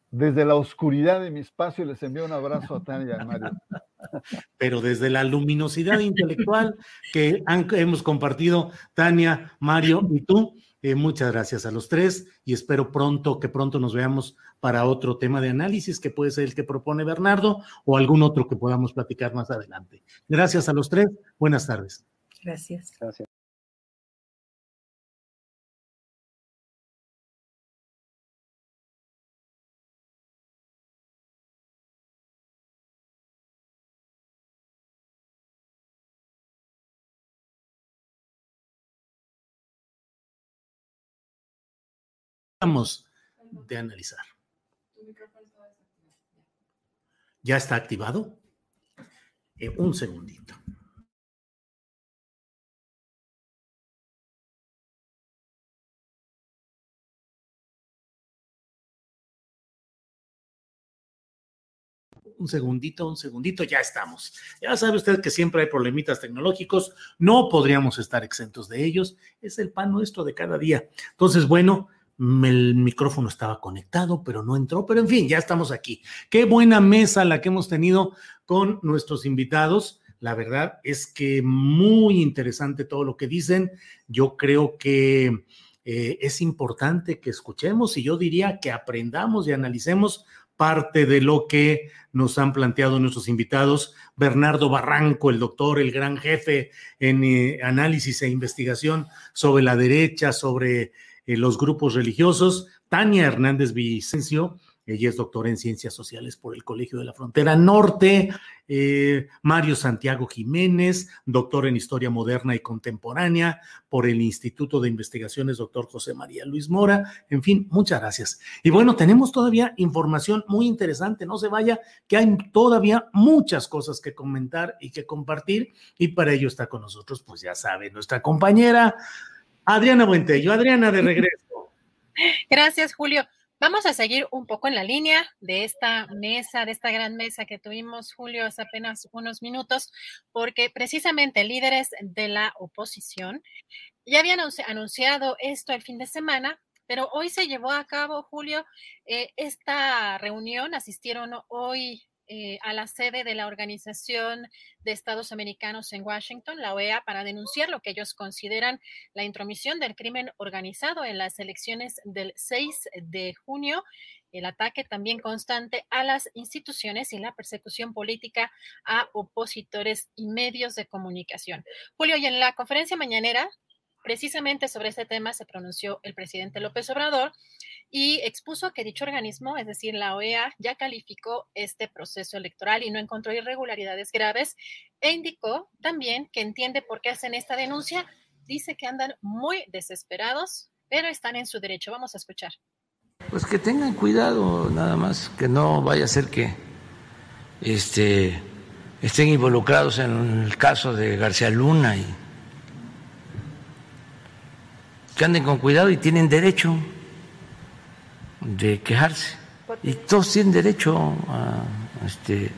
Desde la oscuridad de mi espacio les envío un abrazo a Tania y Mario. [laughs] Pero desde la luminosidad intelectual que hemos compartido Tania, Mario y tú, eh, muchas gracias a los tres y espero pronto que pronto nos veamos para otro tema de análisis que puede ser el que propone Bernardo o algún otro que podamos platicar más adelante. Gracias a los tres. Buenas tardes. Gracias. Gracias. De analizar. ¿Ya está activado? Eh, un segundito. un segundito, un segundito, ya estamos. Ya sabe usted que siempre hay problemitas tecnológicos, no podríamos estar exentos de ellos, es el pan nuestro de cada día. Entonces, bueno, el micrófono estaba conectado, pero no entró, pero en fin, ya estamos aquí. Qué buena mesa la que hemos tenido con nuestros invitados. La verdad es que muy interesante todo lo que dicen. Yo creo que eh, es importante que escuchemos y yo diría que aprendamos y analicemos parte de lo que nos han planteado nuestros invitados. Bernardo Barranco, el doctor, el gran jefe en eh, análisis e investigación sobre la derecha, sobre eh, los grupos religiosos. Tania Hernández Vicencio, ella es doctora en Ciencias Sociales por el Colegio de la Frontera Norte. Eh, Mario Santiago Jiménez, doctor en Historia Moderna y Contemporánea por el Instituto de Investigaciones, doctor José María Luis Mora. En fin, muchas gracias. Y bueno, tenemos todavía información muy interesante. No se vaya, que hay todavía muchas cosas que comentar y que compartir. Y para ello está con nosotros, pues ya sabe, nuestra compañera Adriana Buentello. Adriana, de regreso. Gracias, Julio. Vamos a seguir un poco en la línea de esta mesa, de esta gran mesa que tuvimos, Julio, hace apenas unos minutos, porque precisamente líderes de la oposición ya habían anunciado esto el fin de semana, pero hoy se llevó a cabo, Julio, eh, esta reunión. Asistieron hoy eh, a la sede de la Organización de Estados Americanos en Washington, la OEA, para denunciar lo que ellos consideran la intromisión del crimen organizado en las elecciones del 6 de junio el ataque también constante a las instituciones y la persecución política a opositores y medios de comunicación. Julio, y en la conferencia mañanera, precisamente sobre este tema se pronunció el presidente López Obrador y expuso que dicho organismo, es decir, la OEA, ya calificó este proceso electoral y no encontró irregularidades graves e indicó también que entiende por qué hacen esta denuncia. Dice que andan muy desesperados, pero están en su derecho. Vamos a escuchar. Pues que tengan cuidado nada más, que no vaya a ser que este, estén involucrados en el caso de García Luna y que anden con cuidado y tienen derecho de quejarse. Y todos tienen derecho a, este,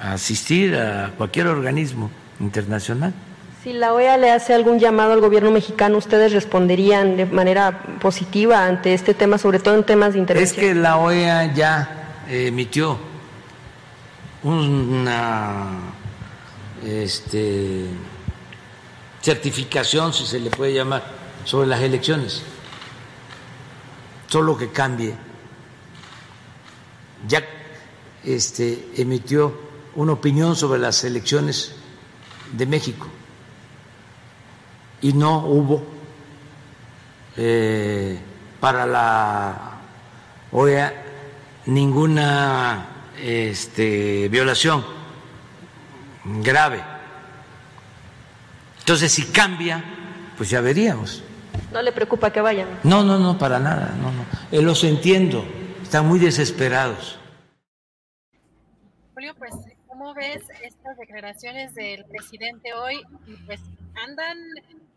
a asistir a cualquier organismo internacional. Si la OEA le hace algún llamado al gobierno mexicano, ¿ustedes responderían de manera positiva ante este tema, sobre todo en temas de interés? Es que la OEA ya emitió una este, certificación, si se le puede llamar, sobre las elecciones solo que cambie. Ya este, emitió una opinión sobre las elecciones de México y no hubo eh, para la OEA ninguna este, violación grave. Entonces, si cambia, pues ya veríamos. ¿No le preocupa que vayan? No, no, no, para nada, no, no. Eh, los entiendo, están muy desesperados. Julio, pues, ¿cómo ves estas declaraciones del presidente hoy? Pues andan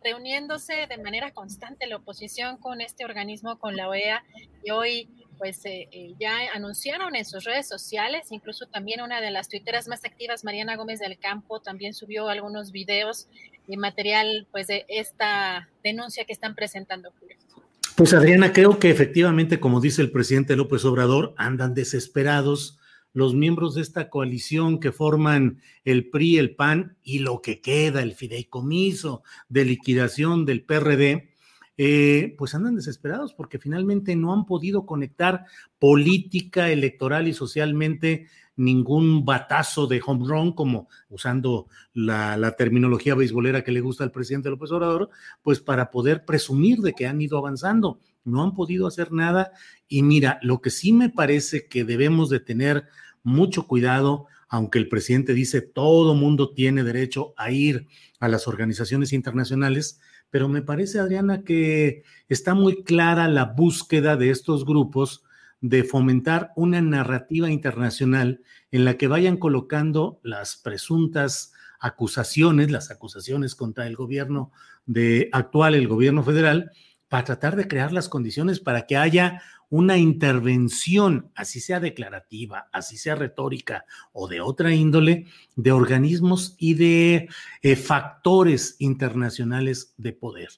reuniéndose de manera constante la oposición con este organismo, con la OEA, y hoy pues eh, eh, ya anunciaron en sus redes sociales, incluso también una de las tuiteras más activas, Mariana Gómez del Campo, también subió algunos videos y material pues de esta denuncia que están presentando, Pues Adriana, creo que efectivamente, como dice el presidente López Obrador, andan desesperados los miembros de esta coalición que forman el PRI, el PAN y lo que queda, el fideicomiso de liquidación del PRD, eh, pues andan desesperados porque finalmente no han podido conectar política, electoral y socialmente ningún batazo de home run, como usando la, la, terminología beisbolera que le gusta al presidente López Obrador, pues para poder presumir de que han ido avanzando. No han podido hacer nada. Y mira, lo que sí me parece que debemos de tener mucho cuidado, aunque el presidente dice todo mundo tiene derecho a ir a las organizaciones internacionales, pero me parece, Adriana, que está muy clara la búsqueda de estos grupos de fomentar una narrativa internacional en la que vayan colocando las presuntas acusaciones, las acusaciones contra el gobierno de actual, el gobierno federal, para tratar de crear las condiciones para que haya una intervención, así sea declarativa, así sea retórica o de otra índole, de organismos y de eh, factores internacionales de poder.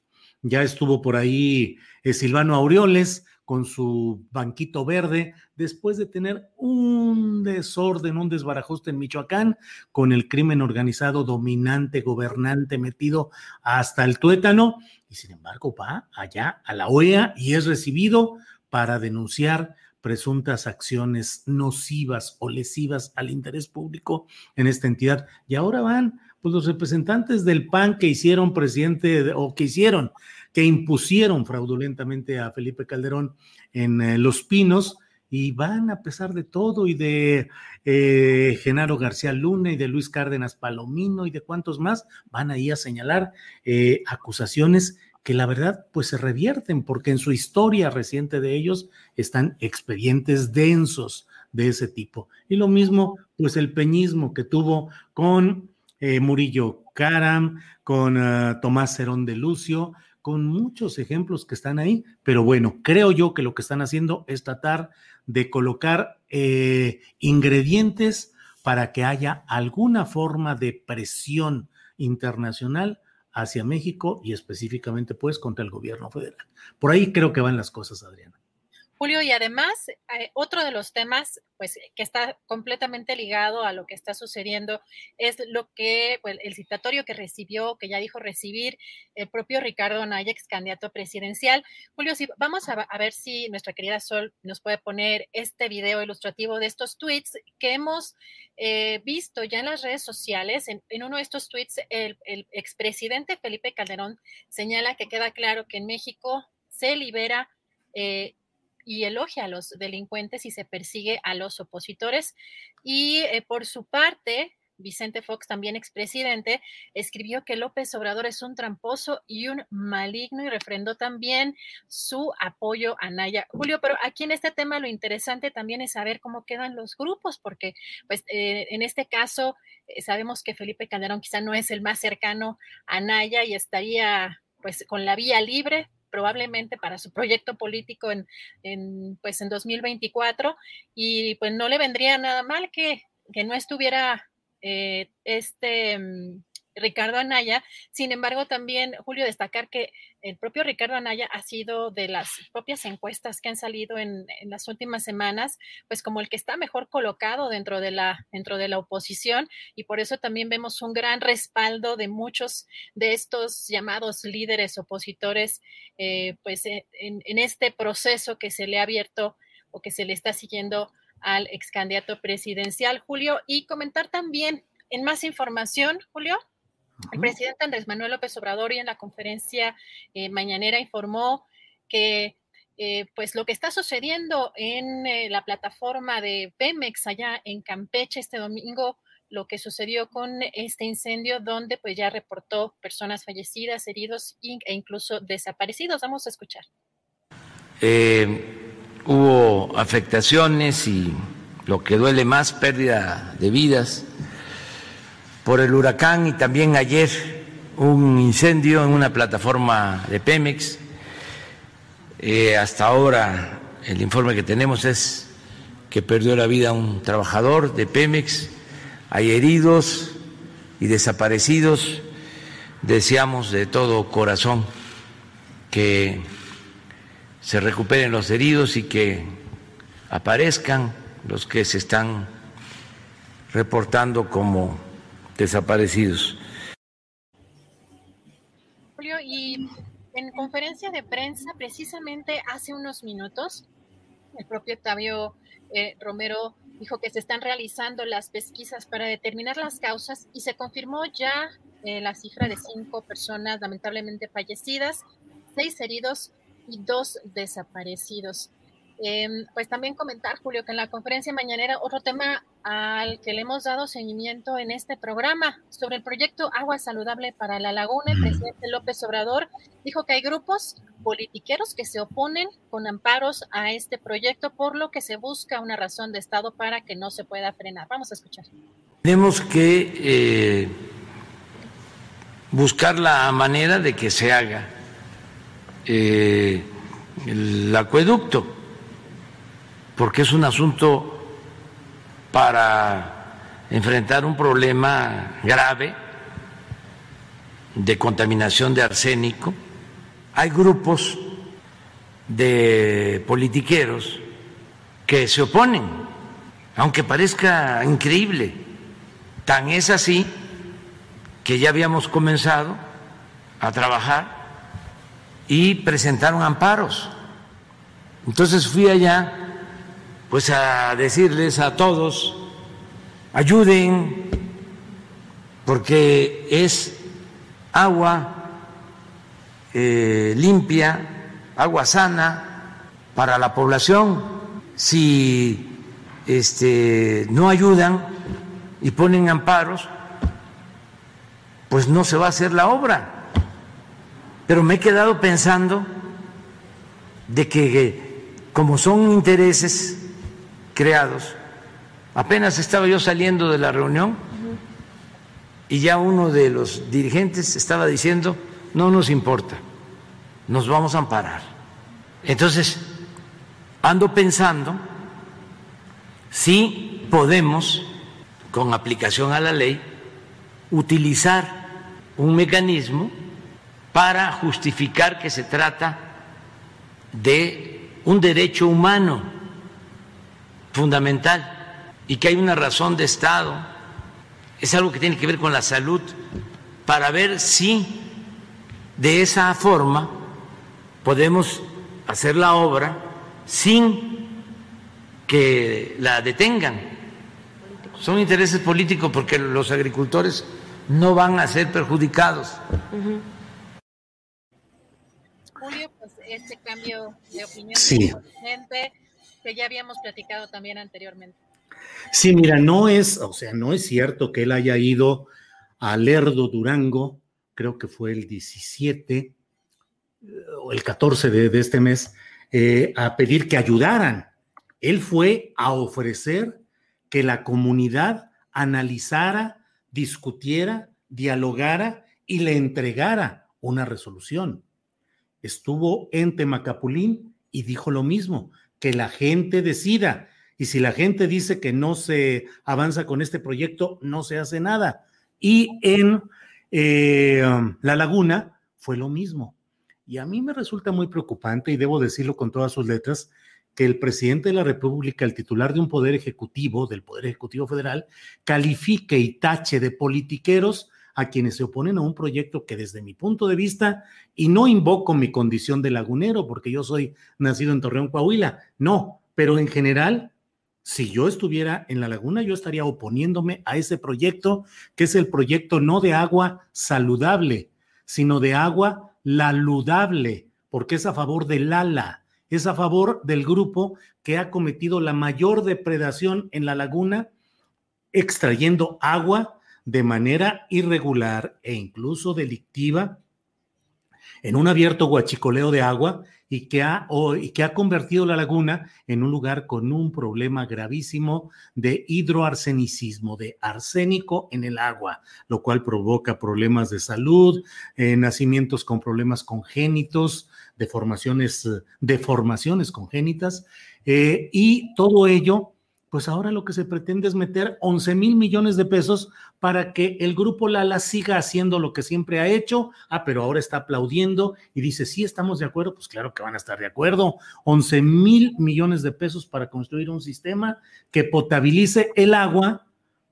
Ya estuvo por ahí eh, Silvano Aureoles con su banquito verde, después de tener un desorden, un desbarajuste en Michoacán, con el crimen organizado dominante, gobernante, metido hasta el tuétano, y sin embargo va allá a la OEA y es recibido para denunciar presuntas acciones nocivas o lesivas al interés público en esta entidad. Y ahora van pues, los representantes del PAN que hicieron presidente o que hicieron, que impusieron fraudulentamente a Felipe Calderón en eh, Los Pinos y van a pesar de todo y de eh, Genaro García Luna y de Luis Cárdenas Palomino y de cuantos más, van ahí a señalar eh, acusaciones que la verdad pues se revierten porque en su historia reciente de ellos están expedientes densos de ese tipo. Y lo mismo pues el peñismo que tuvo con eh, Murillo Caram, con ah, Tomás Cerón de Lucio, con muchos ejemplos que están ahí, pero bueno, creo yo que lo que están haciendo es tratar de colocar eh, ingredientes para que haya alguna forma de presión internacional hacia México y específicamente pues contra el gobierno federal. Por ahí creo que van las cosas, Adriana. Julio, y además, eh, otro de los temas, pues, que está completamente ligado a lo que está sucediendo es lo que, pues, el citatorio que recibió, que ya dijo recibir el propio Ricardo Anaya, ex candidato presidencial. Julio, si vamos a, ver si nuestra querida Sol nos puede poner este video ilustrativo de estos tweets que hemos eh, visto ya en las redes sociales. En, uno de estos tweets, el, el expresidente Felipe Calderón señala que queda claro que en México se libera eh, y elogia a los delincuentes y se persigue a los opositores. Y eh, por su parte, Vicente Fox, también expresidente, escribió que López Obrador es un tramposo y un maligno y refrendó también su apoyo a Naya. Julio, pero aquí en este tema lo interesante también es saber cómo quedan los grupos, porque pues eh, en este caso eh, sabemos que Felipe Calderón quizá no es el más cercano a Naya y estaría pues con la vía libre, probablemente para su proyecto político en, en, pues en 2024 y pues no le vendría nada mal que, que no estuviera eh, este mm, Ricardo Anaya. Sin embargo, también, Julio, destacar que el propio Ricardo Anaya ha sido de las propias encuestas que han salido en, las últimas semanas, pues como el que está mejor colocado dentro de, la, dentro de la oposición y por eso también vemos un gran respaldo de muchos de estos llamados líderes opositores, eh, pues en, en este proceso que se le ha abierto o que se le está siguiendo al ex candidato presidencial, Julio, y comentar también en más información, Julio, el presidente Andrés Manuel López Obrador y en la conferencia eh, mañanera informó que eh, pues lo que está sucediendo en eh, la plataforma de Pemex allá en Campeche este domingo, lo que sucedió con este incendio donde pues ya reportó personas fallecidas, heridos e incluso desaparecidos. Vamos a escuchar. hubo afectaciones y lo que duele más, pérdida de vidas por el huracán y también ayer un incendio en una plataforma de Pemex. Eh, hasta ahora el informe que tenemos es que perdió la vida un trabajador de Pemex, hay heridos y desaparecidos. Deseamos de todo corazón que se recuperen los heridos y que aparezcan los que se están reportando como desaparecidos. Julio, y en conferencia de prensa, precisamente hace unos minutos, el propio Octavio eh, Romero dijo que se están realizando las pesquisas para determinar las causas y se confirmó ya eh, la cifra de cinco personas lamentablemente fallecidas, seis heridos y dos desaparecidos. Em, pues también comentar, Julio, que en la conferencia mañanera otro tema al que le hemos dado seguimiento en este programa sobre el proyecto Agua Saludable para la Laguna, el presidente López Obrador dijo que hay grupos politiqueros que se oponen con amparos a este proyecto, por lo que se busca una razón de Estado para que no se pueda frenar. Vamos a escuchar. Tenemos que eh, buscar la manera de que se haga eh, el acueducto porque es un asunto para enfrentar un problema grave de contaminación de arsénico. Hay grupos de politiqueros que se oponen, aunque parezca increíble. Tan es así que ya habíamos comenzado a trabajar y presentaron amparos. Entonces fui allá pues a decirles a todos, ayuden, porque es agua eh, limpia, agua sana para la población. Si este, no ayudan y ponen amparos, pues no se va a hacer la obra. Pero me he quedado pensando de que como son intereses creados. Apenas estaba yo saliendo de la reunión y ya uno de los dirigentes estaba diciendo, no nos importa, nos vamos a amparar. Entonces, ando pensando si podemos, con aplicación a la ley, utilizar un mecanismo para justificar que se trata de un derecho humano fundamental y que hay una razón de Estado. Es algo que tiene que ver con la salud, para ver si de esa forma podemos hacer la obra sin que la detengan. Son intereses políticos porque los agricultores no van a ser perjudicados. Julio, pues este cambio de opinión sí. Que ya habíamos platicado también anteriormente. Sí, mira, no es, o sea, no es cierto que él haya ido a Lerdo, Durango, creo que fue el 17 eh, o el 14 de, este mes, eh, a pedir que ayudaran. Él fue a ofrecer que la comunidad analizara discutiera, dialogara y le entregara una resolución. Estuvo en Temacapulín y dijo lo mismo, que la gente decida. Y si la gente dice que no se avanza con este proyecto, no se hace nada. Y en eh, La Laguna fue lo mismo. Y a mí me resulta muy preocupante, y debo decirlo con todas sus letras, que el presidente de la República, el titular de un poder ejecutivo, del Poder Ejecutivo Federal, califique y tache de politiqueros a quienes se oponen a un proyecto que desde mi punto de vista, y no invoco mi condición de lagunero, porque yo soy nacido en Torreón, Coahuila, no, pero en general, si yo estuviera en la laguna, yo estaría oponiéndome a ese proyecto, que es el proyecto no de agua saludable, sino de agua laludable, porque es a favor del ala es a favor del grupo que ha cometido la mayor depredación en la laguna, extrayendo agua de manera irregular e incluso delictiva en un abierto guachicoleo de agua y que, ha, y que ha convertido la laguna en un lugar con un problema gravísimo de hidroarsenicismo, de arsénico en el agua, lo cual provoca problemas de salud, eh, nacimientos con problemas congénitos, deformaciones, deformaciones congénitas, eh, y todo ello pues ahora lo que se pretende es meter 11 mil millones de pesos para que el grupo Lala siga haciendo lo que siempre ha hecho. Ah, pero ahora está aplaudiendo y dice, sí, estamos de acuerdo. Pues claro que van a estar de acuerdo. 11 mil millones de pesos para construir un sistema que potabilice el agua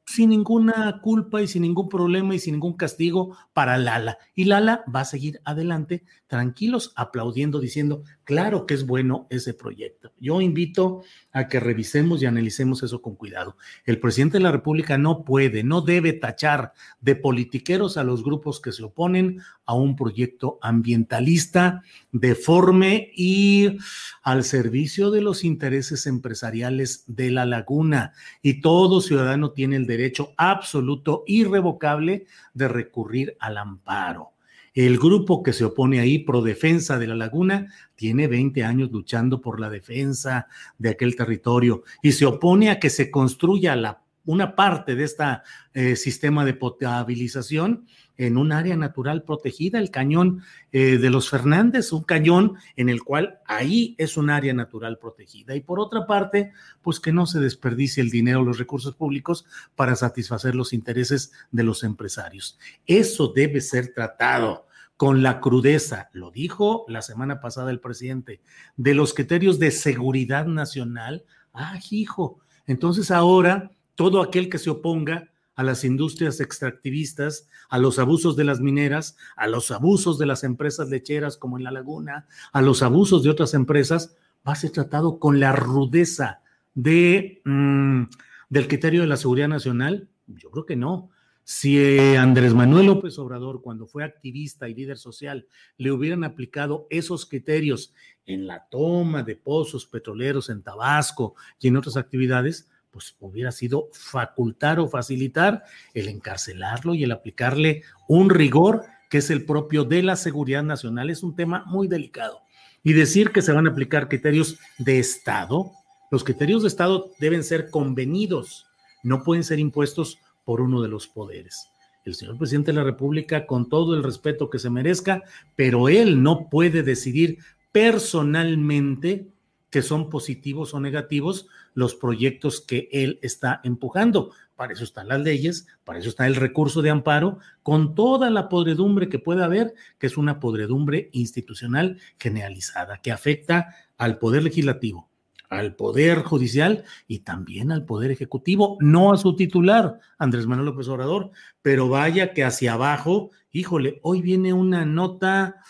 sin ninguna culpa y sin ningún problema y sin ningún castigo para Lala. Y Lala va a seguir adelante tranquilos, aplaudiendo, diciendo, claro que es bueno ese proyecto. Yo invito a que revisemos y analicemos eso con cuidado. El presidente de la República no puede, no debe tachar de politiqueros a los grupos que se oponen a un proyecto ambientalista, deforme y al servicio de los intereses empresariales de la laguna. Y todo ciudadano tiene el derecho absoluto, irrevocable, de recurrir al amparo. El grupo que se opone ahí, pro defensa de la laguna, tiene 20 años luchando por la defensa de aquel territorio y se opone a que se construya la, una parte de este sistema de potabilización en un área natural protegida, el cañón eh, de los Fernández, un cañón en el cual ahí es un área natural protegida. Y por otra parte, pues que no se desperdicie el dinero, los recursos públicos para satisfacer los intereses de los empresarios. Eso debe ser tratado con la crudeza, lo dijo la semana pasada el presidente, de los criterios de seguridad nacional. Ah, hijo, entonces ahora todo aquel que se oponga a las industrias extractivistas, a los abusos de las mineras, a los abusos de las empresas lecheras como en la laguna, a los abusos de otras empresas, va a ser tratado con la rudeza de, mm, del criterio de la seguridad nacional? Yo creo que no. Si eh, Andrés Manuel López Obrador, cuando fue activista y líder social, le hubieran aplicado esos criterios en la toma de pozos petroleros en Tabasco y en otras actividades, pues hubiera sido facultar o facilitar el encarcelarlo y el aplicarle un rigor que es el propio de la seguridad nacional. Es un tema muy delicado. Y decir que se van a aplicar criterios de Estado, los criterios de Estado deben ser convenidos, no pueden ser impuestos por uno de los poderes. el señor presidente de la República, con todo el respeto que se merezca, pero él no puede decidir personalmente que son positivos o negativos los proyectos que él está empujando. Para eso están las leyes, para eso está el recurso de amparo, con toda la podredumbre que puede haber, que es una podredumbre institucional generalizada, que afecta al Poder Legislativo, al Poder Judicial y también al Poder Ejecutivo, no a su titular, Andrés Manuel López Obrador, pero vaya que hacia abajo, híjole, hoy viene una nota,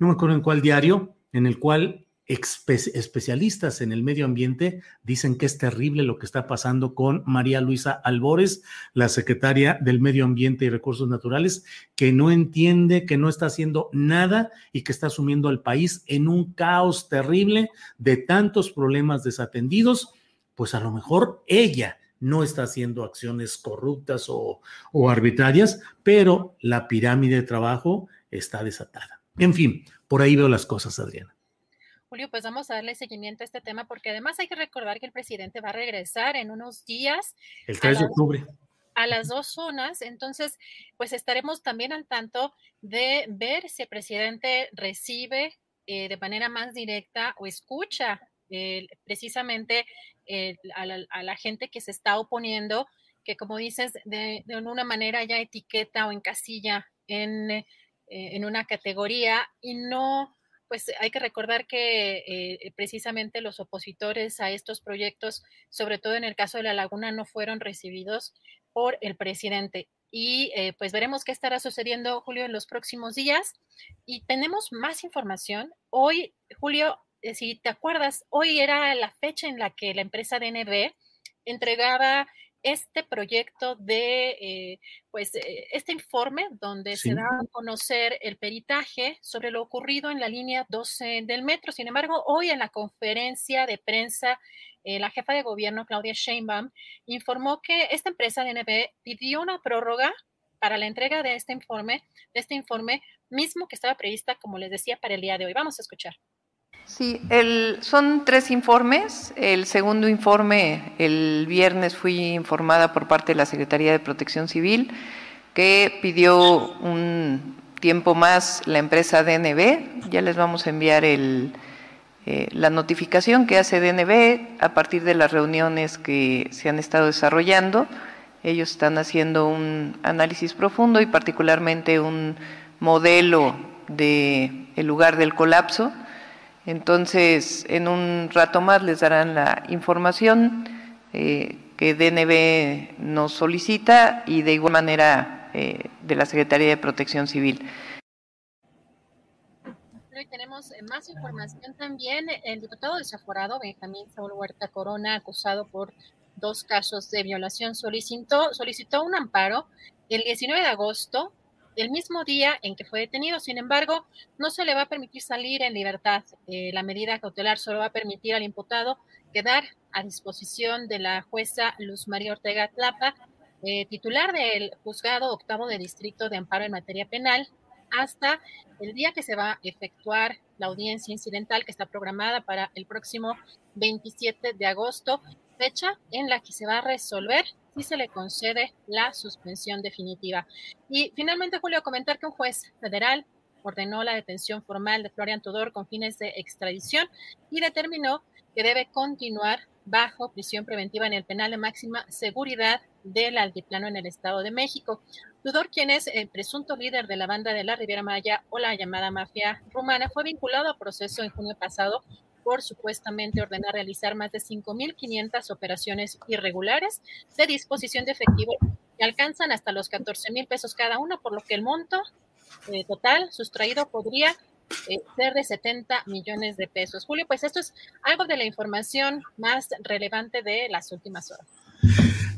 no me acuerdo en cuál diario, en el cual especialistas en el medio ambiente dicen que es terrible lo que está pasando con María Luisa Albores, la secretaria del Medio Ambiente y Recursos Naturales, que no entiende, que no está haciendo nada y que está sumiendo al país en un caos terrible de tantos problemas desatendidos, pues a lo mejor ella no está haciendo acciones corruptas o, o arbitrarias, pero la pirámide de trabajo está desatada. En fin, por ahí veo las cosas, Adriana. Julio, pues vamos a darle seguimiento a este tema porque además hay que recordar que el presidente va a regresar en unos días. El 3 de octubre. A las dos zonas, entonces, pues estaremos también al tanto de ver si el presidente recibe eh, de manera más directa o escucha eh, precisamente eh, a, la, gente que se está oponiendo, que como dices, de, de una manera ya etiqueta o encasilla en, en una categoría y no pues hay que recordar que eh, precisamente los opositores a estos proyectos, sobre todo en el caso de la laguna, no fueron recibidos por el presidente. Y eh, pues veremos qué estará sucediendo, Julio, en los próximos días. Y tenemos más información. Hoy, Julio, eh, si te acuerdas, hoy era la fecha en la que la empresa DNB entregaba este proyecto de, eh, pues, eh, este informe donde se da a conocer el peritaje sobre lo ocurrido en la línea 12 del metro. Sin embargo, hoy en la conferencia de prensa, eh, la jefa de gobierno, Claudia Sheinbaum, informó que esta empresa DNB pidió una prórroga para la entrega de este informe, de este informe mismo que estaba prevista, como les decía, para el día de hoy. Vamos a escuchar. Sí, el, son tres informes. El segundo informe, el viernes fui informada por parte de la Secretaría de Protección Civil que pidió un tiempo más la empresa DNB. Ya les vamos a enviar el, eh, la notificación que hace DNB a partir de las reuniones que se han estado desarrollando. Ellos están haciendo un análisis profundo y particularmente un modelo de el lugar del colapso entonces, en un rato más les darán la información eh, que DNB nos solicita y de igual manera eh, de la Secretaría de Protección Civil. Hoy tenemos eh, más información también. El diputado desaforado Benjamín Saúl Huerta Corona, acusado por dos casos de violación, solicitó, solicitó un amparo el 19 de agosto el mismo día en que fue detenido. Sin embargo, no se le va a permitir salir en libertad. Eh, la medida cautelar solo va a permitir al imputado quedar a disposición de la jueza Luz María Ortega Tlapa, eh, titular del juzgado octavo de distrito de amparo en materia penal, hasta el día que se va a efectuar la audiencia incidental que está programada para el próximo 27 de agosto, fecha en la que se va a resolver y se le concede la suspensión definitiva. Y finalmente, Julio, comentar que un juez federal ordenó la detención formal de Florian Tudor con fines de extradición y determinó que debe continuar bajo prisión preventiva en el penal de máxima seguridad del altiplano en el Estado de México. Tudor, quien es el presunto líder de la banda de la Riviera Maya o la llamada mafia rumana, fue vinculado a proceso en junio pasado por supuestamente ordenar realizar más de 5.500 operaciones irregulares de disposición de efectivo que alcanzan hasta los 14 mil pesos cada uno, por lo que el monto eh, total sustraído podría eh, ser de 70 millones de pesos. Julio, pues esto es algo de la información más relevante de las últimas horas.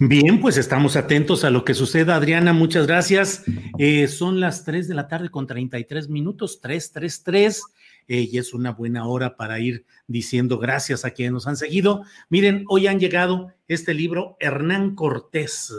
Bien, pues estamos atentos a lo que suceda. Adriana, muchas gracias. Eh, son las 3 de la tarde con 33 minutos, 333 y es una buena hora para ir diciendo gracias a quienes nos han seguido. Miren, hoy han llegado este libro, Hernán Cortés,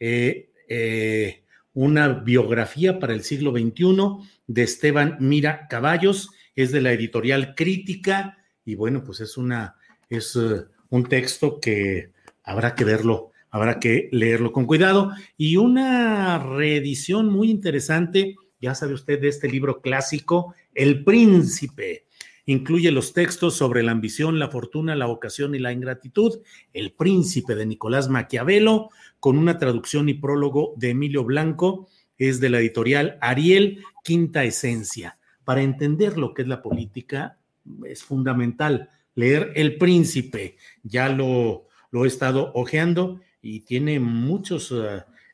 eh, eh, una biografía para el siglo XXI de Esteban Mira Caballos, es de la editorial Crítica y bueno, pues es una, es eh, un texto que habrá que verlo habrá que leerlo con cuidado. Y una reedición muy interesante, ya sabe usted, de este libro clásico, El Príncipe. Incluye los textos sobre la ambición, la fortuna, la vocación y la ingratitud, El Príncipe de Nicolás Maquiavelo, con una traducción y prólogo de Emilio Blanco, es de la editorial Ariel, Quinta Esencia. Para entender lo que es la política, es fundamental leer El Príncipe. Ya lo, lo he estado hojeando y tiene muchos,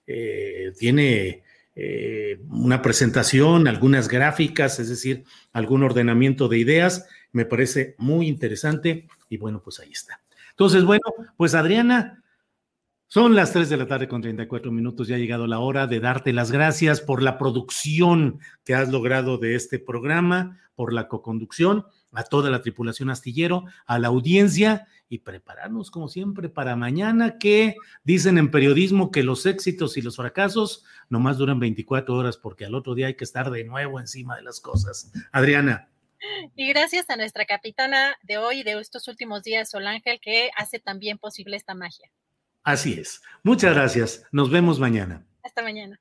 eh, tiene eh, una presentación, algunas gráficas, es decir, algún ordenamiento de ideas. Me parece muy interesante y bueno, pues ahí está. Entonces, bueno, pues Adriana, son las 3 de la tarde con 34 minutos. Ya ha llegado la hora de darte las gracias por la producción que has logrado de este programa, por la coconducción, a toda la tripulación astillero, a la audiencia y prepararnos como siempre para mañana que dicen en periodismo que los éxitos y los fracasos nomás duran 24 horas porque al otro día hay que estar de nuevo encima de las cosas. Adriana. Y gracias a nuestra capitana de hoy, de estos últimos días, Sol Ángel, que hace también posible esta magia. Así es. Muchas gracias. Nos vemos mañana. Hasta mañana.